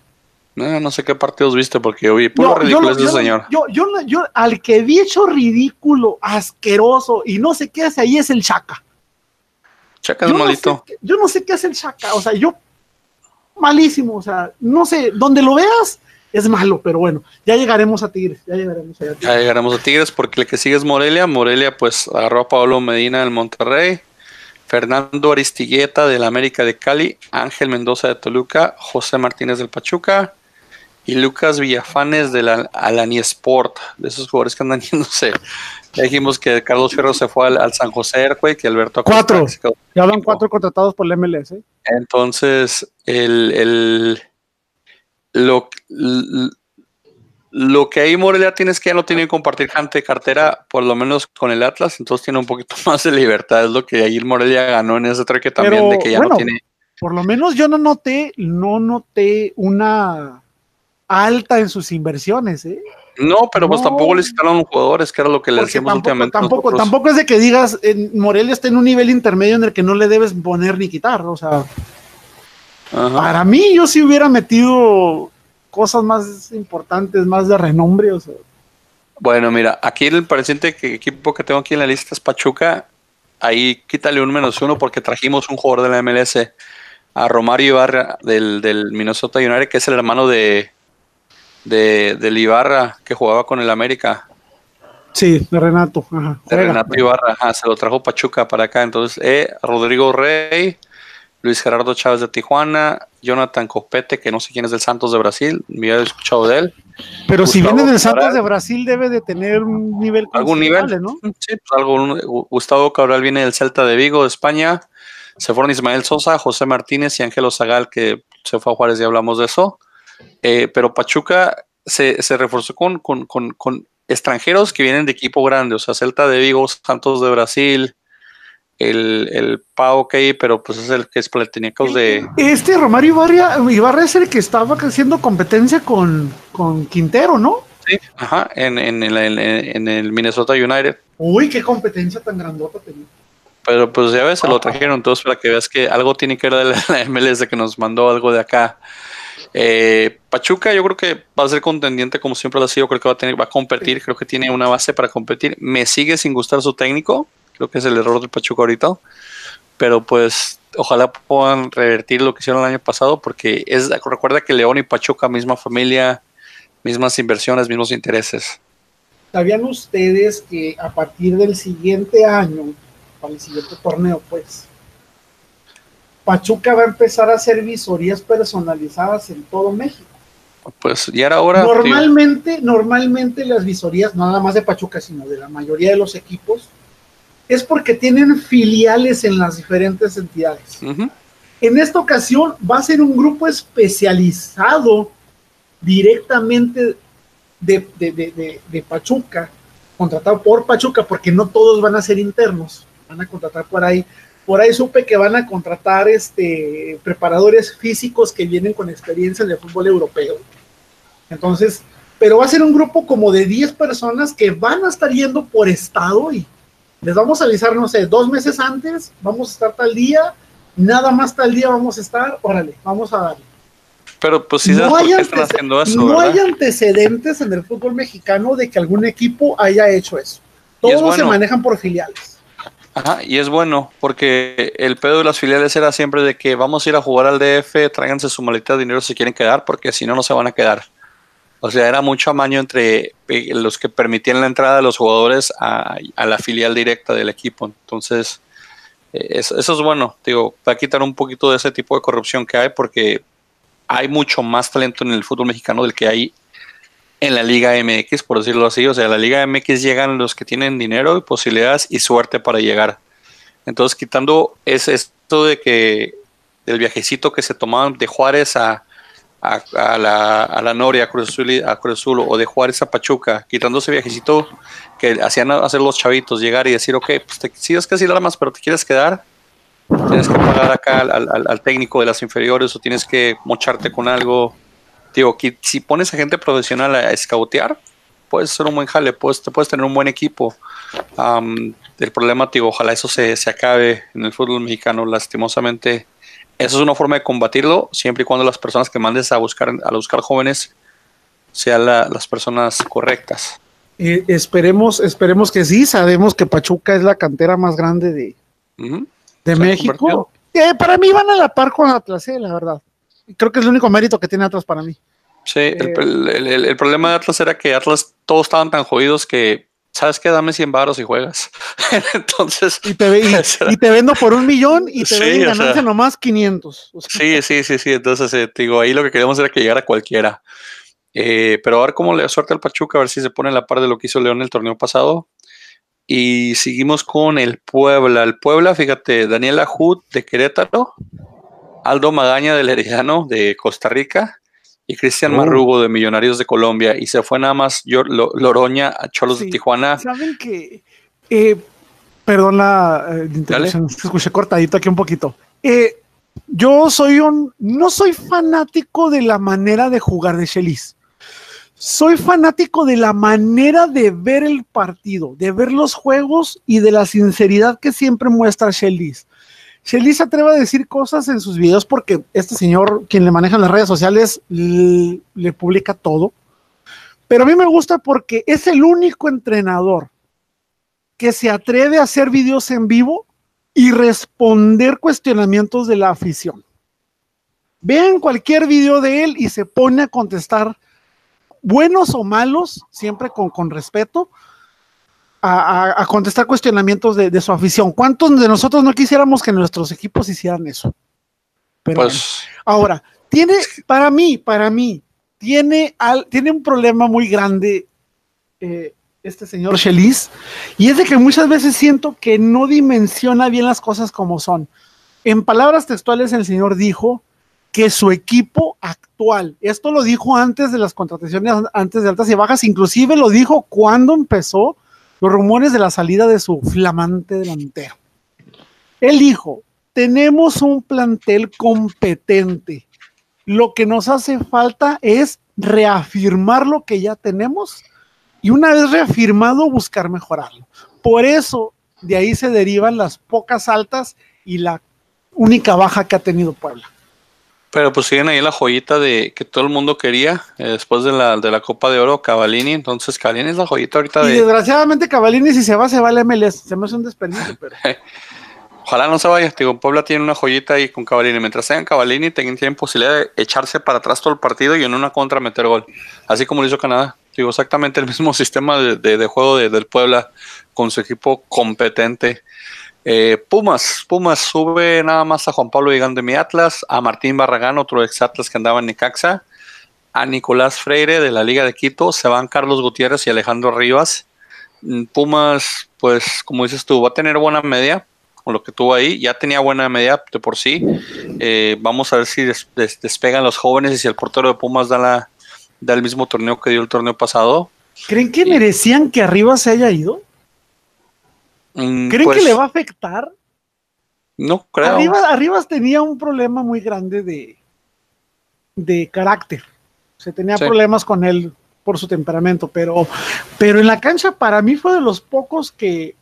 No, no sé qué partidos viste porque yo vi puro ridículo ese señor. Yo, yo, yo, al que vi hecho ridículo, asqueroso y no sé qué hace ahí es el Chaca. Chaca es malito. yo no sé qué hace el Chaca, o sea, yo malísimo, o sea, no sé, donde lo veas es malo, pero bueno, ya llegaremos a Tigres, ya llegaremos a Tigres. Ya llegaremos a Tigres porque el que sigue es Morelia, Morelia pues agarró a Pablo Medina del Monterrey, Fernando Aristigueta del América de Cali, Ángel Mendoza de Toluca, José Martínez del Pachuca y Lucas Villafanes del Alani Sport, de esos jugadores que andan [LAUGHS] yéndose ya dijimos que Carlos Fierro se fue al, San José Airway, que Alberto Cuatro. Ya van cuatro contratados por el MLS. ¿eh? Entonces, el, el lo, lo que ahí Morelia tienes que ya no tiene que compartir gente de cartera, por lo menos con el Atlas, entonces tiene un poquito [LAUGHS] más de libertad. Es lo que ahí Morelia ganó en ese treque también, de que ya no tiene. Por lo menos yo no noté, no noté una alta en sus inversiones, ¿eh? No, pero pues tampoco les quitaron jugadores, que era lo que le decíamos últimamente. Tampoco, tampoco es de que digas, en Morelia está en un nivel intermedio en el que no le debes poner ni quitar, o sea. Para mí, yo sí hubiera metido cosas más importantes, más de renombre, o sea. Bueno, mira, aquí el presente equipo que tengo aquí en la lista es Pachuca. Ahí quítale un menos uno porque trajimos un jugador de la MLS, a Romario Ibarra del, del Minnesota United, que es el hermano de, de, del Ibarra que jugaba con el América. Sí, de Renato. de Renato Ibarra, se lo trajo Pachuca para acá. Entonces, eh, Rodrigo Rey, Luis Gerardo Chávez de Tijuana, Jonathan Copete, que no sé quién es del Santos de Brasil, me había escuchado de él. Pero si viene del Santos de Brasil, debe de tener un nivel algún nivel, ¿no? Sí, pues algo. Gustavo Cabral viene del Celta de Vigo, de España. Se fueron Ismael Sosa, José Martínez y Ángelo Zagal, que se fue a Juárez y hablamos de eso. Eh, pero Pachuca se, reforzó con, con, extranjeros que vienen de equipo grande, o sea, Celta de Vigo, Santos de Brasil, el, el Pau que pero pues es el que es Palatinecos de. Este Romario Ibarra, Ibarra es el que estaba haciendo competencia con, con Quintero, ¿no? Sí, ajá, en, en, en, el Minnesota United. Uy, qué competencia tan grandota tenía. Pero pues ya ves, se lo trajeron todos para que veas que algo tiene que ver de la MLS que nos mandó algo de acá. Eh, Pachuca yo creo que va a ser contendiente como siempre lo ha sido, creo que va a, tener, va a competir, creo que tiene una base para competir. Me sigue sin gustar su técnico, creo que es el error del Pachuca ahorita, pero pues ojalá puedan revertir lo que hicieron el año pasado porque es recuerda que León y Pachuca misma familia, mismas inversiones, mismos intereses. ¿Sabían ustedes que a partir del siguiente año, para el siguiente torneo, pues, Pachuca va a empezar a hacer visorías personalizadas en todo México. Pues ya era hora. Normalmente, normalmente las visorías, no nada más de Pachuca, sino de la mayoría de los equipos, es porque tienen filiales en las diferentes entidades. En esta ocasión va a ser un grupo especializado directamente de, Pachuca, contratado por Pachuca, porque no todos van a ser internos, van a contratar por ahí. Por ahí supe que van a contratar este, preparadores físicos que vienen con experiencia en el fútbol europeo. Entonces, pero va a ser un grupo como de 10 personas que van a estar yendo por estado y les vamos a avisar, no sé, dos meses antes, vamos a estar tal día, nada más tal día vamos a estar, órale, vamos a darle. Pero pues si no hay están haciendo eso. No hay antecedentes en el fútbol mexicano de que algún equipo haya hecho eso. Todos se manejan por filiales. Ajá, y es bueno, porque el pedo de las filiales era siempre de que vamos a ir a jugar al DF, tráiganse su maleta de dinero si quieren quedar, porque si no, no se van a quedar. O sea, era mucho amaño entre eh, los que permitían la entrada de los jugadores a, la filial directa del equipo. Entonces, eh, eso, eso, es bueno, digo, va a quitar un poquito de ese tipo de corrupción que hay, porque hay mucho más talento en el fútbol mexicano del que hay en la Liga MX, por decirlo así. O sea, la Liga MX llegan los que tienen dinero y posibilidades y suerte para llegar. Entonces, quitando ese, esto de que el viajecito que se tomaban de Juárez a, a, la, a la Noria, a Cruz, a Cruz o de Juárez a Pachuca, quitando ese viajecito que hacían hacer los chavitos, llegar y decir, ok, pues te, sí es nada más, pero te quieres quedar, tienes que pagar acá al, técnico de las inferiores o tienes que mocharte con algo. Digo, que si pones a gente profesional a escautear, puedes ser un buen jale, puedes, puedes tener un buen equipo. el problema, digo, ojalá eso se, se, acabe en el fútbol mexicano. Lastimosamente, eso es una forma de combatirlo, siempre y cuando las personas que mandes a buscar, a buscar jóvenes sean las personas correctas. Eh, esperemos, esperemos que sí. Sabemos que Pachuca es la cantera más grande de, de México. Eh, para mí van a la par con Atlas, eh, la verdad. Creo que es el único mérito que tiene Atlas para mí. Sí, el, eh, problema de Atlas era que Atlas todos estaban tan jodidos que, ¿sabes qué? Dame 100 baros y juegas. [LAUGHS] Entonces. Y te, [LAUGHS] y, te, vendo por un millón y te sí, venden nomás 500. Sí, sí, sí, sí. Entonces, digo, ahí lo que queríamos era que llegara cualquiera. pero a ver cómo le suerte al Pachuca, a ver si se pone en la par de lo que hizo León el torneo pasado. Y seguimos con el Puebla. El Puebla, fíjate, Daniela Hood de Querétaro, Aldo Magaña del Herediano de Costa Rica y Cristian oh. Marrugo de Millonarios de Colombia. Y se fue nada más Loroña a Cholos de Tijuana. Saben que, eh, perdón la, eh, interrupción, escuché cortadito aquí un poquito. Eh, yo soy un, no soy fanático de la manera de jugar de Chelis soy fanático de la manera de ver el partido, de ver los juegos y de la sinceridad que siempre muestra Shelis. Shelis se atreve a decir cosas en sus videos porque este señor, quien le maneja las redes sociales, le, le publica todo. Pero a mí me gusta porque es el único entrenador que se atreve a hacer videos en vivo y responder cuestionamientos de la afición. Vean cualquier video de él y se pone a contestar buenos o malos, siempre con, con respeto, a, contestar cuestionamientos de, su afición. ¿Cuántos de nosotros no quisiéramos que nuestros equipos hicieran eso? Pero pues, ahora, tiene, para mí, para mí, tiene, al, tiene un problema muy grande eh, este señor Chelis, y es de que muchas veces siento que no dimensiona bien las cosas como son. En palabras textuales, el señor dijo que su equipo actual, esto lo dijo antes de las contrataciones, antes de altas y bajas, inclusive lo dijo cuando empezó los rumores de la salida de su flamante delantero. Él dijo, tenemos un plantel competente. Lo que nos hace falta es reafirmar lo que ya tenemos y una vez reafirmado buscar mejorarlo. Por eso de ahí se derivan las pocas altas y la única baja que ha tenido Puebla. Pero pues siguen ahí la joyita de que todo el mundo quería eh, después de la, de la Copa de Oro, Cavallini. Entonces, Cavallini es la joyita ahorita de. Y desgraciadamente, Cavallini, si se va, se va al MLS. Se me hace un desperdicio, [LAUGHS] pero. Ojalá no se vaya. Digo, Puebla tiene una joyita ahí con Cavallini. Mientras tengan Cavallini, tienen, posibilidad de echarse para atrás todo el partido y en una contra meter gol. Así como lo hizo Canadá. Digo, exactamente el mismo [LAUGHS] sistema de, de, juego del Puebla con su equipo competente. Eh, Pumas, Pumas sube nada más a Juan Pablo Vigán de mi Atlas, a Martín Barragán, otro ex Atlas que andaba en Necaxa, a Nicolás Freire de la Liga de Quito, se van Carlos Gutiérrez y Alejandro Rivas. Mm, Pumas, pues como dices tú, va a tener buena media con lo que tuvo ahí, ya tenía buena media de por sí. Eh, vamos a ver si despegan los jóvenes y si el portero de Pumas da, la, da el mismo torneo que dio el torneo pasado. ¿Creen que merecían que arriba se haya ido? Mm, ¿Creen que pues le va a afectar? No creo. Arriba, tenía un problema muy grande de, de carácter. Se tenía problemas con él por su temperamento, pero, pero en la cancha para mí fue de los pocos que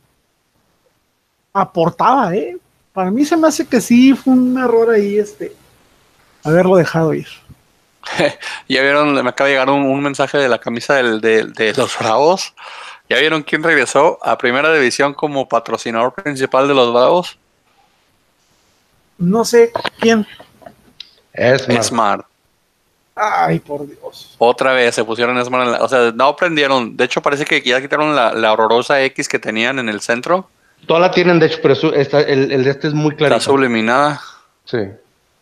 aportaba, ¿eh? Para mí se me hace que sí fue un error ahí, este, haberlo dejado ir. [LAUGHS] ya vieron, me acaba de llegar un, mensaje de la camisa del, de, los Bravos. ¿Ya vieron quién regresó a Primera División como patrocinador principal de los Bravos? No sé quién. Smart. Smart. Ay, por Dios. Otra vez se pusieron Smart. o sea, no aprendieron. De hecho, parece que ya quitaron la, la horrorosa X que tenían en el centro Toda la tienen, de hecho, pero el, de este es muy claro. Está subliminada. Sí.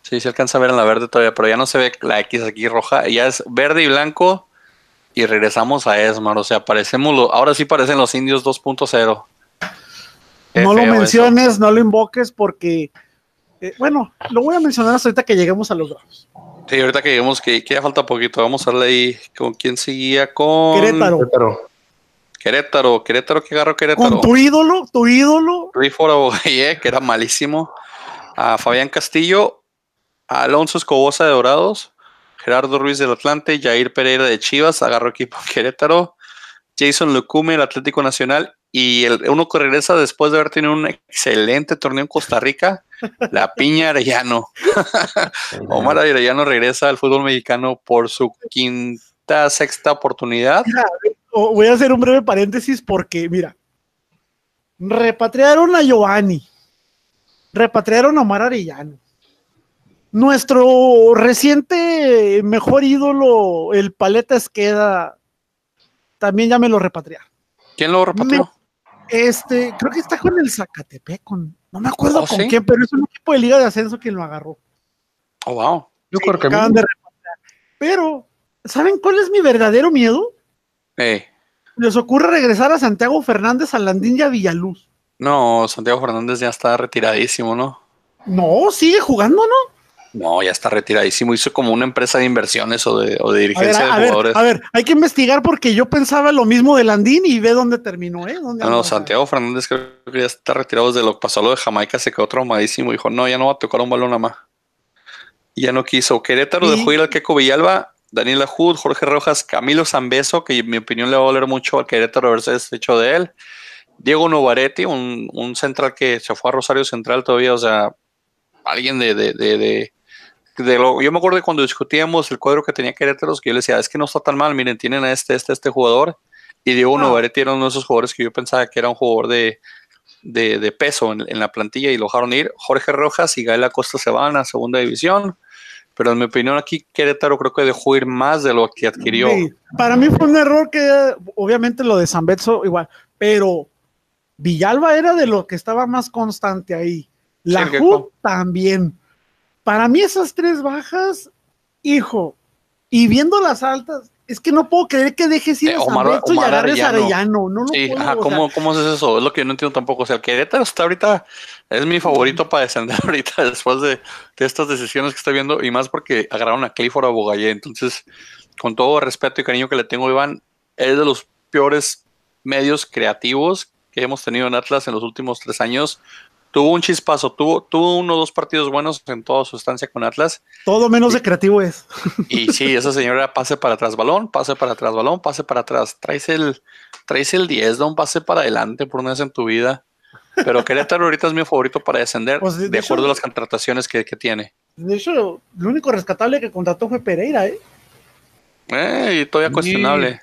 Sí, se alcanza a ver en la verde todavía, pero ya no se ve la X aquí roja. Ya es verde y blanco. Y regresamos a Esmar. O sea, parecemos. ahora sí parecen los indios 2.0. No lo menciones, no lo invoques, porque. Eh, bueno, lo voy a mencionar hasta ahorita que lleguemos a los bravos. Sí, ahorita que lleguemos, que, ya falta poquito. Vamos a darle ahí con quién seguía con. Querétaro. Querétaro, Querétaro, que agarró Querétaro. Con tu ídolo, tu ídolo. Rifor Abogaye, [LAUGHS] que era malísimo. A Fabián Castillo, a Alonso Escobosa de Dorados, Gerardo Ruiz del Atlante, Jair Pereira de Chivas, agarró equipo Querétaro, Jason Lucume, el Atlético Nacional, y el uno que regresa después de haber tenido un excelente torneo en Costa Rica, la Piña Arellano. [LAUGHS] Omar Arellano regresa al fútbol mexicano por su quinta, sexta oportunidad voy a hacer un breve paréntesis porque, mira, repatriaron a Giovanni, repatriaron a Omar Arellano. Nuestro reciente mejor ídolo, el Paleta Esqueda, también ya me lo repatriaron. ¿Quién lo repatrió? este, creo que está con el Zacatepec, con, no me acuerdo ¿Oh, con quién, pero es un equipo de Liga de Ascenso quien lo agarró. Oh, wow. Yo creo que acaban de repatriar. Pero, ¿saben cuál es mi verdadero miedo? Les ocurre regresar a Santiago Fernández, a Landín y a Villaluz. No, Santiago Fernández ya está retiradísimo, ¿no? No, sigue jugando, ¿no? No, ya está retiradísimo. Hizo como una empresa de inversiones o de, o de dirigencia de jugadores. a ver, hay que investigar porque yo pensaba lo mismo de Landín y ve dónde terminó, ¿eh? no, no, Santiago Fernández creo que ya está retirado desde lo que pasó lo de Jamaica, se quedó traumadísimo. Dijo, no, ya no va a tocar un balón nada más. Y ya no quiso. Querétaro dejó ir al Queco Villalba Daniela Hood, Jorge Rojas, Camilo Zambeso, que en mi opinión le va a valer mucho al Querétaro haberse deshecho de él. Diego Novaretti, un, central que se fue a Rosario Central todavía, o sea, alguien de, de, de, lo, yo me acuerdo de cuando discutíamos el cuadro que tenía Querétaro, que yo le decía, es que no está tan mal, miren, tienen a este, este, este jugador, y Diego ah. Novaretti era uno de esos jugadores que yo pensaba que era un jugador de, peso en, en, la plantilla y lo dejaron ir. Jorge Rojas y Gael Acosta se van a segunda división pero en mi opinión aquí Querétaro creo que dejó ir más de lo que adquirió. para mí fue un error que obviamente lo de San Betso igual, pero Villalba era de lo que estaba más constante ahí. La sí, también. Para mí esas tres bajas, hijo, y viendo las altas, es que no puedo creer que dejes ir a Omar, y agarres a Arellano. No sí, ajá, ¿cómo, ¿cómo, es eso? Es lo que yo no entiendo tampoco. O sea, Querétaro está ahorita, es mi favorito para descender [LAUGHS] ahorita después de, de, estas decisiones que estoy viendo y más porque agarraron a Clifford a Bogallé. Entonces, con todo respeto y cariño que le tengo a Iván, es de los peores medios creativos que hemos tenido en Atlas en los últimos tres años tuvo un chispazo, tuvo, tuvo uno o dos partidos buenos en toda su estancia con Atlas. Todo menos de creativo es. [LAUGHS] Y sí, esa señora pase para atrás balón, pase para atrás balón, pase para atrás. Traes el, traes el 10, da un pase para adelante por una vez en tu vida. Pero Querétaro ahorita es mi favorito para descender, pues, de, acuerdo a las contrataciones que, tiene. De hecho, lo único rescatable que contrató fue Pereira, ¿eh? Eh, y todavía cuestionable.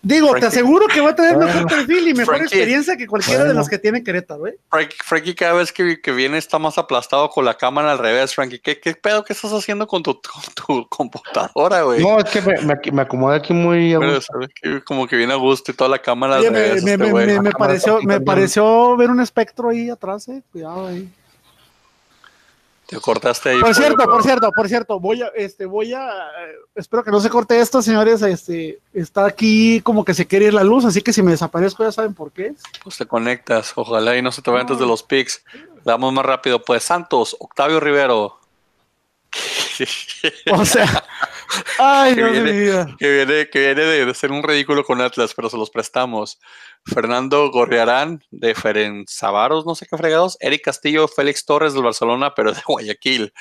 Digo, te aseguro que va a tener mejor perfil y mejor experiencia que cualquiera de los que tiene Querétaro, ¿eh? Frankie, cada vez que, que, viene está más aplastado con la cámara al revés, Frankie. ¿Qué, qué pedo que estás haciendo con tu, tu computadora, güey? No, es que me, me, acomodé aquí muy a gusto. como que viene a gusto y toda la cámara al revés. Me, este me pareció, me pareció ver un espectro ahí atrás, eh. Cuidado ahí. Te cortaste ahí. Por cierto, por cierto, por cierto, voy a, este, voy a, eh, espero que no se corte esto, señores, este, está aquí como que se quiere ir la luz, así que si me desaparezco ya saben por qué. Pues te conectas, ojalá y no se te vaya antes de los pics. Damos más rápido, pues Santos, Octavio Rivero. [LAUGHS] o sea, Ay, que, viene, que, viene, que viene de ser un ridículo con Atlas, pero se los prestamos. Fernando Gorriarán de Ferenzabaros, no sé qué fregados. Eric Castillo, Félix Torres del Barcelona, pero de Guayaquil.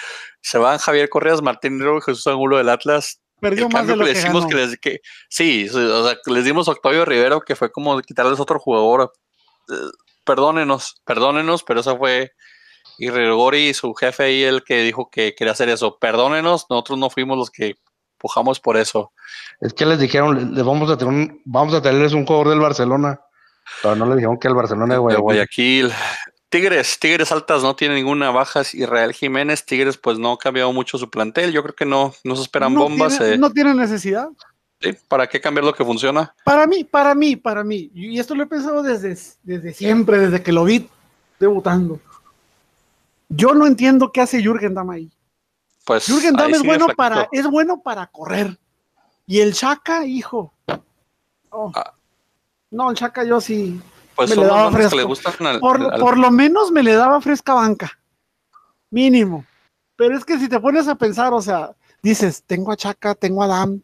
Se van Javier Correas, Martín Nero y Jesús Angulo del Atlas. Perdió más de lo que, decimos que, les, que sí, o sea, les dimos a Octavio Rivero, que fue como quitarles otro jugador. Eh, perdónenos, perdónenos, pero eso fue y Gregori, su jefe ahí, el que dijo que quería hacer eso. Perdónenos, nosotros no fuimos los que pujamos por eso. Es que les dijeron, les vamos a tener un, vamos a tenerles un jugador del Barcelona, pero no le dijeron que el Barcelona de Guayaquil. Guayaquil. Tigres, Tigres altas no tiene ninguna baja. Israel Jiménez, Tigres pues no ha cambiado mucho su plantel. Yo creo que no, no se esperan bombas. Eh. No tiene necesidad. Sí, ¿para qué cambiar lo que funciona? Para mí, para mí, para mí. Y esto lo he pensado desde, desde siempre, desde que lo vi debutando. Yo no entiendo qué hace Jürgen Damm ahí. Pues Jürgen Damm es bueno, para, es bueno para correr. Y el Chaka, hijo. Oh. Ah. No, el Chaka yo sí. Pues me le daba fresca. por, lo menos me le daba fresca banca. Mínimo. Pero es que si te pones a pensar, o sea, dices, tengo a Chaka, tengo a Dam,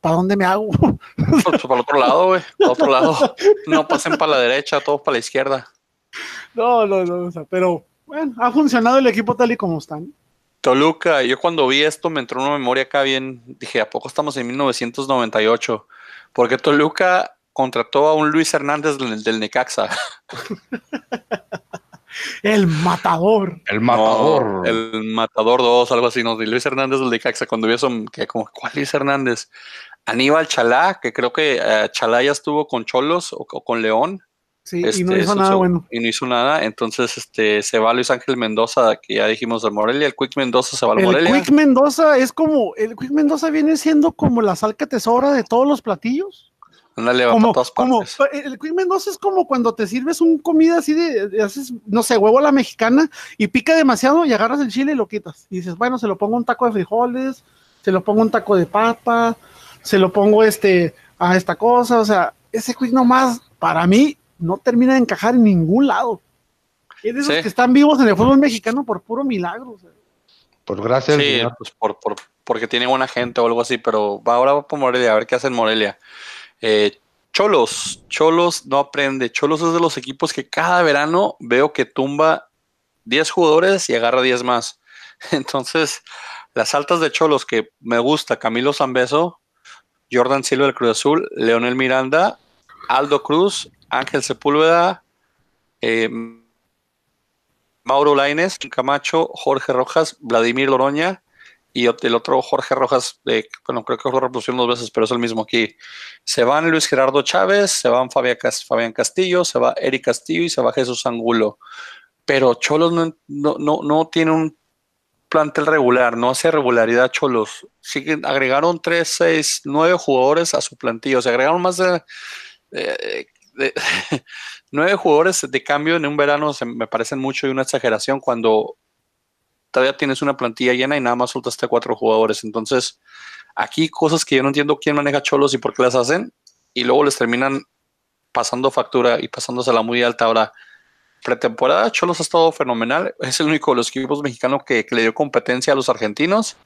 ¿para dónde me hago? [LAUGHS] Pues, para el otro lado, güey. Para otro lado. [LAUGHS] No pasen para la derecha, todos para la izquierda. No, no, no. O sea, pero bueno, ha funcionado el equipo tal y como están. Toluca, yo cuando vi esto me entró una memoria acá bien, dije, ¿a poco estamos en 1998? Porque Toluca contrató a un Luis Hernández del, Necaxa. [LAUGHS] el matador. El matador. el matador 2, algo así, ¿no? De Luis Hernández del Necaxa, cuando vi eso, que como, ¿cuál Luis Hernández? Aníbal Chalá, que creo que uh, Chalá ya estuvo con Cholos o con León. Sí, y no este, hizo nada bueno. Y no hizo nada. Entonces, este, se va Luis Ángel Mendoza, que ya dijimos de Morelia. El Quick Mendoza se va al Morelia. El Quick Mendoza es como, el Quick Mendoza viene siendo como la sal que te sobra de todos los platillos. Ándale, como, todas partes. el Quick Mendoza es como cuando te sirves un comida así de, haces, no sé, huevo a la mexicana y pica demasiado y agarras el chile y lo quitas. Y dices, bueno, se lo pongo un taco de frijoles, se lo pongo un taco de papa, se lo pongo este, a esta cosa. O sea, ese Quick nomás, para mí, no termina de encajar en ningún lado. Es de esos que están vivos en el fútbol mexicano por puro milagro. Por gracias. Sí, pues por, por, porque tiene buena gente o algo así, pero va, ahora va por Morelia, a ver qué hace en Morelia. Eh, Cholos, Cholos no aprende. Cholos es de los equipos que cada verano veo que tumba 10 jugadores y agarra 10 más. [LAUGHS] Entonces, las altas de Cholos que me gusta, Camilo Zambeso, Jordan Silva del Cruz Azul, Leonel Miranda, Aldo Cruz, Ángel Sepúlveda, eh, Mauro Laines, Camacho, Jorge Rojas, Vladimir Loroña y el otro Jorge Rojas, bueno, creo que lo repusieron dos veces, pero es el mismo aquí. Se van Luis Gerardo Chávez, se van Fabián Castillo, se va Eric Castillo y se va Jesús Angulo. Pero Cholos no, no, no, tiene un plantel regular, no hace regularidad Cholos. Siguen, agregaron tres, seis, nueve jugadores a su plantilla, o sea, agregaron más de eh, [LAUGHS] nueve jugadores de cambio en un verano se me parecen mucho y una exageración cuando todavía tienes una plantilla llena y nada más soltaste cuatro jugadores. Entonces, aquí cosas que yo no entiendo quién maneja Cholos y por qué las hacen, y luego les terminan pasando factura y pasándosela muy alta. Ahora, pretemporada, Cholos ha estado fenomenal. Es el único de los equipos mexicanos que, le dio competencia a los argentinos.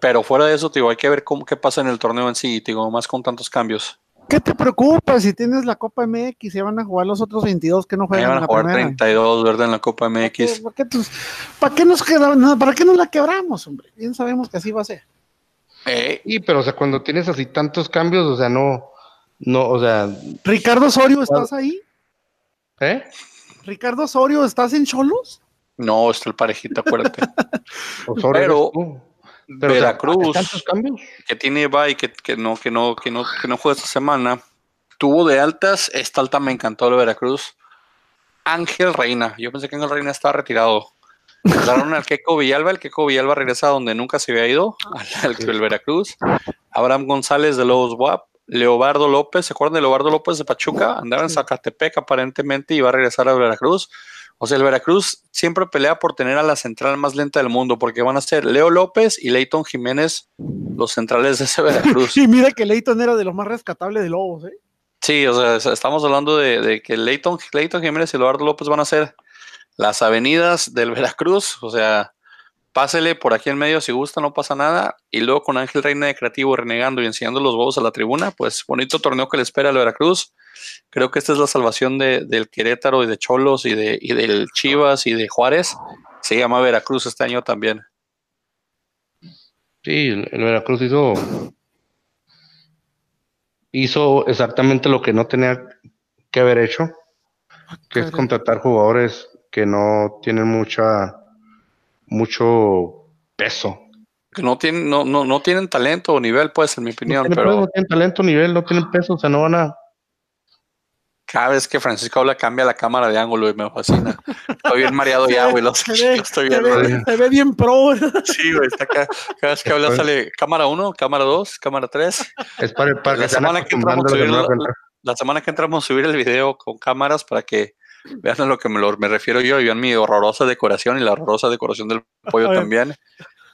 Pero fuera de eso, digo, hay que ver cómo qué pasa en el torneo en sí, digo, más con tantos cambios. ¿Qué te preocupa si tienes la Copa MX y van a jugar los otros 22 que no juegan? Van a jugar 32, ¿verdad? En la Copa MX. ¿Para qué, ¿para qué nos ¿Para qué nos la quebramos, hombre? Bien sabemos que así va a ser. Eh, y pero, o sea, cuando tienes así tantos cambios, o sea, no, no, o sea. Ricardo Osorio, ¿estás ahí? ¿Eh? Ricardo Osorio, ¿estás en Cholos? No, está el parejito, acuérdate. [LAUGHS] Osorio. Pero Veracruz, que tiene bye, que, que, no, que, no, que, no, que no juega esta semana, tuvo de altas. Esta alta me encantó el Veracruz. Ángel Reina. Yo pensé que Ángel Reina estaba retirado. Daron al Keco Villalba. El Keco Villalba regresa donde nunca se había ido, [LAUGHS] al, el Veracruz. Abraham González de Lobos WAP. Leobardo López, ¿se acuerdan de Leobardo López de Pachuca? Andaba en Zacatepec aparentemente y va a regresar a Veracruz. O sea, el Veracruz siempre pelea por tener a la central más lenta del mundo, porque van a ser Leo López y Leighton Jiménez los centrales de ese Veracruz. [LAUGHS] y mira que Leighton era de lo más rescatable de Lobos, ¿eh? Sí, o sea, estamos hablando de, que Leighton, Jiménez y Eduardo López van a ser las avenidas del Veracruz, o sea, pásele por aquí en medio si gusta, no pasa nada. Y luego con Ángel Reina de Creativo renegando y enseñando los huevos a la tribuna, pues bonito torneo que le espera al Veracruz. Creo que esta es la salvación del Querétaro y de Cholos y, de, y del Chivas y de Juárez. Se llama Veracruz este año también. Sí, el Veracruz hizo hizo exactamente lo que no tenía que haber hecho, que es contratar jugadores que no tienen mucha mucho peso. Que no tienen, no, no, no tienen talento o nivel, pues, en mi opinión. pero no tienen talento, nivel, no tienen peso, o sea, no van a. Cada vez que Francisco habla, cambia la cámara de ángulo y me fascina. Estoy bien mareado ya, güey. Los, [LAUGHS] se, estoy ve, se ve bien pro. Sí, güey, está acá. Cada vez que habla sale cámara 1, cámara 2, cámara 3. Es para, para la, semana que entramos subir, la, la, semana que entramos a subir el video con cámaras para que Vean a lo que me, me refiero yo y vean mi horrorosa decoración y la horrorosa decoración del pollo también.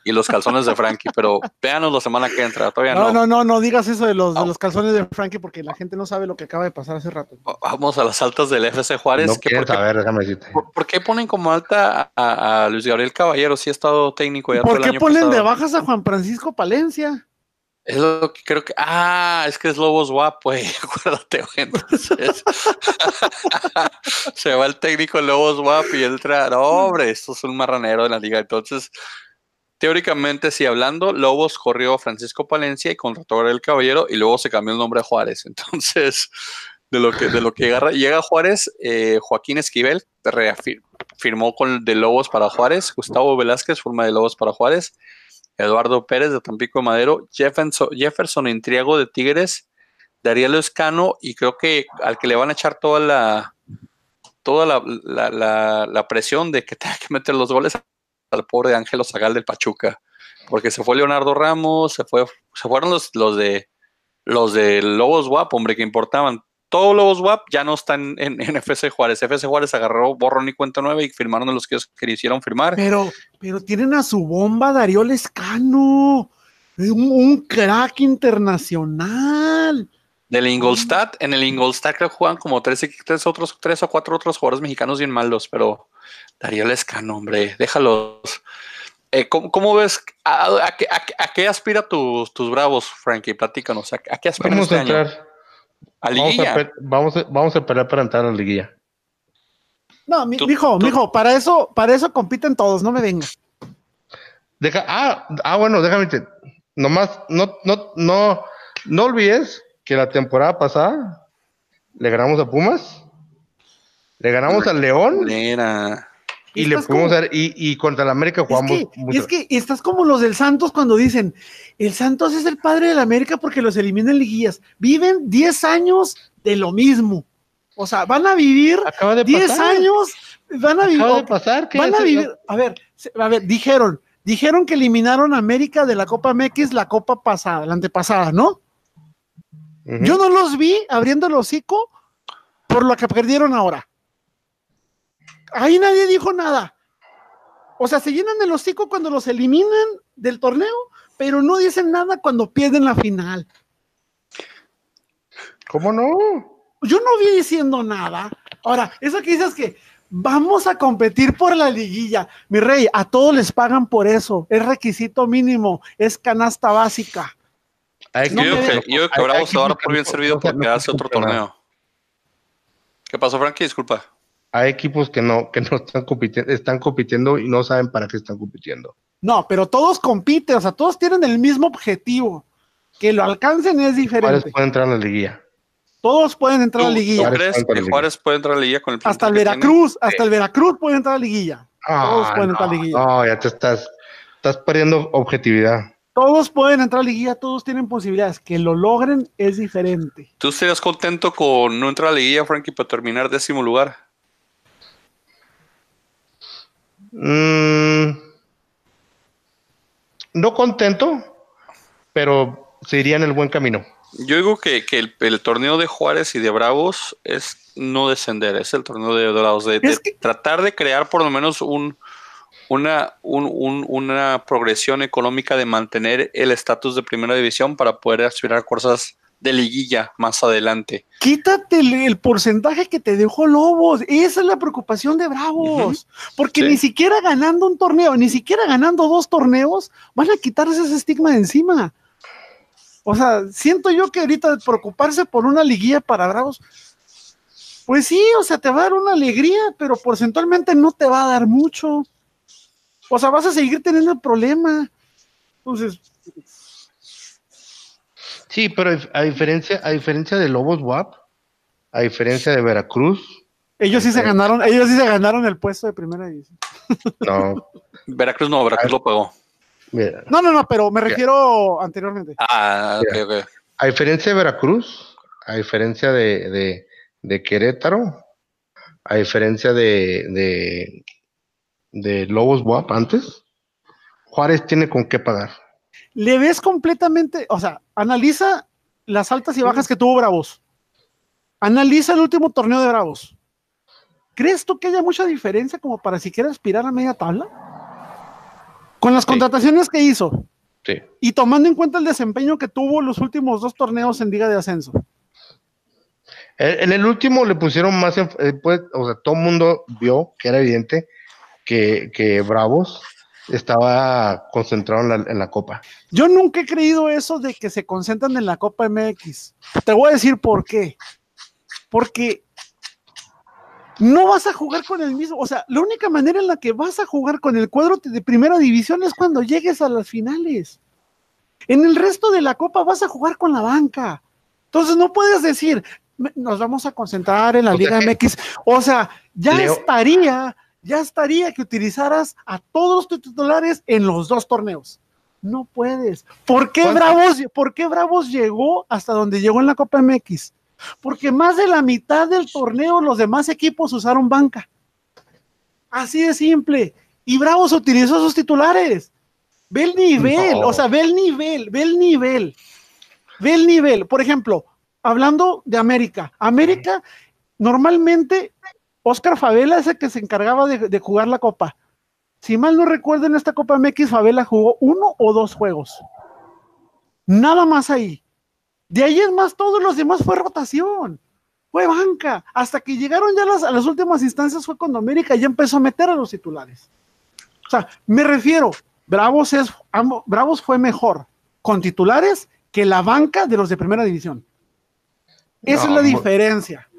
Y los calzones de Frankie, pero véanos la semana que entra, todavía no. No, no, no, no digas eso de los, de los calzones de Frankie porque la gente no sabe lo que acaba de pasar hace rato. Vamos a las altas del FC Juárez. No por, qué, déjame decirte. Por, qué ponen como alta a, Luis Gabriel Caballero si ha estado técnico ya ¿Por todo el qué ponen de bajas a Juan Francisco Palencia? Es lo que creo que. Ah, es que es Lobos guapo, güey. [LAUGHS] Acuérdate, Entonces. [LAUGHS] se va el técnico Lobos guapo y entra. No, hombre, esto es un marranero de la liga. Entonces, teóricamente, sí, hablando, Lobos corrió a Francisco Palencia y contrató a el Caballero y luego se cambió el nombre a Juárez. Entonces, de lo que, de lo que llega, llega Juárez, eh, Joaquín Esquivel firmó con de Lobos para Juárez. Gustavo Velázquez, forma de Lobos para Juárez. Eduardo Pérez de Tampico Madero, Jefferson, Jefferson Intriago de Tigres, Darío Escano y creo que al que le van a echar toda la toda la, presión de que [LAUGHS] tenga que meter los goles al pobre Ángelo Zagal del Pachuca, porque se fue Leonardo Ramos, se fue, se fueron los, los de los de Lobos Guapo, hombre, que importaban todos los WAP ya no están en, FC Juárez. FC Juárez agarró borrón y cuenta nueva y firmaron a los que, que hicieron firmar. Pero, pero tienen a su bomba Darío Lescano, un, un crack internacional. Del Ingolstadt, en el Ingolstadt creo que juegan como tres, tres, otros, tres o cuatro otros jugadores mexicanos bien malos, pero Darío Lescano, hombre, déjalos. Eh, ¿cómo, ves? A, qué, aspira tus, tus bravos, Frankie? Platícanos. ¿A, qué aspira este año? Vamos a, vamos, a, pelear para entrar a la liguilla. No, mi, mijo, mijo, para eso, para eso compiten todos, no me vengas. Deja, ah, ah, bueno, déjame te, nomás, no, no, no, no olvides que la temporada pasada le ganamos a Pumas, le ganamos al León. Y le pudimos dar, y, contra el América jugamos. Es que, es que estás como los del Santos cuando dicen, el Santos es el padre del América porque los eliminan liguillas. Viven 10 años de lo mismo. O sea, van a vivir 10 años, van a vivir. Acaba de pasar, van a vivir. A ver, a ver, dijeron, dijeron que eliminaron a América de la Copa MX la Copa pasada, la antepasada, ¿no? Yo no los vi abriendo el hocico por lo que perdieron ahora. Ahí nadie dijo nada. O sea, se llenan el hocico cuando los eliminan del torneo, pero no dicen nada cuando pierden la final. ¿Cómo no? Yo no vi diciendo nada. Ahora, eso que dices que vamos a competir por la liguilla. Mi rey, a todos les pagan por eso. Es requisito mínimo, es canasta básica. yo, creo que, yo Bravo se por bien servido porque hace otro torneo. ¿Qué pasó, Frankie? Disculpa hay equipos que no, que no están compitiendo, están compitiendo y no saben para qué están compitiendo. No, pero todos compiten, o sea, todos tienen el mismo objetivo. Que lo alcancen es diferente. Juárez puede entrar a la liguilla. Todos pueden entrar a la liguilla. Juárez, crees que Juárez puede entrar a la liguilla con el Hasta el Veracruz, hasta el Veracruz puede entrar a la liguilla. todos pueden entrar a la liguilla. No, ya te estás. estás perdiendo objetividad. Todos pueden entrar a liguilla, todos tienen posibilidades. Que lo logren es diferente. ¿Tú estarías contento con no entrar a liguilla, Frankie, para terminar décimo lugar? Mm, no contento, pero se iría en el buen camino. Yo digo que, el, torneo de Juárez y de Bravos es no descender, es el torneo de Dorados, de, tratar de crear por lo menos un, una, una progresión económica de mantener el estatus de primera división para poder aspirar a cosas de liguilla más adelante. Quítate el, porcentaje que te dejó Lobos. Esa es la preocupación de Bravos. Porque ni siquiera ganando un torneo, ni siquiera ganando dos torneos, van a quitarse ese estigma de encima. O sea, siento yo que ahorita preocuparse por una liguilla para Bravos, pues sí, o sea, te va a dar una alegría, pero porcentualmente no te va a dar mucho. O sea, vas a seguir teniendo el problema. Entonces. Sí, pero a diferencia, a diferencia de Lobos WAP, a diferencia de Veracruz. Ellos sí se eh, ganaron, ellos sí se ganaron el puesto de primera división. [LAUGHS] No. Veracruz no, Veracruz lo pagó. No, no, no, pero me refiero anteriormente. Ah, ok, ok. A diferencia de Veracruz, a diferencia de, de, Querétaro, a diferencia de, de, Lobos WAP antes, Juárez tiene con qué pagar. Le ves completamente, o sea, analiza las altas y bajas que tuvo Bravos. Analiza el último torneo de Bravos. ¿Crees tú que haya mucha diferencia como para siquiera aspirar a media tabla? Con las contrataciones que hizo. Sí. Y tomando en cuenta el desempeño que tuvo los últimos dos torneos en Liga de Ascenso. En el último le pusieron más, eh, pues, o sea, todo el mundo vio que era evidente que, Bravos estaba concentrado en la, en la, Copa. Yo nunca he creído eso de que se concentran en la Copa MX. Te voy a decir por qué. Porque no vas a jugar con el mismo, o sea, la única manera en la que vas a jugar con el cuadro de primera división es cuando llegues a las finales. En el resto de la copa vas a jugar con la banca. Entonces no puedes decir, nos vamos a concentrar en la Liga MX. O sea, ya estaría, ya estaría que utilizaras a todos tus titulares en los dos torneos. No puedes. ¿Por qué Bravos, por qué Bravos llegó hasta donde llegó en la Copa MX? porque más de la mitad del torneo los demás equipos usaron banca. Así de simple. Y Bravos utilizó sus titulares. Ve el nivel, o sea, ve el nivel, ve el nivel. Ve el nivel. Por ejemplo, hablando de América. América, normalmente, Oscar Favela es el que se encargaba de, de jugar la copa. Si mal no recuerdo, en esta Copa MX, Favela jugó uno o dos juegos. Nada más ahí. De ahí es más, todos los demás fue rotación, fue banca. Hasta que llegaron ya las, a las últimas instancias fue cuando América ya empezó a meter a los titulares. O sea, me refiero, Bravos, es, Bravos fue mejor con titulares que la banca de los de primera división. Esa es la diferencia.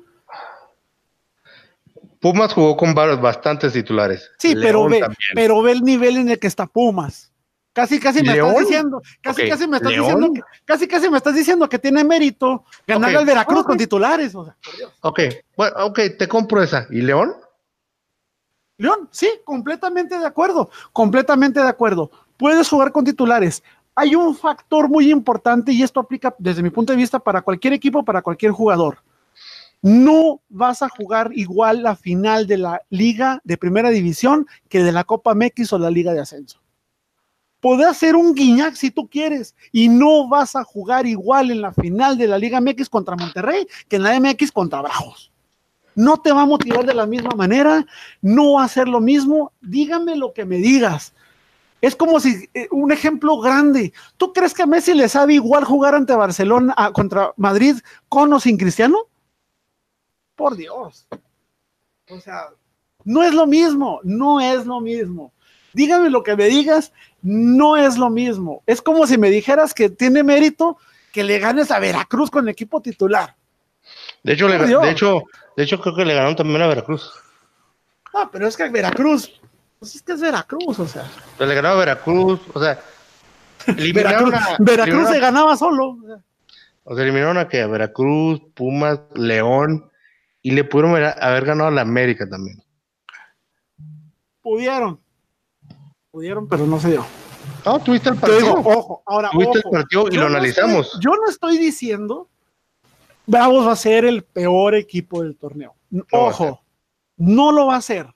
Pumas jugó con bastantes titulares. Sí, pero ve, pero ve el nivel en el que está Pumas. Casi, casi me estás diciendo, casi, casi me estás diciendo, que, casi, casi me estás diciendo que tiene mérito ganar al Veracruz con titulares. O sea, ok, bueno, ok, te compro esa. ¿Y León? León, sí, completamente de acuerdo, completamente de acuerdo. Puedes jugar con titulares. Hay un factor muy importante y esto aplica desde mi punto de vista para cualquier equipo, para cualquier jugador. No vas a jugar igual la final de la liga de primera división que de la Copa MX o la liga de ascenso. Podés hacer un guiñac si tú quieres y no vas a jugar igual en la final de la Liga MX contra Monterrey que en la MX contra Bravos. No te va a motivar de la misma manera, no va a ser lo mismo. Dígame lo que me digas. Es como si, eh, un ejemplo grande, ¿tú crees que a Messi le sabe igual jugar ante Barcelona ah, contra Madrid con o sin Cristiano? Por Dios. O sea, no es lo mismo, no es lo mismo. Dígame lo que me digas, no es lo mismo. Es como si me dijeras que tiene mérito que le ganes a Veracruz con el equipo titular. De hecho, de hecho, de hecho creo que le ganaron también a Veracruz. Ah, pero es que Veracruz, pues es que es Veracruz, o sea. Pero le ganó a Veracruz, o sea. Veracruz, Veracruz se ganaba solo. O sea, eliminaron a que a Veracruz, Pumas, León, y le pudieron haber ganado a la América también. Pudieron, Pudieron, pero no se dio. No, tuviste el partido. ojo, ahora. Tuviste el partido y lo analizamos. yo no estoy diciendo Bravos va a ser el peor equipo del torneo. ojo, no lo va a ser.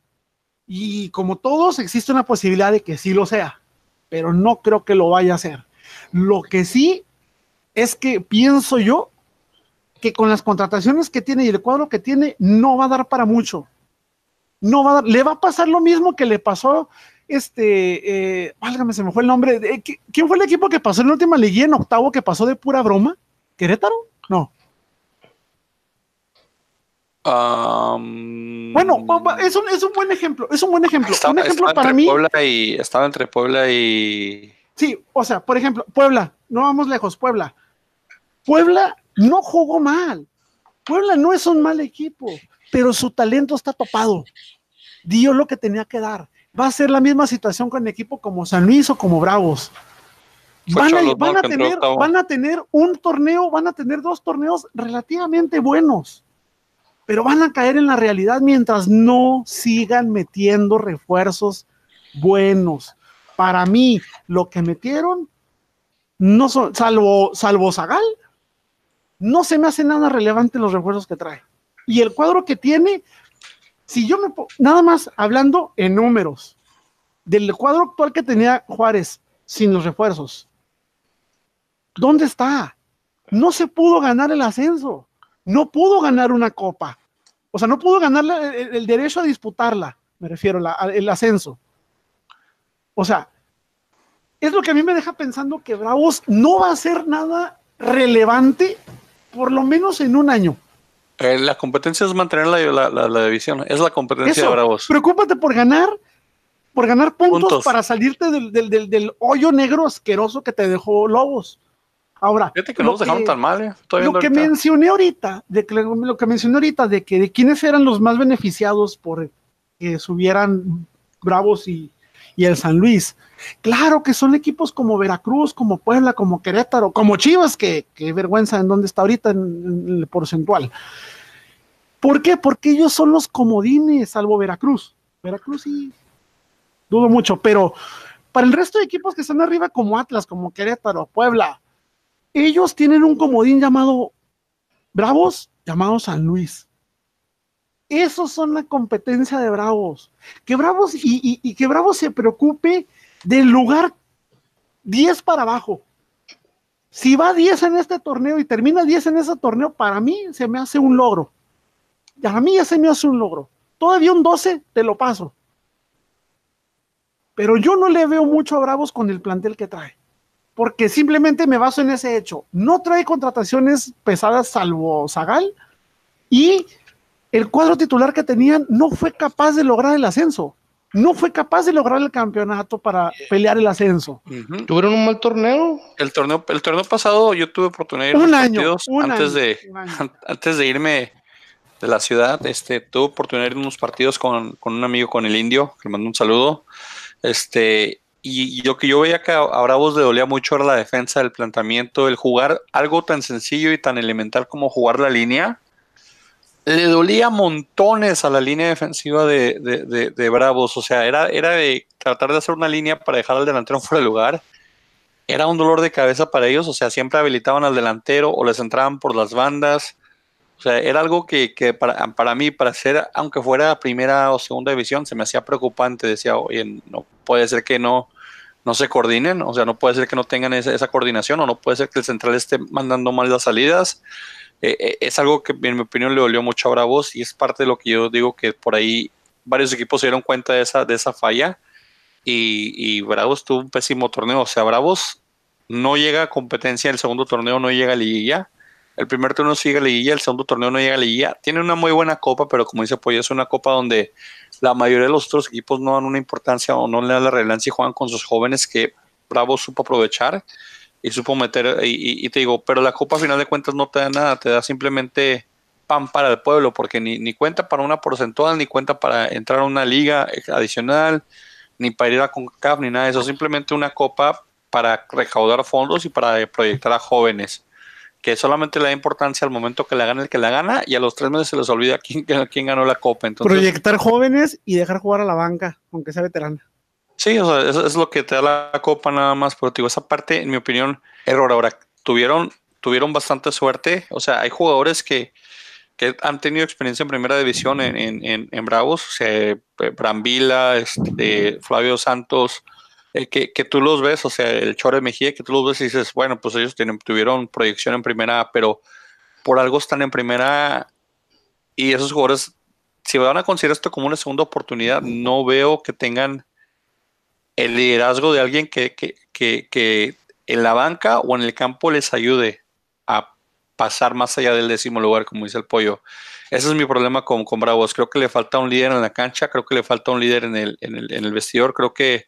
Y como todos, existe una posibilidad de que sí lo sea, pero no creo que lo vaya a hacer. Lo que sí es que pienso yo que con las contrataciones que tiene y el cuadro que tiene, no va a dar para mucho. No va a dar, le va a pasar lo mismo que le pasó este, eh, válgame, se me fue el nombre. De, ¿Quién fue el equipo que pasó en la última liguilla en octavo que pasó de pura broma? ¿Querétaro? No. bueno, es un, es un buen ejemplo. Es un buen ejemplo. un ejemplo para mí. Puebla y, estaba entre Puebla y. Sí, o sea, por ejemplo, Puebla, no vamos lejos, Puebla. Puebla no jugó mal. Puebla no es un mal equipo, pero su talento está topado. Dio lo que tenía que dar va a ser la misma situación con el equipo como San Luis o como Bravos. Van a, tener, van a tener un torneo, van a tener dos torneos relativamente buenos, pero van a caer en la realidad mientras no sigan metiendo refuerzos buenos. Para mí, lo que metieron, no son, salvo, salvo Zagal, no se me hace nada relevante los refuerzos que trae. Y el cuadro que tiene, si yo me nada más hablando en números del cuadro actual que tenía Juárez sin los refuerzos, ¿dónde está? No se pudo ganar el ascenso, no pudo ganar una copa, o sea, no pudo ganar el, derecho a disputarla, me refiero, al ascenso. O sea, es lo que a mí me deja pensando que Bravos no va a ser nada relevante, por lo menos en un año. Eh, la competencia es mantener la, división. Es la competencia de Bravos. Preocúpate por ganar, por ganar puntos, para salirte del, hoyo negro asqueroso que te dejó Lobos. Ahora, Fíjate que no nos dejaron tan mal, ¿eh? lo que mencioné ahorita, de que, lo que mencioné ahorita, de que de quiénes eran los más beneficiados por que subieran Bravos y, el San Luis. Claro que son equipos como Veracruz, como Puebla, como Querétaro, como Chivas, que, vergüenza en dónde está ahorita en, el porcentual. ¿Por qué? Porque ellos son los comodines, salvo Veracruz. Veracruz sí, dudo mucho, pero para el resto de equipos que están arriba, como Atlas, como Querétaro, Puebla, ellos tienen un comodín llamado Bravos, llamado San Luis. Esos son la competencia de Bravos. Que Bravos y, y que Bravos se preocupe del lugar 10 para abajo. Si va 10 en este torneo y termina 10 en ese torneo, para mí se me hace un logro. A mí ya se me hace un logro. Todavía un 12 te lo paso. Pero yo no le veo mucho a Bravos con el plantel que trae. Porque simplemente me baso en ese hecho. No trae contrataciones pesadas salvo Zagal. Y el cuadro titular que tenían no fue capaz de lograr el ascenso no fue capaz de lograr el campeonato para pelear el ascenso. ¿Tuvieron un mal torneo? El torneo, el torneo pasado yo tuve oportunidad de ir un año, antes de antes de irme de la ciudad, este tuve oportunidad de ir unos partidos con, un amigo con el indio, que le mando un saludo. Este, y, lo que yo veía que a, a Bravos le dolía mucho era la defensa, el planteamiento, el jugar algo tan sencillo y tan elemental como jugar la línea le dolía montones a la línea defensiva de, Bravos. O sea, era, era de tratar de hacer una línea para dejar al delantero fuera de lugar. Era un dolor de cabeza para ellos. O sea, siempre habilitaban al delantero o les entraban por las bandas. O sea, era algo que, para, para, mí, para ser, aunque fuera primera o segunda división, se me hacía preocupante. Decía, oye, no puede ser que no, no se coordinen. O sea, no puede ser que no tengan esa, esa coordinación o no puede ser que el central esté mandando mal las salidas. Eh, eh, es algo que en mi opinión le dolió mucho a Bravos y es parte de lo que yo digo que por ahí varios equipos se dieron cuenta de esa, de esa falla y, y Bravos tuvo un pésimo torneo. O sea, Bravos no llega a competencia, el segundo torneo no llega a liguilla. El primer torneo sigue a liguilla, el segundo torneo no llega a liguilla. Tiene una muy buena copa, pero como dice Pollo, es una copa donde la mayoría de los otros equipos no dan una importancia o no le dan la relevancia y juegan con sus jóvenes que Bravos supo aprovechar y supo meter, y, te digo, pero la copa a final de cuentas no te da nada, te da simplemente pan para el pueblo, porque ni, ni cuenta para una porcentual, ni cuenta para entrar a una liga adicional, ni para ir a CONCACAF, ni nada de eso, simplemente una copa para recaudar fondos y para proyectar a jóvenes, que solamente le da importancia al momento que la gana el que la gana y a los tres meses se les olvida quién, [LAUGHS] quién ganó la copa. Entonces, proyectar jóvenes y dejar jugar a la banca, aunque sea veterana. Sí, o sea, es lo que te da la copa nada más, pero digo, esa parte, en mi opinión, error. Ahora, tuvieron, tuvieron bastante suerte. O sea, hay jugadores que, que han tenido experiencia en primera división en, en, en, Bravos, o sea, Brambila, este, Flavio Santos, eh, que, que, tú los ves, o sea, el Chore Mejía, que tú los ves y dices, bueno, pues ellos tienen, tuvieron proyección en primera, pero por algo están en primera y esos jugadores, si van a considerar esto como una segunda oportunidad, no veo que tengan el liderazgo de alguien que, que, que, que en la banca o en el campo les ayude a pasar más allá del décimo lugar, como dice el pollo. Ese es mi problema con, con Bravos. Creo que le falta un líder en la cancha, creo que le falta un líder en el, en el, en el vestidor. Creo que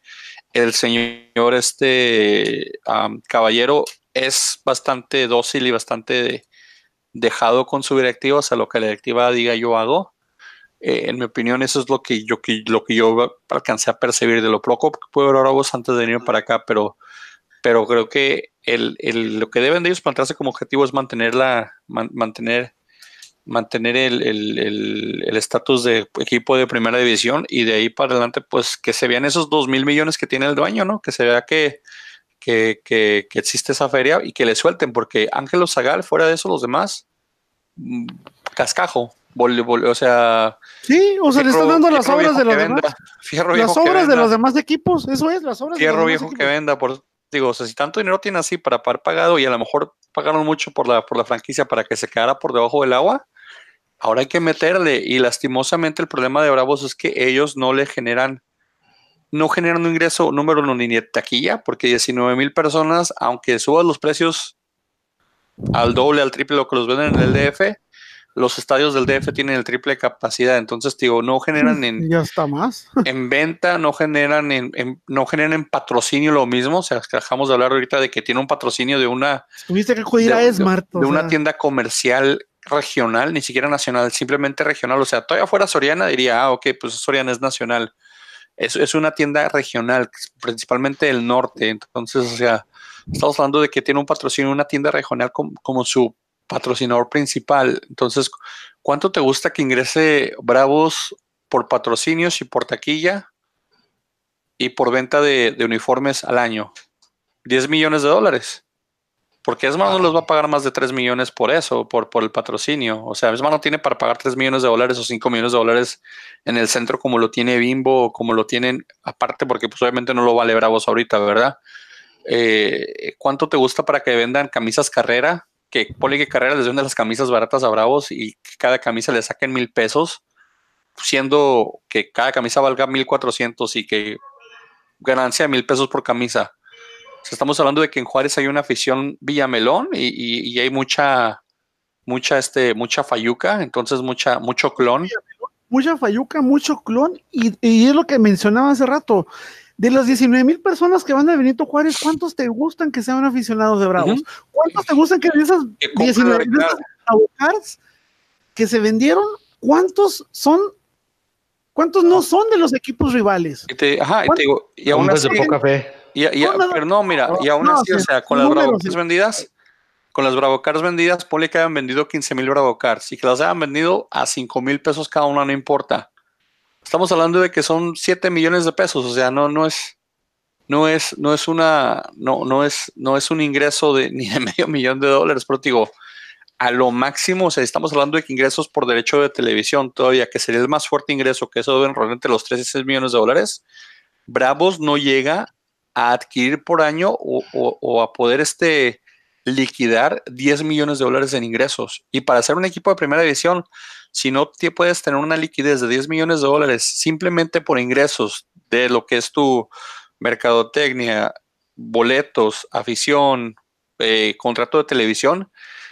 el señor este caballero es bastante dócil y bastante dejado con su directiva, o sea, lo que la directiva diga yo hago. Eh, en mi opinión, eso es lo que yo, lo que yo alcancé a percibir de lo poco que puedo ver Bravos antes de venir para acá, pero pero creo que el, el, lo que deben de ellos plantearse como objetivo es mantener la, mantener, mantener el estatus de equipo de primera división y de ahí para adelante, pues que se vean esos dos mil millones que tiene el dueño, ¿no? Que se vea que, que, que, que existe esa feria y que le suelten, porque Ángelo Zagal, fuera de eso, los demás, mm, o sea. Sí, o sea, le están dando las obras de los demás. las obras de los demás equipos, eso es, las obras Fierro viejo que venda, por, digo, o sea, si tanto dinero tiene así para pagar pagado y a lo mejor pagaron mucho por la, por la franquicia para que se quedara por debajo del agua, ahora hay que meterle. Y lastimosamente el problema de Bravos es que ellos no le generan, no generan un ingreso número uno ni de taquilla, porque 19 mil personas, aunque suban los precios al doble, al triple lo que los venden en el DF, los estadios del DF tienen el triple capacidad, entonces digo, no generan en [LAUGHS] ya está más [LAUGHS] en venta, no generan en, no generan en patrocinio lo mismo, o sea, dejamos de hablar ahorita de que tiene un patrocinio de una tuviste que acudir a Smart, de, una tienda comercial regional, ni siquiera nacional, simplemente regional, o sea, todavía fuera Soriana diría, ah, ok, pues Soriana es nacional. Es, es una tienda regional, principalmente del norte, entonces, o sea, estamos hablando de que tiene un patrocinio, una tienda regional como, como su patrocinador principal. Entonces, ¿cuánto te gusta que ingrese Bravos por patrocinios y por taquilla y por venta de, uniformes al año? 10 millones de dólares. Porque Esma no les va a pagar más de 3 millones por eso, por, por el patrocinio. O sea, Esma no tiene para pagar 3 millones de dólares o 5 millones de dólares en el centro como lo tiene Bimbo o como lo tienen aparte, porque pues obviamente no lo vale Bravos ahorita, ¿verdad? Eh, ¿Cuánto te gusta para que vendan camisas carrera que Poli que Carrera les vende las camisas baratas a Bravos y que cada camisa le saquen mil pesos, siendo que cada camisa valga mil cuatrocientos y que ganancia de mil pesos por camisa. estamos hablando de que en Juárez hay una afición Villamelón y, y, hay mucha, mucha, este, mucha fayuca, entonces mucha, mucho clon. Mucha fayuca, mucho clon, y, y es lo que mencionaba hace rato de las 19 mil personas que van a Benito Juárez, ¿cuántos te gustan que sean aficionados de Bravos? ¿Cuántos te gustan que de esas 19 mil que se vendieron, cuántos son, cuántos no son de los equipos rivales? Y ajá, y, te digo, y aún así, de poca fe. Y, pero no, mira, y aún así, o sea, con las Bravocars vendidas, con las Bravocars vendidas, ponle que hayan vendido 15 mil Bravocars y que las hayan vendido a 5 mil pesos cada una, no importa Estamos hablando de que son 7 millones de pesos, o sea, no, no es, no es, no es una, no, no es, no es un ingreso de [LAUGHS] ni de medio millón de dólares, pero digo, a lo máximo, o sea, estamos hablando de que ingresos por derecho de televisión todavía, que sería el más fuerte ingreso, que eso deben rolar entre los 3 y 6 millones de dólares. Bravos no llega a adquirir por año o, o a poder este, liquidar 10 millones de dólares en ingresos. Y para ser un equipo de primera división, si no puedes tener una liquidez de 10 millones de dólares simplemente por ingresos de lo que es tu mercadotecnia, boletos, afición, eh, contrato de televisión,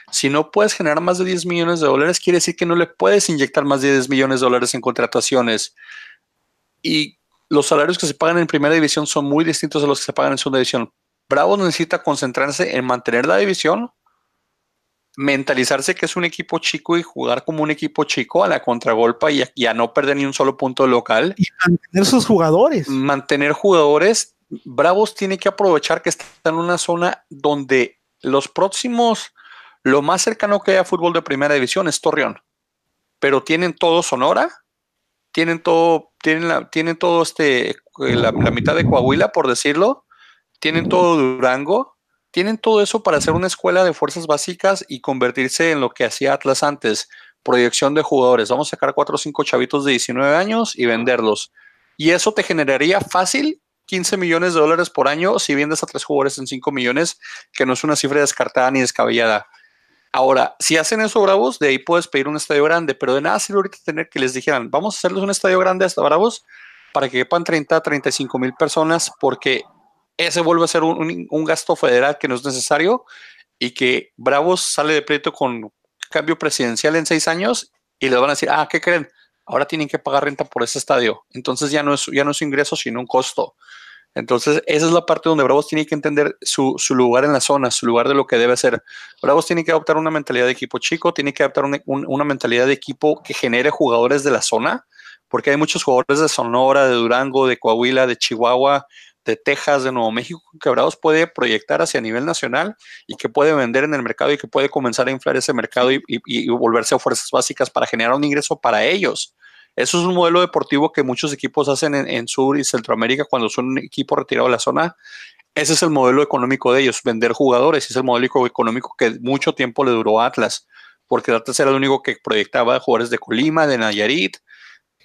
si no puedes generar más de 10 millones de dólares, quiere decir que no le puedes inyectar más de 10 millones de dólares en contrataciones. Y los salarios que se pagan en primera división son muy distintos a los que se pagan en segunda división. Bravo necesita concentrarse en mantener la división mentalizarse que es un equipo chico y jugar como un equipo chico a la contragolpa y a, no perder ni un solo punto local. Y mantener sus jugadores. Mantener jugadores. Bravos tiene que aprovechar que está en una zona donde los próximos, lo más cercano que hay a fútbol de primera división es Torreón. Pero tienen todo Sonora, tienen todo, tienen, la, tienen todo este la, mitad de Coahuila, por decirlo, tienen todo Durango, tienen todo eso para hacer una escuela de fuerzas básicas y convertirse en lo que hacía Atlas antes, proyección de jugadores. Vamos a sacar cuatro o cinco chavitos de 19 años y venderlos. Y eso te generaría fácil 15 millones de dólares por año si vendes a tres jugadores en 5 millones, que no es una cifra descartada ni descabellada. Ahora, si hacen eso Bravos, de ahí puedes pedir un estadio grande, pero de nada sirve ahorita tener que les dijeran, vamos a hacerles un estadio grande hasta Bravos para que quepan 30, 35 mil personas, porque ese vuelve a ser un, gasto federal que no es necesario y que Bravos sale de pleito con cambio presidencial en seis años y les van a decir, ah, ¿qué creen? Ahora tienen que pagar renta por ese estadio. Entonces ya no es, ya no es ingreso, sino un costo. Entonces, esa es la parte donde Bravos tiene que entender su, lugar en la zona, su lugar de lo que debe ser. Bravos tiene que adoptar una mentalidad de equipo chico, tiene que adoptar una mentalidad de equipo que genere jugadores de la zona, porque hay muchos jugadores de Sonora, de Durango, de Coahuila, de Chihuahua, de Texas, de Nuevo México, que Bravos puede proyectar hacia nivel nacional y que puede vender en el mercado y que puede comenzar a inflar ese mercado y, y volverse a fuerzas básicas para generar un ingreso para ellos. Eso es un modelo deportivo que muchos equipos hacen en, Sur y Centroamérica cuando son un equipo retirado de la zona. Ese es el modelo económico de ellos, vender jugadores. Es el modelo económico que mucho tiempo le duró a Atlas, porque Atlas era el único que proyectaba jugadores de Colima, de Nayarit.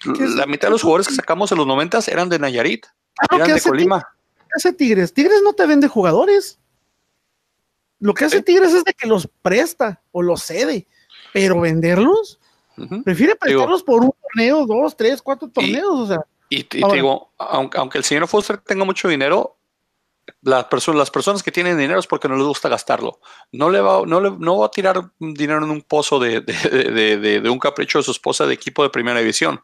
La mitad de los jugadores que sacamos en los 90 eran de Nayarit, ah, de Colima. ¿Qué hace Tigres? Tigres no te vende jugadores. Lo que hace Tigres es de que los presta o los cede, pero venderlos Prefiere prestarlos por un torneo, dos, tres, cuatro torneos, y, o sea. Y, te digo, aunque, el señor Foster tenga mucho dinero, las personas, las personas que tienen dinero es porque no les gusta gastarlo. No le va, no le, no va a tirar dinero en un pozo de, de, un capricho de su esposa de equipo de primera división.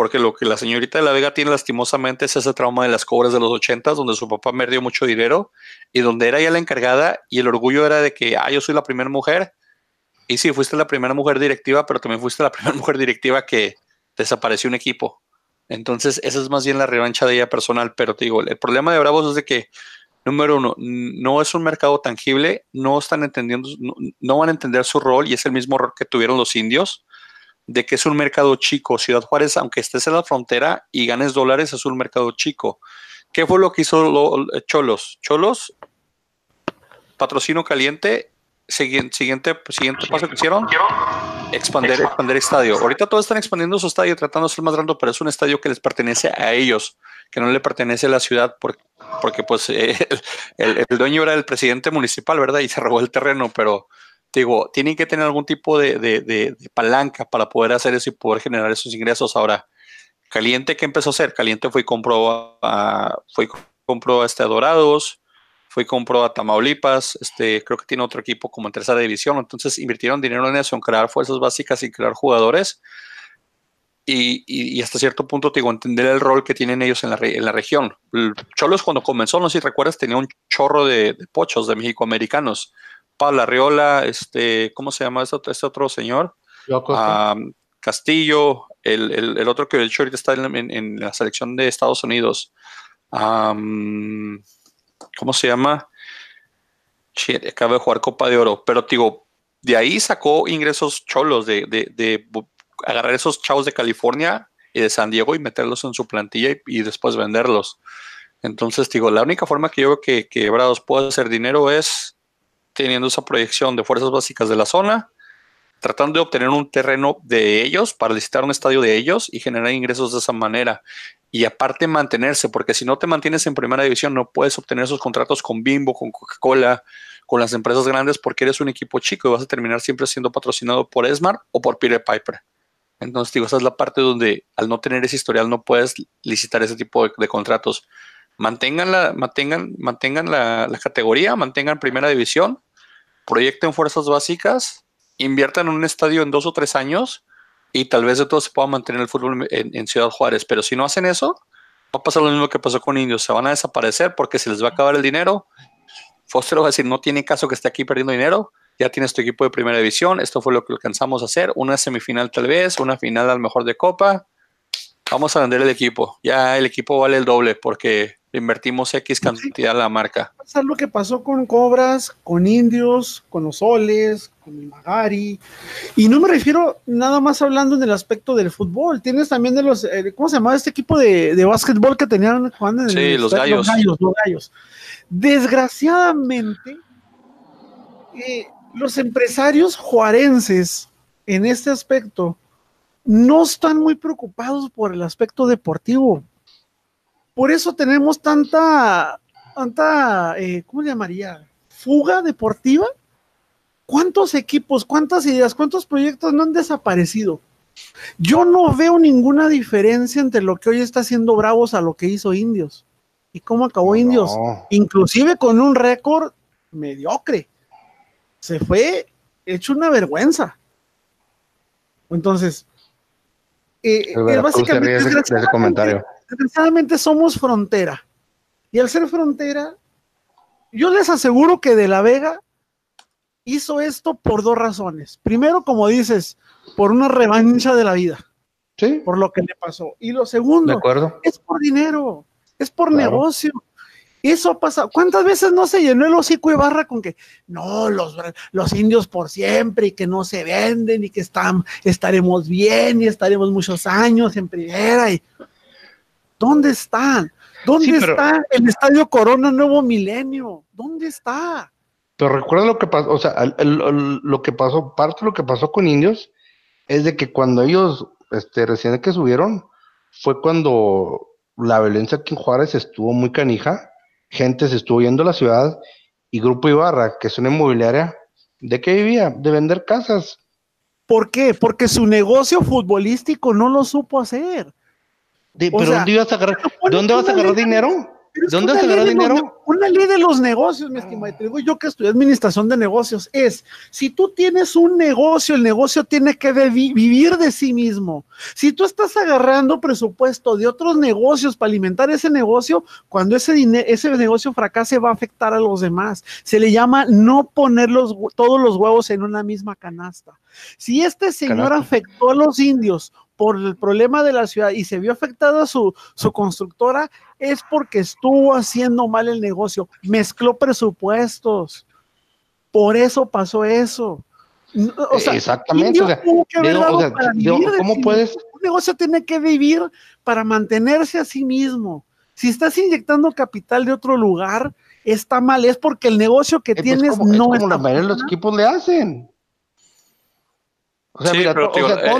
Porque lo que la señorita de la Vega tiene lastimosamente es ese trauma de las cobras de los ochentas, donde su papá perdió mucho dinero y donde era ella la encargada y el orgullo era de que, ah, yo soy la primera mujer y sí, fuiste la primera mujer directiva, pero también fuiste la [LAUGHS] primera mujer directiva que desapareció un equipo. Entonces, esa es más bien la revancha de ella personal. Pero te digo, el problema de Bravos es de que, número uno, no es un mercado tangible, no están entendiendo, no, van a entender su rol y es el mismo rol que tuvieron los indios, de que es un mercado chico. Ciudad Juárez, aunque estés en la frontera y ganes dólares, es un mercado chico. ¿Qué fue lo que hizo Cholos? Cholos, patrocino caliente siguiente, siguiente, siguiente paso que hicieron, expandir, expandir estadio. Ahorita todos están expandiendo su estadio, tratando de ser más grande, pero es un estadio que les pertenece a ellos, que no le pertenece a la ciudad, porque, porque pues [LAUGHS] eh, el, dueño era el presidente municipal, ¿verdad? Y se robó el terreno, pero digo, tienen que tener algún tipo de, palanca para poder hacer eso y poder generar esos ingresos. Ahora, Caliente, ¿qué empezó a hacer? Caliente fue y compró a, fue compró a este Dorados, fue y compró a Tamaulipas, este, creo que tiene otro equipo como en tercera división, entonces invirtieron dinero en eso, en crear fuerzas básicas y crear jugadores. Y, hasta cierto punto, te digo, entender el rol que tienen ellos en la, en la región. Cholos cuando comenzó, no sé si recuerdas, tenía un chorro de, pochos de mexicoamericanos. Pablo Arriola, este, ¿cómo se llama este, este otro señor? Ah, Castillo, el, el, otro que de hecho ahorita está en, la selección de Estados Unidos. ¿cómo se llama? acaba de jugar Copa de Oro, pero digo, de ahí sacó ingresos cholos de, de, agarrar esos chavos de California y de San Diego y meterlos en su plantilla y, después venderlos. Entonces, digo, la única forma que yo veo que, que Bravos puede hacer dinero es teniendo esa proyección de fuerzas básicas de la zona, tratando de obtener un terreno de ellos para licitar un estadio de ellos y generar ingresos de esa manera. Y aparte mantenerse, porque si no te mantienes en primera división no puedes obtener esos contratos con Bimbo, con Coca-Cola, con las empresas grandes porque eres un equipo chico y vas a terminar siempre siendo patrocinado por Smart o por Peter Piper. Entonces, digo, esa es la parte donde al no tener ese historial no puedes licitar ese tipo de, contratos. Mantengan, la, mantengan, mantengan la, la categoría, mantengan primera división, proyecten fuerzas básicas inviertan en un estadio en dos o tres años y tal vez de todo se pueda mantener el fútbol en, Ciudad Juárez. Pero si no hacen eso, va a pasar lo mismo que pasó con Indios. Se van a desaparecer porque se les va a acabar el dinero. Foster va a decir, no tiene caso que esté aquí perdiendo dinero. Ya tienes tu equipo de primera división. Esto fue lo que alcanzamos a hacer. Una semifinal tal vez, una final al mejor de copa. Vamos a vender el equipo. Ya el equipo vale el doble porque invertimos X cantidad a la marca. Es lo que pasó con Cobras, con Indios, con los Soles, con el Magari. Y no me refiero nada más hablando en el aspecto del fútbol. Tienes también de los, eh, ¿cómo se llamaba este equipo de, de básquetbol que tenían jugando en sí, los, gallos. los gallos. Desgraciadamente, eh, los empresarios juarenses en este aspecto no están muy preocupados por el aspecto deportivo por eso tenemos tanta, tanta, eh, ¿cómo le llamaría? Fuga deportiva. ¿Cuántos equipos, cuántas ideas, cuántos proyectos no han desaparecido? Yo no veo ninguna diferencia entre lo que hoy está haciendo Bravos a lo que hizo Indios. ¿Y cómo acabó Indios? Inclusive con un récord mediocre. Se fue hecho una vergüenza. Entonces, eh, básicamente ese comentario desgraciadamente somos frontera. Y al ser frontera, yo les aseguro que De la Vega hizo esto por dos razones. Primero, como dices, por una revancha de la vida. Sí. Por lo que le pasó. Y lo segundo, es por dinero, es por negocio. Eso ha pasado. ¿Cuántas veces no se llenó el hocico de barra con que no, los, los indios por siempre y que no se venden y que están, estaremos bien y estaremos muchos años en primera? Y ¿Dónde están? ¿Dónde está el Estadio Corona Nuevo Milenio? ¿Dónde está? Pero recuerda lo que pasó, o sea, lo que pasó, parte de lo que pasó con Indios es de que cuando ellos, este, recién que subieron, fue cuando la violencia aquí en Juárez estuvo muy canija, gente se estuvo yendo a la ciudad y Grupo Ibarra, que es una inmobiliaria, ¿de qué vivía? De vender casas. ¿Por qué? Porque su negocio futbolístico no lo supo hacer. ¿Pero dónde ibas a agarrar, ¿dónde vas a agarrar dinero? ¿Dónde vas a agarrar dinero? una ley de los negocios, mi estimado. Te digo yo que estudié administración de negocios. Es, si tú tienes un negocio, el negocio tiene que vivir de sí mismo. Si tú estás agarrando presupuesto de otros negocios para alimentar ese negocio, cuando ese, ese negocio fracase va a afectar a los demás. Se le llama no poner los, todos los huevos en una misma canasta. Si este señor afectó a los indios por el problema de la ciudad y se vio afectada su, su constructora, es porque estuvo haciendo mal el negocio, mezcló presupuestos. Por eso pasó eso. Exactamente. ¿Cómo puedes? Un negocio tiene que vivir para mantenerse a sí mismo. Si estás inyectando capital de otro lugar, está mal. Es porque el negocio que eh, pues, tienes no es como la mayoría de los equipos le hacen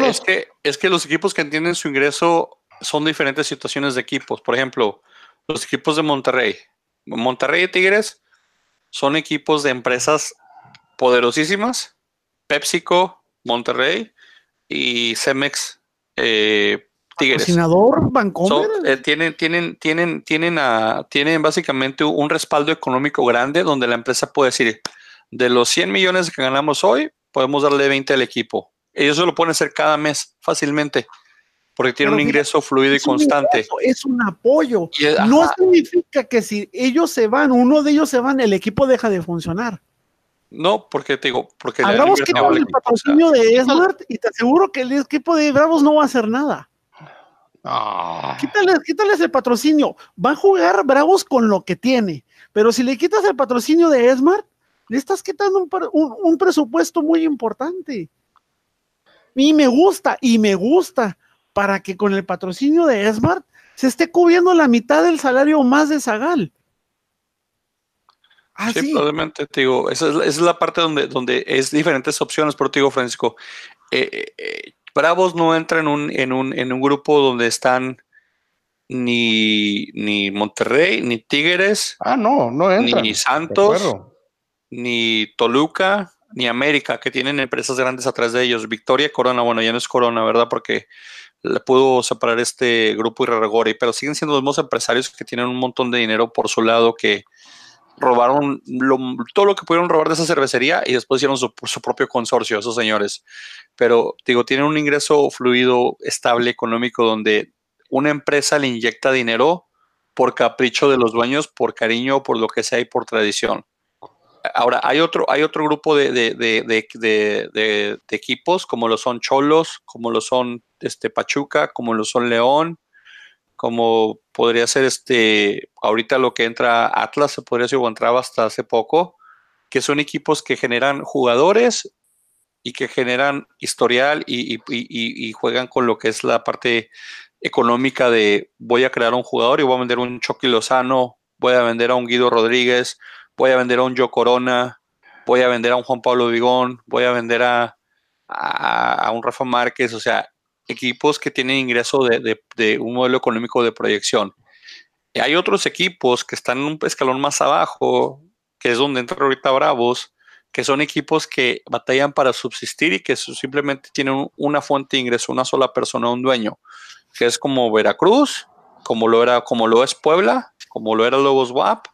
es, que, es que los equipos que entienden su ingreso son diferentes situaciones de equipos. Por ejemplo, los equipos de Monterrey. Monterrey y Tigres son equipos de empresas poderosísimas. PepsiCo, Monterrey y Cemex, eh, Tigres. Eh, tienen, tienen, tienen, tienen, a, tienen básicamente un respaldo económico grande donde la empresa puede decir, de los 100 millones que ganamos hoy, podemos darle 20 al equipo ellos se lo pueden hacer cada mes fácilmente porque tiene un ingreso fluido y constante. es un apoyo. no significa que si ellos se van, uno de ellos se van, el equipo deja de funcionar. No, porque te digo, porque Hablamos que con el patrocinio de Smart y te aseguro que el equipo de Bravos no va a hacer nada. Ah. Quítales, el patrocinio. Va a jugar Bravos con lo que tiene. Pero si le quitas el patrocinio de Smart, le estás quitando un presupuesto muy importante. Y me gusta, y me gusta, para que con el patrocinio de Smart se esté cubriendo la mitad del salario más de Zagal. Ah, sí, probablemente, te digo, esa es, la parte donde, donde es diferentes opciones, pero te digo, Francisco, eh, eh, eh, Bravos no entra en un, en un, en un grupo donde están ni, ni Monterrey, ni Tigres. Ah, no, no entra. Ni Santos, ni Toluca, ni América, que tienen empresas grandes atrás de ellos. Victoria, Corona, bueno, ya no es Corona, ¿verdad? Porque le pudo separar este grupo Irregori, pero siguen siendo los mismos empresarios que tienen un montón de dinero por su lado que robaron todo lo que pudieron robar de esa cervecería y después hicieron su, su, propio consorcio, esos señores. Pero digo, tienen un ingreso fluido, estable, económico, donde una empresa le inyecta dinero por capricho de los dueños, por cariño, por lo que sea y por tradición. Ahora, hay otro, hay otro grupo de, de, equipos, como lo son Cholos, como lo son este, Pachuca, como lo son León, como podría ser este, ahorita lo que entra Atlas, se podría decir, o entraba hasta hace poco, que son equipos que generan jugadores y que generan historial y, juegan con lo que es la parte económica de voy a crear un jugador y voy a vender un Chucky Lozano, voy a vender a un Guido Rodríguez, voy a vender a un Joe Corona, voy a vender a un Juan Pablo Vigón, voy a vender a, a, un Rafa Márquez, o sea, equipos que tienen ingreso de, de, un modelo económico de proyección. Hay otros equipos que están en un escalón más abajo, que es donde entra ahorita Bravos, que son equipos que batallan para subsistir y que simplemente tienen una fuente de ingreso, una sola persona, un dueño, que es como Veracruz, como lo era, como lo es Puebla, como lo era Lobos WAP,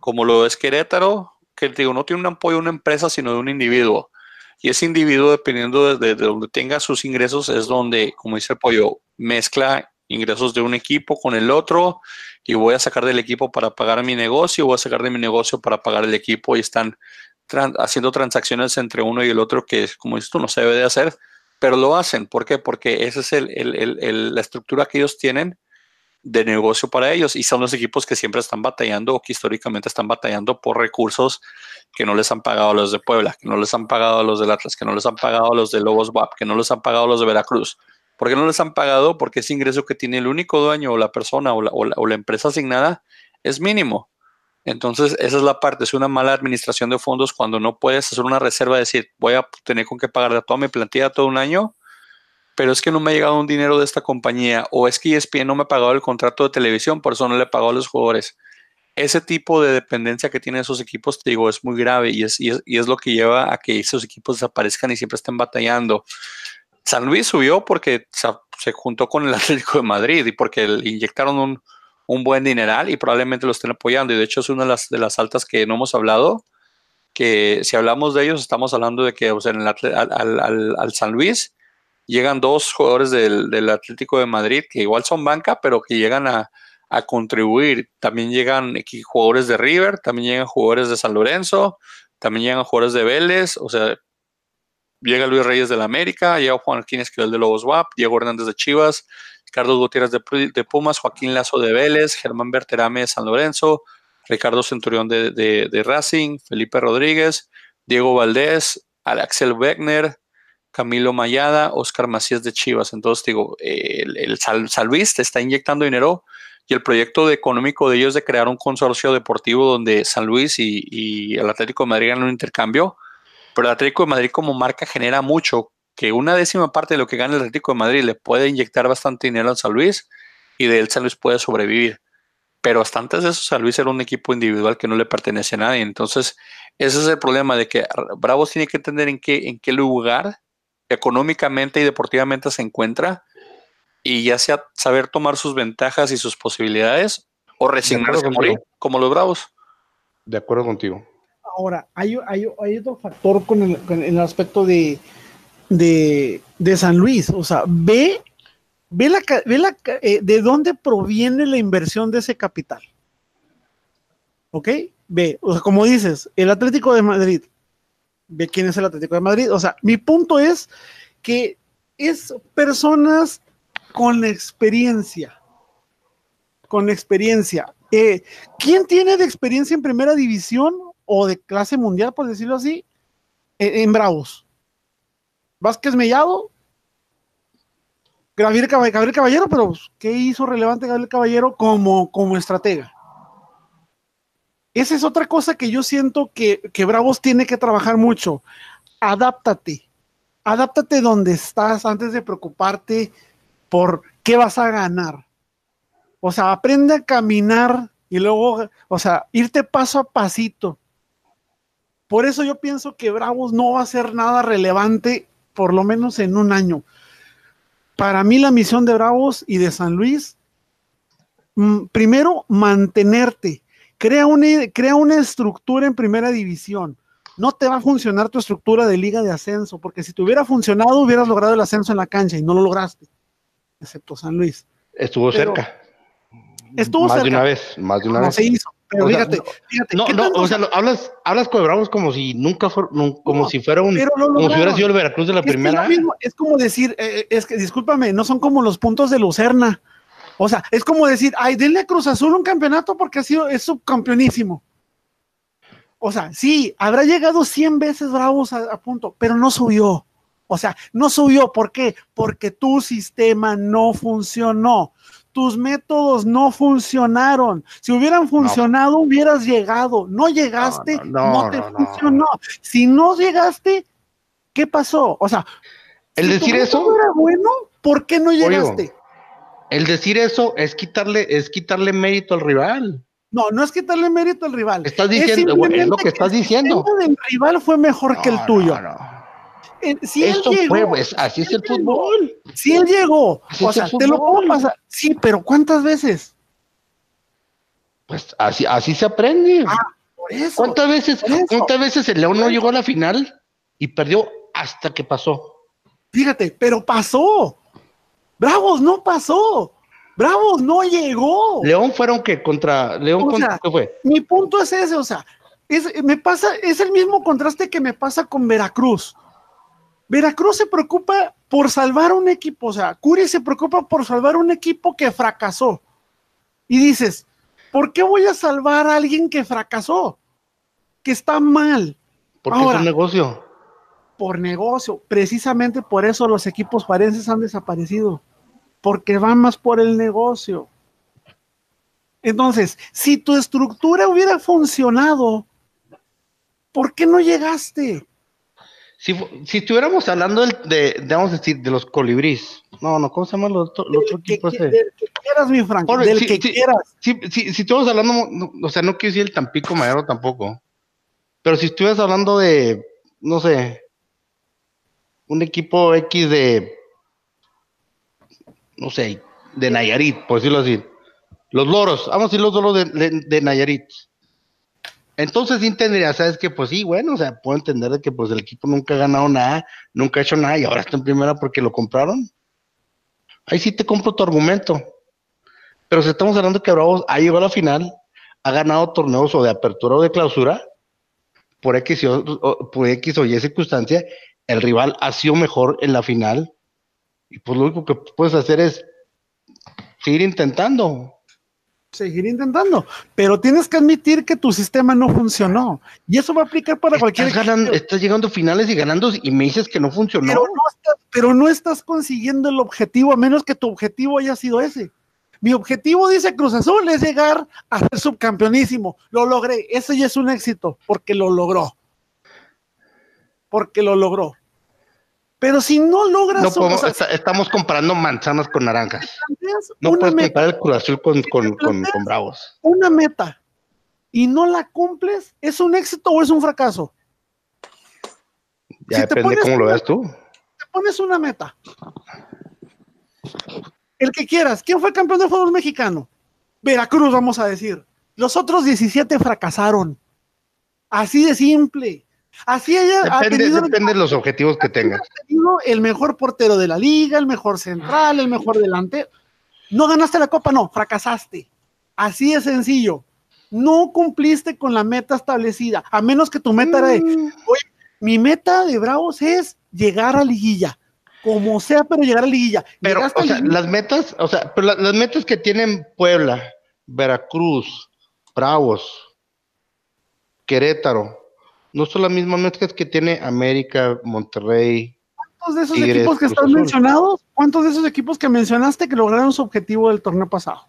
como lo es Querétaro, que digo, no tiene un apoyo de una empresa, sino de un individuo. Y ese individuo, dependiendo de, de, donde tenga sus ingresos, es donde, como dice el pollo, mezcla ingresos de un equipo con el otro y voy a sacar del equipo para pagar mi negocio, voy a sacar de mi negocio para pagar el equipo y están haciendo transacciones entre uno y el otro que, como dices tú, no se debe de hacer, pero lo hacen. ¿Por qué? Porque esa es el, la estructura que ellos tienen de negocio para ellos y son los equipos que siempre están batallando o que históricamente están batallando por recursos que no les han pagado a los de Puebla, que no les han pagado los del Atlas, que no les han pagado los de Lobos WAP, que no les han pagado los de Veracruz. ¿Por qué no les han pagado? Porque ese ingreso que tiene el único dueño o la persona o la, o la empresa asignada es mínimo. Entonces, esa es la parte, es una mala administración de fondos cuando no puedes hacer una reserva decir, voy a tener con qué pagar toda mi plantilla todo un año, pero es que no me ha llegado un dinero de esta compañía, o es que ESPN no me ha pagado el contrato de televisión, por eso no le he pagado a los jugadores. Ese tipo de dependencia que tienen esos equipos, te digo, es muy grave y es, y es, lo que lleva a que esos equipos desaparezcan y siempre estén batallando. San Luis subió porque se juntó con el [LAUGHS] Atlético de Madrid y porque le inyectaron un, un buen dineral y probablemente lo estén apoyando. Y de hecho es una de las, de las altas que no hemos hablado, que si hablamos de ellos estamos hablando de que o sea, el, al, al, San Luis llegan dos jugadores del, del, Atlético de Madrid que igual son banca, pero que llegan a, contribuir. También llegan jugadores de River, también llegan jugadores de San Lorenzo, también llegan jugadores de Vélez, o sea, llega Luis Reyes de la América, llega Juan Alquines, que es el de Lobos WAP, Diego Hernández de Chivas, Carlos Gutiérrez de, Pumas, Joaquín Lazo de Vélez, Germán Berterame de San Lorenzo, Ricardo Centurión de, Racing, Felipe Rodríguez, Diego Valdés, Axel Wegner, Camilo Mayada, Oscar Macías de Chivas. Entonces, digo, el, el Salvista está inyectando dinero y el proyecto económico de ellos de crear un consorcio deportivo donde San Luis y, el Atlético de Madrid hagan un intercambio, pero el Atlético de Madrid como marca genera mucho que una décima parte de lo que gana el Atlético de Madrid le puede inyectar bastante dinero al San Luis y de él San Luis puede sobrevivir. Pero hasta antes de eso, San Luis era un equipo individual que no le pertenece a nadie. Entonces, ese es el problema de que Bravos tiene que entender en qué lugar económicamente y deportivamente se encuentra y ya sea saber tomar sus ventajas y sus posibilidades o resignarse a morir, como los Bravos. De acuerdo contigo. Ahora, hay, otro factor con el aspecto de, de, San Luis. O sea, ve, ve, la, ve la, eh, de dónde proviene la inversión de ese capital. ¿Ok? Ve, o sea, como dices, el Atlético de Madrid. Ve quién es el Atlético de Madrid. O sea, mi punto es que es personas con experiencia. Con experiencia. Eh, ¿Quién tiene de experiencia en primera división o de clase mundial, por decirlo así, en Bravos? Vázquez Mellado, Gabriel, Caballero, pero ¿qué hizo relevante Gabriel Caballero como, como estratega? Esa es otra cosa que yo siento que, que Bravos tiene que trabajar mucho. Adáptate. Adáptate donde estás antes de preocuparte por qué vas a ganar. O sea, aprende a caminar y luego, o sea, irte paso a pasito. Por eso yo pienso que Bravos no va a ser nada relevante por lo menos en un año. Para mí la misión de Bravos y de San Luis, mm, primero, mantenerte. Crea una, crea una estructura en primera división. No te va a funcionar tu estructura de liga de ascenso, porque si te hubiera funcionado, hubieras logrado el ascenso en la cancha y no lo lograste, excepto San Luis. Estuvo cerca. Estuvo más de una vez, más de una vez. se hizo. Pero fíjate, fíjate. No, no, o sea, hablas, hablas con Bravos como si nunca fuera, como si fuera un, como si hubiera sido el Veracruz de la primera. Es, como decir, eh, es que discúlpame, no son como los puntos de Lucerna. O sea, es como decir, ay, denle a Cruz Azul un campeonato porque ha sido, es subcampeonísimo. O sea, sí, habrá llegado 100 veces Bravos a, punto, pero no subió. O sea, no subió. ¿Por qué? Porque tu sistema no funcionó. Tus métodos no funcionaron. Si hubieran funcionado, hubieras llegado. No llegaste, no, te funcionó. Si no llegaste, ¿qué pasó? O sea, el decir eso era bueno, ¿por qué no llegaste? El decir eso es quitarle, es quitarle mérito al rival. No, no es quitarle mérito al rival. Estás diciendo, es, lo que estás diciendo. El rival fue mejor que el tuyo. No, Si él llegó, pues, así es el fútbol. Si él llegó, o sea, te lo puedo pasar. Sí, pero ¿cuántas veces? Pues así, así se aprende. Ah, por eso, ¿Cuántas veces, cuántas veces el León no llegó a la final y perdió hasta que pasó? Fíjate, pero pasó. Bravos no pasó. Bravos no llegó. León fueron que contra León ¿qué fue? Mi punto es ese, o sea, es, me pasa, es el mismo contraste que me pasa con Veracruz. Veracruz se preocupa por salvar un equipo, o sea, Curi se preocupa por salvar un equipo que fracasó. Y dices, ¿por qué voy a salvar a alguien que fracasó? Que está mal. Porque es un negocio. Por negocio. Precisamente por eso los equipos parenses han desaparecido porque van más por el negocio. Entonces, si tu estructura hubiera funcionado, ¿por qué no llegaste? Si, si estuviéramos hablando de, de, vamos a decir, de los colibrís. No, no, ¿cómo se llaman los, otros equipos? Del que quieras, mi Frank, del que quieras. Si, si, si estuvimos hablando, o sea, no quiero decir el Tampico Madero tampoco. Pero si estuvieras hablando de, no sé, un equipo X de no sé, de Nayarit, por decirlo así. Los loros, vamos a decir los loros de, Nayarit. Entonces sí entendería, ¿sabes que Pues sí, bueno, o sea, puedo entender de que pues el equipo nunca ha ganado nada, nunca ha hecho nada y ahora está en primera porque lo compraron. Ahí sí te compro tu argumento. Pero si estamos hablando que Bravos ha llegado a la final, ha ganado torneos o de apertura o de clausura, por X o, por X o Y circunstancia, el rival ha sido mejor en la final y pues lo único que puedes hacer es seguir intentando. Seguir intentando, pero tienes que admitir que tu sistema no funcionó. Y eso va a aplicar para cualquier. estás llegando a finales y ganando y me dices que no funcionó. Pero no, estás, pero no estás consiguiendo el objetivo, a menos que tu objetivo haya sido ese. Mi objetivo, dice Cruz Azul, es llegar a ser subcampeonísimo. Lo logré. Ese ya es un éxito, porque lo logró. Porque lo logró. Pero si no logras. No podemos, estamos comparando manzanas con naranjas. No puedes comparar el Cruz Azul con, con, Bravos. Una meta y no la cumples, ¿es un éxito o es un fracaso? Ya depende cómo lo veas tú. Te pones una meta. El que quieras. ¿Quién fue campeón de fútbol mexicano? Veracruz, vamos a decir. Los otros 17 fracasaron. Así de simple. Así ella depende, depende de los objetivos que tengas. El mejor portero de la liga, el mejor central, el mejor delantero. No ganaste la copa, no, fracasaste. Así de sencillo. No cumpliste con la meta establecida, a menos que tu meta era de, mm. oye, mi meta de Bravos es llegar a liguilla, como sea, pero llegar a liguilla. Pero, o sea, las metas, o sea, pero las metas que tienen Puebla, Veracruz, Bravos, Querétaro, no son las mismas mezclas que tiene América, Monterrey. ¿Cuántos de esos equipos que están mencionados? ¿Cuántos de esos equipos que mencionaste que lograron su objetivo del torneo pasado?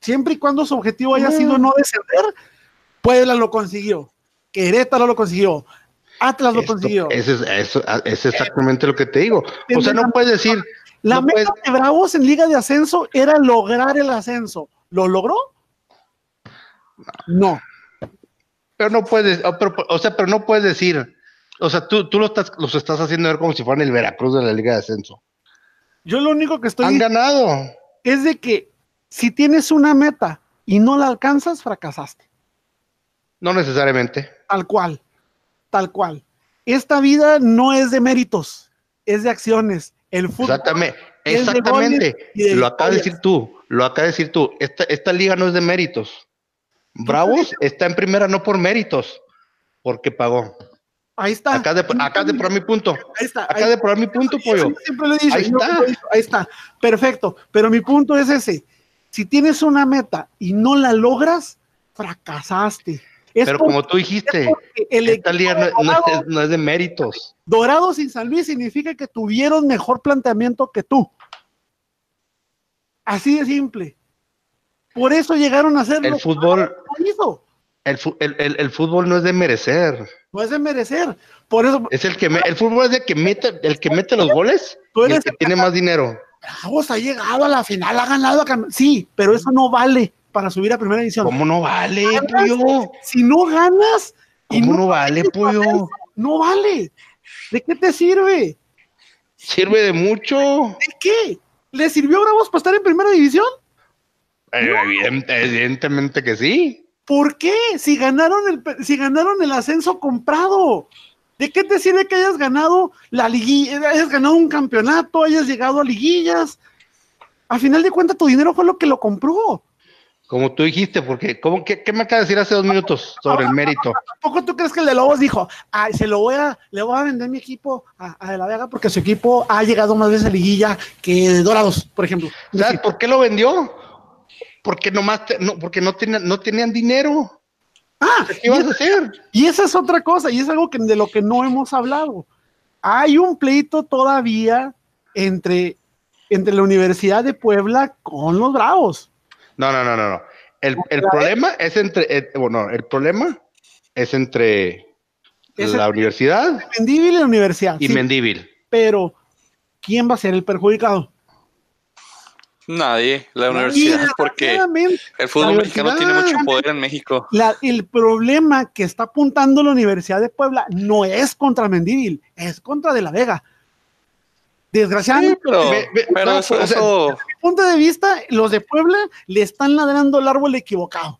Siempre y cuando su objetivo haya sido no descender, Puebla lo consiguió, Querétaro lo consiguió, Atlas lo consiguió. Ese es, es, exactamente lo que te digo. O sea, no puedes decir. La meta de Bravos en Liga de Ascenso era lograr el ascenso. ¿Lo logró? No. Pero no puedes, o, sea, pero no puedes decir, o sea, tú, tú lo estás, los estás haciendo ver como si fueran el Veracruz de la Liga de Ascenso. Yo lo único que estoy han ganado es de que si tienes una meta y no la alcanzas, fracasaste. No necesariamente. Tal cual, tal cual. Esta vida no es de méritos, es de acciones. El fútbol exactamente, exactamente. lo acabas de decir tú, lo acabas de decir tú. Esta, esta liga no es de méritos. Bravos está en primera no por méritos, porque pagó. Ahí está. Acá de, acá de probar mi punto. Ahí está. Acá de probar mi punto, pollo. Siempre lo he dicho. Ahí está. ahí está. Perfecto. Pero mi punto es ese. Si tienes una meta y no la logras, fracasaste. Pero como tú dijiste, el esta no, es, de méritos. Dorados sin San Luis significa que tuvieron mejor planteamiento que tú. Así de simple. Por eso llegaron a ser el fútbol. El, el, el, fútbol no es de merecer. No es de merecer. Por eso. Es el que el fútbol es el que mete, el que mete los goles y el que tiene más dinero. Bravos ha llegado a la final, ha ganado. Sí, pero eso no vale para subir a primera división. ¿Cómo no vale, pollo? Si no ganas. ¿Cómo no, vale, pollo? No vale. ¿De qué te sirve? Sirve de mucho. ¿De qué? ¿Le sirvió a Bravos para estar en primera división? Eh, evidentemente que sí. ¿Por qué? Si ganaron el, si ganaron el ascenso comprado. ¿De qué te sirve que hayas ganado la liguilla, hayas ganado un campeonato, hayas llegado a liguillas? A final de cuentas, tu dinero fue lo que lo compró. Como tú dijiste, porque ¿cómo, qué, me acaba de decir hace dos minutos sobre el mérito? [LAUGHS] ¿Tampoco tú crees que el de Lobos dijo, ay, se lo voy a, le voy a vender mi equipo a, De La Vega porque su equipo ha llegado más veces a liguilla que Dorados, por ejemplo? ¿Sabes por qué lo vendió? Porque nomás, no, porque no, tenían, no tenían dinero. Ah, ¿qué ibas a hacer? Y esa es otra cosa, y es algo que, de lo que no hemos hablado. Hay un pleito todavía entre, entre la Universidad de Puebla con los Bravos. No, no, no, no, no. El, el problema es entre, eh, bueno, el problema es entre la universidad. Mendíbil y la universidad. Y Mendíbil. Pero, ¿quién va a ser el perjudicado? Nadie, la universidad, porque el fútbol mexicano tiene mucho poder en México. el problema que está apuntando la Universidad de Puebla no es contra Mendíbil, es contra De La Vega. Desgraciadamente, pero, eso, desde mi punto de vista, los de Puebla le están ladrando el árbol equivocado.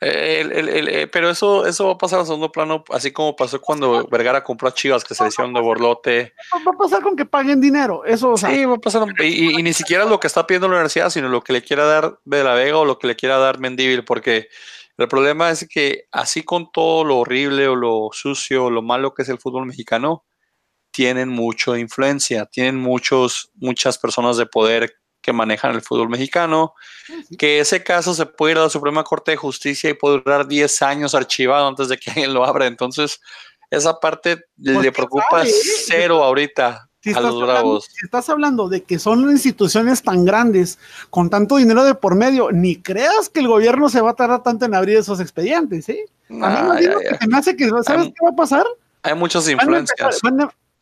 Eh, pero eso, eso va a pasar a segundo plano, así como pasó cuando Vergara compró a Chivas, que se le hicieron de borlote. Va a pasar con que paguen dinero, eso. sí, va a pasar. Y, ni siquiera lo que está pidiendo la universidad, sino lo que le quiera dar de la Vega o lo que le quiera dar Mendíbil, porque el problema es que así con todo lo horrible o lo sucio o lo malo que es el fútbol mexicano, tienen mucha influencia, tienen muchos, muchas personas de poder que manejan el fútbol mexicano, que ese caso se puede ir a la Suprema Corte de Justicia y puede durar 10 años archivado antes de que alguien lo abra. Entonces, esa parte pues, le preocupa cero ahorita a los bravos. si estás hablando de que son instituciones tan grandes, con tanto dinero de por medio, ni creas que el gobierno se va a tardar tanto en abrir esos expedientes, ¿sí? a mí me hace que, ¿sabes qué va a pasar? Hay muchas influencias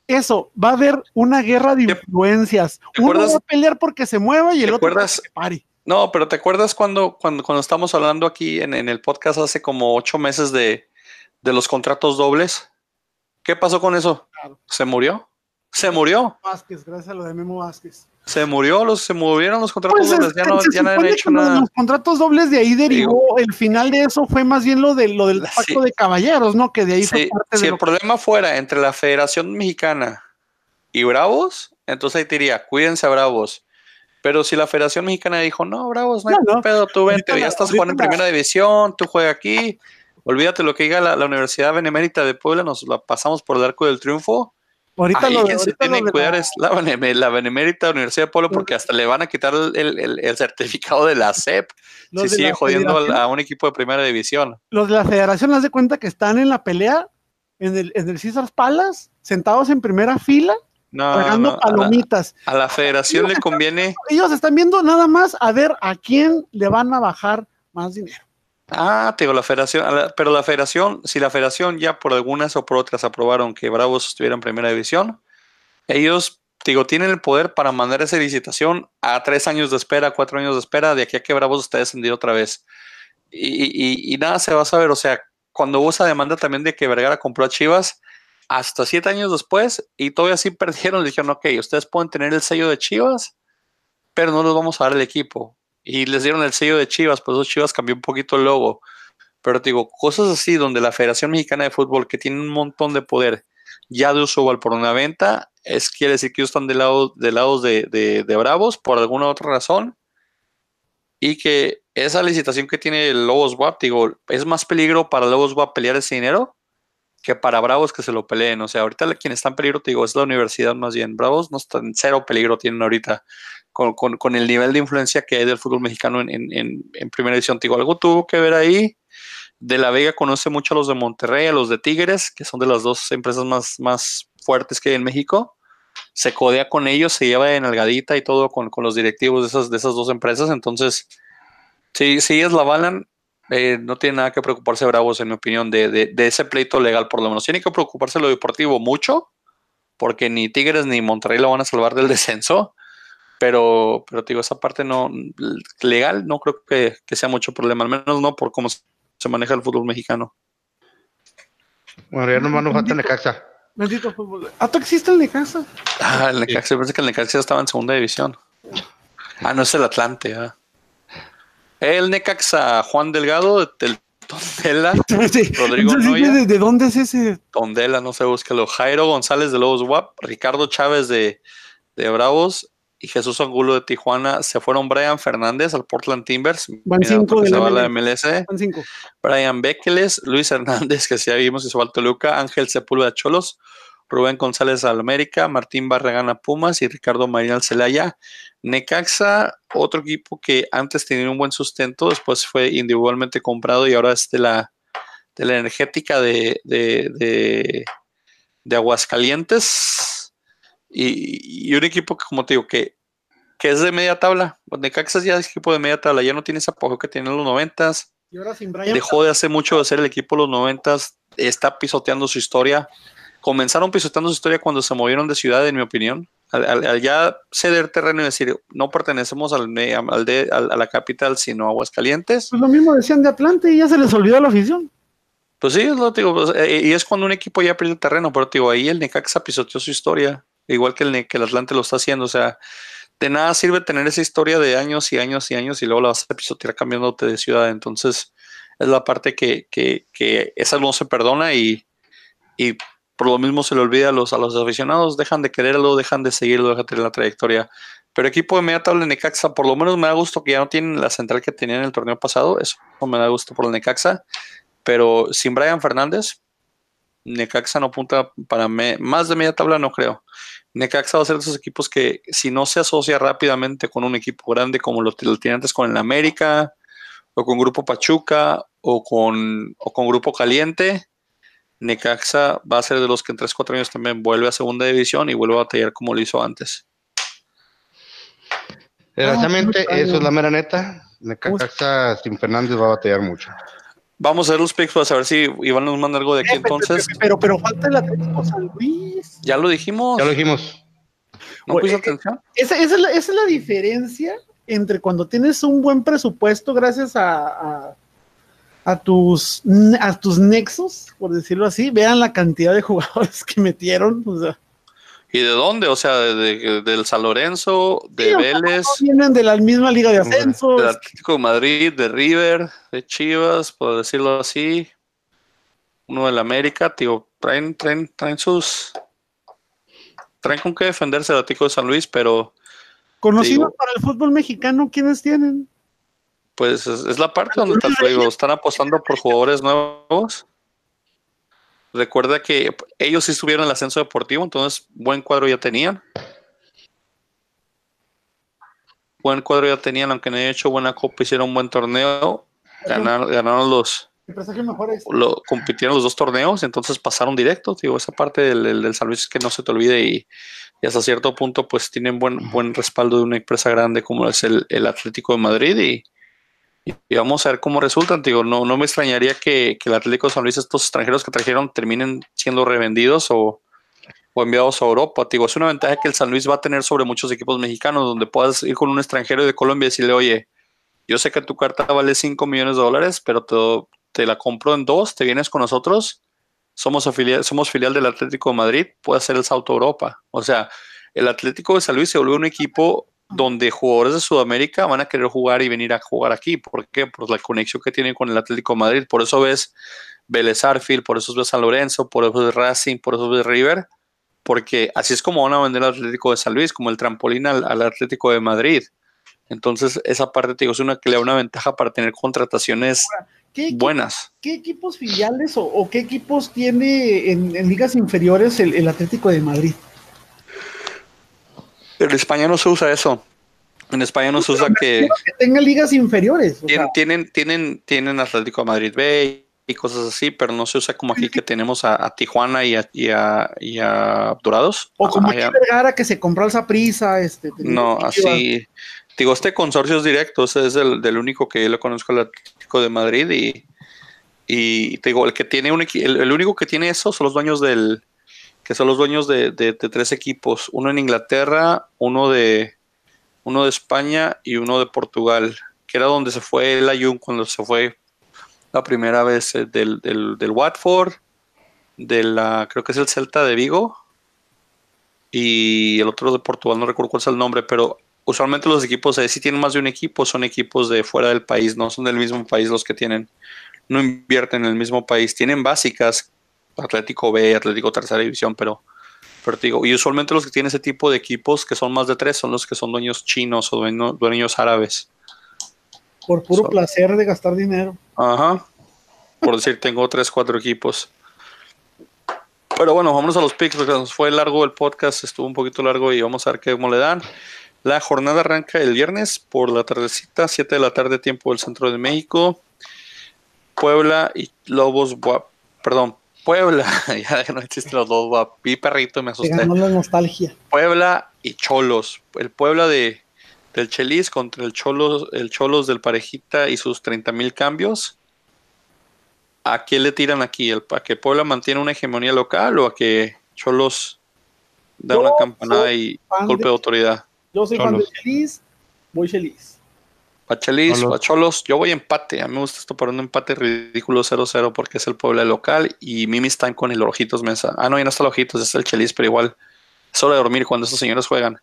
eso, va a haber una guerra de influencias. Uno va a pelear porque se mueva y el otro porque se pare. No, pero ¿te acuerdas cuando, cuando, cuando estamos hablando aquí en, el podcast hace como ocho meses de, de, los contratos dobles? ¿Qué pasó con eso? ¿Se murió? ¿Se murió? Vázquez, gracias a lo de Memo Vázquez. Se murió, los, se movieron los contratos pues dobles, ya no, ya no han hecho nada. Los contratos dobles de ahí derivó, el final de eso fue más bien lo, de, lo del pacto de caballeros, ¿no? Que de ahí fue parte Si el problema fuera entre la Federación Mexicana y Bravos, entonces ahí te diría, cuídense a Bravos. Pero si la Federación Mexicana dijo, no, Bravos, no, hay pedo, tú vente, ya estás jugando en primera división, tú juega aquí, olvídate lo que diga la, la Universidad Benemérita de Puebla, nos la pasamos por el arco del triunfo Ahorita lo, quien se tiene que cuidar es la, Benemérita Universidad de Pueblo porque hasta le van a quitar el, certificado de la CEP si sigue jodiendo a un equipo de primera división. Los de la federación, haz de cuenta que están en la pelea en el, en el César Palas, sentados en primera fila, no, palomitas. A la, federación le conviene. Ellos están viendo nada más a ver a quién le van a bajar más dinero. Ah, te digo, la federación, pero la federación, si la federación ya por algunas o por otras aprobaron que Bravos estuviera en primera división, ellos, digo, tienen el poder para mandar esa licitación a tres años de espera, cuatro años de espera, de aquí a que Bravos esté descendido otra vez. Y, nada se va a saber, o sea, cuando hubo esa demanda también de que Vergara compró a Chivas, hasta siete años después, y todavía sí [LAUGHS] perdieron, dijeron, ok, ustedes pueden tener el sello de Chivas, pero no les vamos a dar el equipo y les dieron el sello de Chivas, pues eso Chivas cambió un poquito el logo. Pero te digo, cosas así donde la Federación Mexicana de Fútbol, que tiene un montón de poder, ya de uso al por una venta, es quiere decir que ellos están lado, de lados de, Bravos por alguna otra razón. Y que esa licitación que tiene el Lobos WAP, digo, es más peligro para Lobos WAP pelear ese dinero que para Bravos que se lo peleen. O sea, ahorita quien está en peligro, te digo, es la universidad más bien. Bravos no están en cero peligro, tienen ahorita. Con, el nivel de influencia que hay del fútbol mexicano en, primera. Te digo, algo tuvo que ver ahí. De la Vega conoce mucho a los de Monterrey, a los de Tigres, que son de las dos empresas más, más fuertes que hay en México. Se codea con ellos, se lleva en algadita y todo con, con los directivos de esas, de esas dos empresas. Entonces, si, si ellas la avalan, eh, no tiene nada que preocuparse Bravos, en mi opinión, de, ese pleito legal, por lo menos. Tiene que preocuparse lo deportivo mucho, porque ni Tigres ni Monterrey lo van a salvar del descenso. Pero, pero digo, esa parte no legal no creo que, sea mucho problema, al menos no por cómo se maneja el fútbol mexicano. Bueno, ya nomás nos falta Necaxa. Bendito fútbol. ¿Ah, existe el Necaxa? Ah, el Necaxa, parece que el Necaxa estaba en segunda división. Ah, no es el Atlante, ah. El Necaxa, Juan Delgado, del Tondela, [LAUGHS] Rodrigo Noya. ¿de, dónde es ese? Tondela, no sé, búsquelo. Jairo González de Lobos WAP, Ricardo Chávez de, de Bravos y Jesús Angulo de Tijuana. Se fueron Brian Fernández al Portland Timbers. Van cinco de la, MLS. Van cinco. Brian Bekeles, Luis [LAUGHS] Hernández, que ya vimos que se va al Toluca, Ángel Sepúlveda Cholos, Rubén González al América, Martín Barragán a Pumas y Ricardo María Celaya. Necaxa, otro equipo que antes tenía un buen sustento, después fue individualmente comprado y ahora es de la, de la energética de, de, de, Aguascalientes. Y, un equipo que, como te digo, que, que es de media tabla. Pues Necaxa ya es equipo de media tabla, ya no tiene ese apoyo que tiene en los noventas. Dejó de hacer mucho de ser el equipo de los noventas, está pisoteando su historia. Comenzaron pisoteando su historia cuando se movieron de ciudad, en mi opinión al, ya ceder terreno y decir, no pertenecemos al, al de, a la capital, sino a Aguascalientes. Pues lo mismo decían de Atlante y ya se les olvidó la afición. Pues sí, es lo digo, pues, eh, y es cuando un equipo ya pierde terreno, pero digo, ahí el Necaxa pisoteó su historia, igual que el, que el Atlante lo está haciendo, o sea, de nada sirve tener esa historia de años y años y años y luego la vas a pisotear cambiándote de ciudad, entonces es la parte que, que, que esa no se perdona y, y por lo mismo se le olvida a los, a los aficionados, dejan de quererlo, dejan de seguirlo, dejan de tener la trayectoria. Pero equipo de media tabla Necaxa, por lo menos me da gusto que ya no tienen la central que tenían en el torneo pasado, eso me da gusto por el Necaxa. Pero sin Brian Fernández, Necaxa no apunta para más de media tabla, no creo. Necaxa va a ser de esos equipos que si no se asocia rápidamente con un equipo grande como lo, lo tiene antes con el América, o con Grupo Pachuca, o con, o con Grupo Caliente, Necaxa va a ser de los que en 3-4 años también vuelve a segunda división y vuelve a batallar como lo hizo antes. Desgraciadamente, ah, eso es la mera neta. Necaxa sin Fernández va a batallar mucho. Vamos a ver los picks para saber si Iván nos manda algo de aquí eh, entonces. Pero, pero, falta el Atlético San Luis. Ya lo dijimos. Ya lo dijimos. ¿No puso atención? Esa, es la, esa, es la, diferencia entre cuando tienes un buen presupuesto gracias a a tus, a tus nexos, por decirlo así, vean la cantidad de jugadores [LAUGHS] que metieron. O sea. ¿Y de dónde? O sea, de, del San Lorenzo, de Vélez. vienen de la misma liga de ascenso. Del Atlético de Madrid, de River, de Chivas, por decirlo así. Uno del América, tío, traen, traen, traen sus. Traen con qué defenderse el Atlético de San Luis, pero. Conocidos para el fútbol mexicano, ¿quiénes tienen? pues es, la parte donde. Están apostando por jugadores nuevos. Recuerda que ellos sí estuvieron en el ascenso deportivo, entonces buen cuadro ya tenían. Buen cuadro ya tenían, aunque no hayan hecho buena copa, hicieron un buen torneo. Ganaron, ganaron los. Lo, compitieron los dos torneos, entonces pasaron directo. Digo, esa parte del, del, San Luis es que no se te olvide y, hasta cierto punto, pues tienen buen, buen respaldo de una empresa grande como es el, el Atlético de Madrid y, y vamos a ver cómo resultan. Digo, no, no me extrañaría que, el Atlético de San Luis, estos extranjeros que trajeron, terminen siendo revendidos o, enviados a Europa. Digo, es una ventaja que el San Luis va a tener sobre muchos equipos mexicanos, donde puedas ir con un extranjero de Colombia y decirle, oye, yo sé que tu carta vale 5 millones de dólares, pero te, te, la compro en dos, te vienes con nosotros, somos, somos filial del Atlético de Madrid, puede hacer el salto a Europa. O sea, el Atlético de San Luis se volvió un equipo donde jugadores de Sudamérica van a querer jugar y venir a jugar aquí. ¿Por qué? Por la conexión que tienen con el Atlético Madrid. Por eso ves Vélez Arfield, por eso ves San Lorenzo, por eso ves Racing, por eso ves River, porque así es como van a vender el Atlético de San Luis, como el trampolín al, Atlético de Madrid. Entonces, esa parte, te digo, es una que le da una ventaja para tener contrataciones buenas. ¿Qué equipos filiales o, qué equipos tiene en, ligas inferiores el, Atlético de Madrid? En España no se usa eso. En España no se usa que, que tenga ligas inferiores. Tienen, tienen, tienen, Atlético de Madrid B y cosas así, pero no se usa como aquí que tenemos a, Tijuana y a, y a, Dorados. O como aquí Vergara que se compró al prisa. Este, no, así. Digo, este consorcio es directo, es el del único que yo lo conozco, el Atlético de Madrid, y, y te digo, el que tiene un el, el, único que tiene eso son los dueños del, que son los dueños de, tres equipos, uno en Inglaterra, uno de uno de España y uno de Portugal, que era donde se fue el Ayun cuando se fue la primera vez eh, del, del, del Watford, de la, creo que es el Celta de Vigo, y el otro de Portugal, no recuerdo cuál es el nombre, pero usualmente los equipos, si tienen más de un equipo, son equipos de fuera del país, no son del mismo país los que tienen, no invierten en el mismo país, tienen básicas, Atlético B, Atlético Tercera División, pero, pero digo, y usualmente los que tienen ese tipo de equipos, que son más de tres, son los que son dueños chinos o dueños, árabes. Por puro placer de gastar dinero. Ajá. Por decir, tengo tres, cuatro equipos. Pero bueno, vámonos a los picks, porque nos fue largo el podcast, estuvo un poquito largo y vamos a ver qué, cómo le dan. La jornada arranca el viernes por la tardecita, 7 de la tarde, tiempo del centro de México. Puebla y Lobos, perdón, Puebla, [LAUGHS] ya no existen los dos, vi perrito y me asusté. Ganó la nostalgia. Puebla y Cholos. El Puebla de, del Chelis contra el Cholos, el Cholos del Parejita y sus 30 mil cambios. ¿A quién le tiran aquí? ¿A que Puebla mantiene una hegemonía local o a que Cholos da una campanada y golpe de autoridad? Yo soy fan de Chelis, voy Chelis. Pachelis, Pacholos, yo voy empate. A mí me gusta esto para un empate ridículo 0-0 porque es el pueblo local y Mimi están con el Ojitos Mesa. Ah, no, ya no está el Ojitos, es el Chelis, pero igual es hora de dormir cuando estos señores juegan.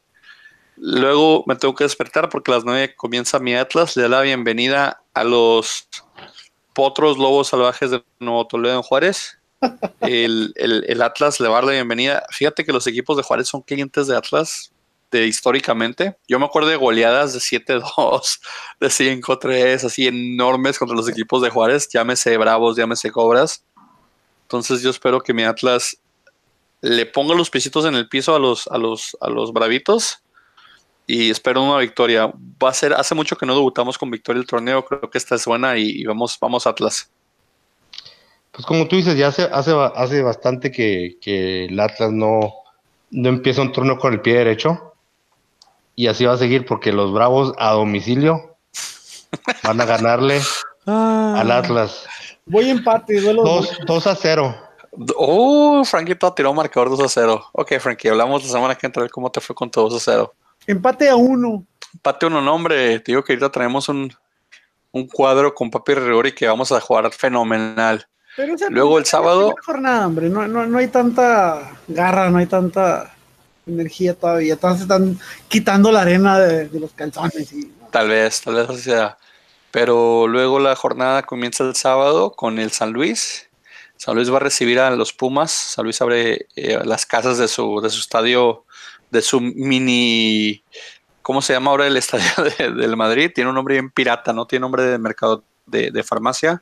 Luego me tengo que despertar porque a las 9 comienza mi Atlas. Le da la bienvenida a los potros lobos salvajes de Nuevo Toledo en Juárez. [LAUGHS] El, el, el Atlas le va a dar la bienvenida. Fíjate que los equipos de Juárez son clientes de Atlas históricamente. Yo me acuerdo de goleadas de 7-2, [LAUGHS] de 5-3, así enormes contra los equipos de Juárez, llámese Bravos, llámese Cobras. Entonces yo espero que mi Atlas le ponga los pisitos en el piso a los, a los, a los Bravitos y espero una victoria. Va a ser, hace mucho que no debutamos con victoria el torneo, creo que esta es buena y, vamos, vamos Atlas. Pues como tú dices, ya hace, hace, hace bastante que, que el Atlas no, no empieza un turno con el pie derecho y así va a seguir porque los Bravos a domicilio van a ganarle ah. al Atlas. Voy empate, duelo 2, a 0. Oh, Franquito tiró marcador 2 a 0. Ok, Frankie, hablamos la semana que entra cómo te fue con tu 2 a 0. Empate a 1. Empate a 1, no, hombre. Te digo que ahorita traemos un, un cuadro con papi Rigori que vamos a jugar fenomenal. Luego el sábado. Jornada, hombre. No, no, no hay tanta garra, no hay tanta energía todavía. Entonces están quitando la arena de, los calzones. Tal vez, tal vez así sea. Pero luego la jornada comienza el sábado con el San Luis. San Luis va a recibir a los Pumas. San Luis abre eh, las casas de su, de su estadio, de su mini. ¿Cómo se llama ahora el estadio [LAUGHS] del Madrid? Tiene un nombre bien pirata, no tiene nombre de mercado de, farmacia.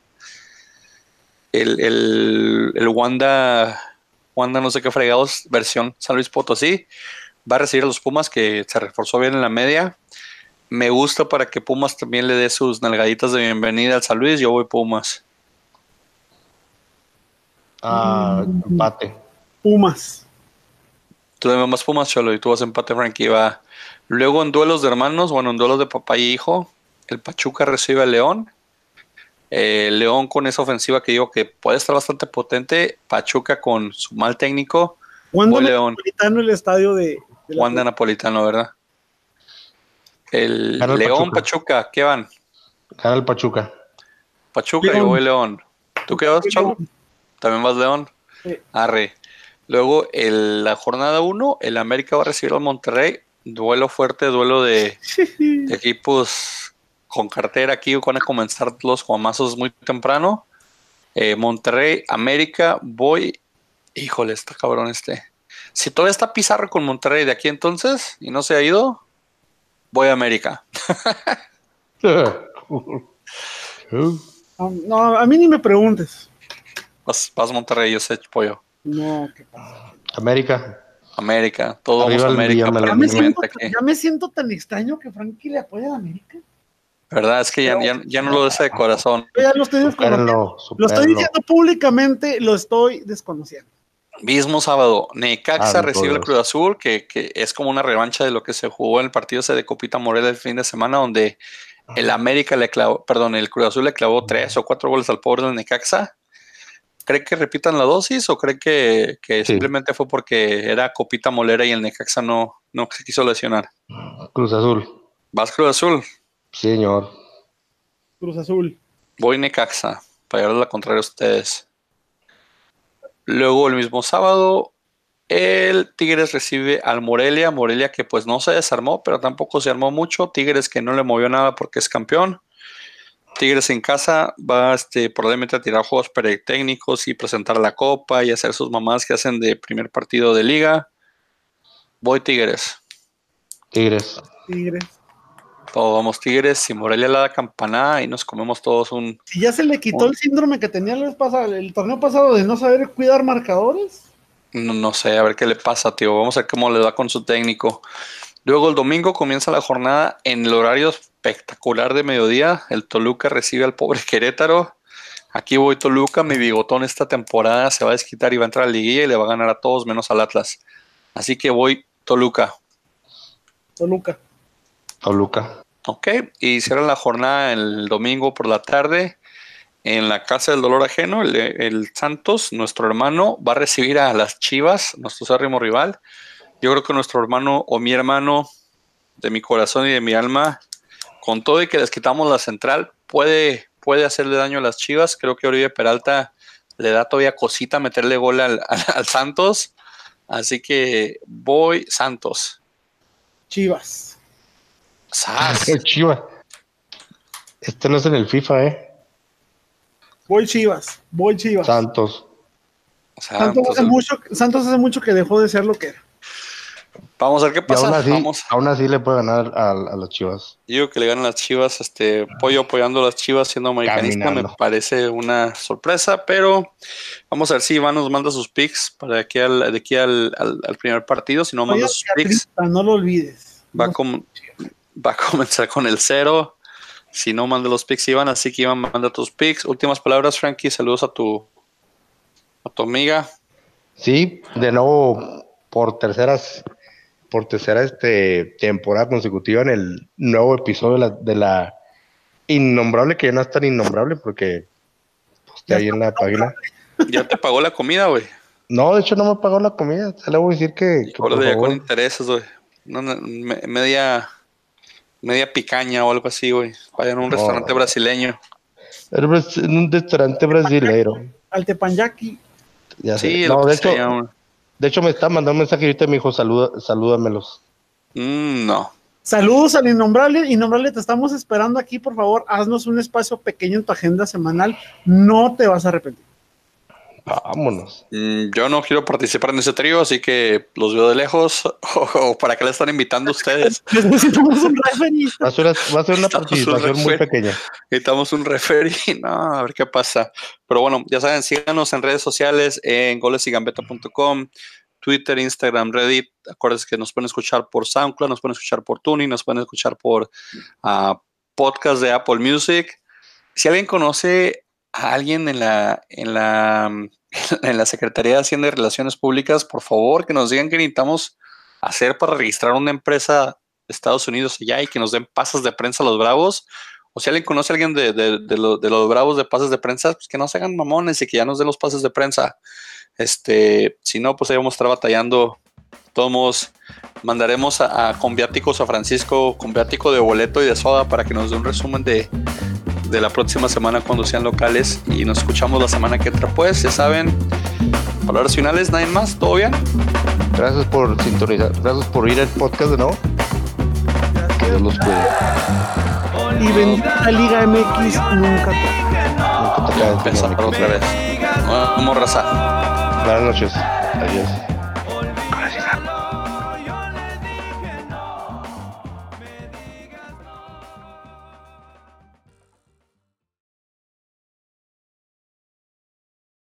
El, el, el Wanda Wanda no sé qué fregados, versión San Luis Potosí. Va a recibir a los Pumas que se reforzó bien en la media. Me gusta para que Pumas también le dé sus nalgaditas de bienvenida al San Luis. Yo voy Pumas. Ah, empate. Pumas. Tú dame más Pumas, Cholo, y tú vas empate, Frankie. Va. Luego en duelos de hermanos, bueno, en duelos de papá y hijo, el Pachuca recibe al León eh, León con esa ofensiva que digo que puede estar bastante potente. Pachuca con su mal técnico. Wanda Napolitano el estadio de, Wanda Napolitano, ¿verdad? El León Pachuca. ¿qué van? Gana el Pachuca. Pachuca y voy León. ¿Tú qué vas, Chavo? ¿También vas León? Arre. Luego, el, la jornada 1, el América va a recibir al Monterrey. Duelo fuerte, duelo de [LAUGHS] equipos con cartera aquí van a comenzar los guamazos muy temprano. Eh, Monterrey, América, voy. Híjole, está cabrón este. Si todavía está Pizarro con Monterrey de aquí entonces y no se ha ido, voy a América. [LAUGHS] No, a mí ni me preguntes. Vas, vas Monterrey, yo sé, pollo. No, ¿qué pasa? América. América, todo vamos a América. Ya me, siento, ya me, siento, tan extraño que Frankie le apoya a América. ¿Verdad? Es que ya, ya, no lo desea de corazón. ya lo estoy desconociendo. Lo estoy diciendo públicamente, lo estoy desconociendo. Mismo sábado, Necaxa recibe el Cruz Azul, que, que, es como una revancha de lo que se jugó en el partido ese de Copita Morel el fin de semana, donde el América le clavó, perdón, el Cruz Azul le clavó tres o cuatro goles al pobre del Necaxa. ¿Cree que repitan la dosis o cree que, simplemente fue porque era Copita Molera y el Necaxa no, no se quiso lesionar? Cruz Azul. ¿Vas Cruz Azul? Señor. Cruz Azul. Voy Necaxa, para llevarle la contraria a ustedes. Luego el mismo sábado, el Tigres recibe al Morelia. Morelia que pues no se desarmó, pero tampoco se armó mucho. Tigres que no le movió nada porque es campeón. Tigres en casa va este, probablemente a tirar juegos técnicos y presentar la copa y hacer sus mamás que hacen de primer partido de liga. Voy Tigres. Tigres. Tigres. Todos vamos Tigres y Morelia la da campanada y nos comemos todos un. ¿Y ya se le quitó el síndrome que tenía el, el torneo pasado de no saber cuidar marcadores? No, sé, a ver qué le pasa, tío. Vamos a ver cómo le da con su técnico. Luego el domingo comienza la jornada en el horario espectacular de mediodía. El Toluca recibe al pobre Querétaro. Aquí voy Toluca, mi bigotón esta temporada se va a desquitar y va a entrar a la liguilla y le va a ganar a todos menos al Atlas. Así que voy Toluca. Toluca. Toluca. Ok, y cierra la jornada el domingo por la tarde en la Casa del Dolor Ajeno. El, Santos, nuestro hermano, va a recibir a las Chivas, nuestro sérrimo rival. Yo creo que nuestro hermano o mi hermano de mi corazón y de mi alma, con todo y que les quitamos la central, puede, puede hacerle daño a las Chivas. Creo que Oribe Peralta le da todavía cosita meterle gol al, [LAUGHS] al Santos. Así que voy Santos. Chivas. Chivas. Este no es en el FIFA, ¿eh? Voy Chivas, voy Chivas. Santos. Santos, hace mucho, Santos hace mucho que dejó de ser lo que era. Vamos a ver qué pasa. Aún así, le puede ganar a, las Chivas. Digo que le ganan las Chivas, este Pollo apoyando a las Chivas siendo americanista me parece una sorpresa, pero vamos a ver si Iván nos manda sus picks para de aquí al, de aquí al, primer partido. Si no manda sus picks, no lo olvides. Va como va a comenzar con el cero. Si no, manda los picks, Iván. Así que Iván, manda tus picks. Últimas palabras, Frankie. Saludos a tu, a tu amiga. Sí, de nuevo, por terceras, por tercera este, temporada consecutiva en el nuevo episodio de la, de la innombrable, que ya no es tan innombrable porque está ahí en la página. ¿Ya te pagó la comida, güey? No, de hecho no me pagó la comida. Se le voy a decir que. que por con intereses, güey. media media picaña o algo así, güey. Vayan a un restaurante brasileño. En un restaurante brasileño. Al tepanyaki. Ya sí, no, de hecho, de hecho me está mandando un mensaje ahorita me dijo, saluda, salúdamelos. Mm, no. Saludos al Innombrable. Innombrable, te estamos esperando aquí, por favor. Haznos un espacio pequeño en tu agenda semanal. No te vas a arrepentir. Vámonos. Mm, yo no quiero participar en ese trío, así que los veo de lejos. [LAUGHS] ¿O, para qué le están invitando ustedes? [LAUGHS] Necesitamos un referee. Va a ser, una participación muy pequeña. Necesitamos un referee. [LAUGHS] No, a ver qué pasa. Pero bueno, ya saben, síganos en redes sociales en golesigambeta.com. Twitter, Instagram, Reddit. Acuérdense que nos pueden escuchar por SoundCloud, nos pueden escuchar por Tuning, nos pueden escuchar por uh, podcast de Apple Music. Si alguien conoce a alguien en la, en la, [LAUGHS] en la Secretaría de Hacienda y Relaciones Públicas, por favor, que nos digan qué necesitamos hacer para registrar una empresa de Estados Unidos allá y que nos den pasas de prensa a los bravos. O si alguien conoce a alguien de, los bravos de pases de prensa, pues que no se hagan mamones y que ya nos den los pases de prensa. Este, si no, pues ahí vamos a estar batallando. Todos mandaremos a, a, con viáticos a Francisco, con viático de boleto y de soda para que nos dé un resumen de, de la próxima semana cuando sean locales y nos escuchamos la semana que entra. Pues ya saben, palabras finales, nadie más, ¿todo bien? Gracias por sintonizar, gracias por ir al podcast de nuevo. Que Dios los cuide. Y bendita Liga MX nunca te Nunca te otra vez. Como raza. Buenas noches. Adiós.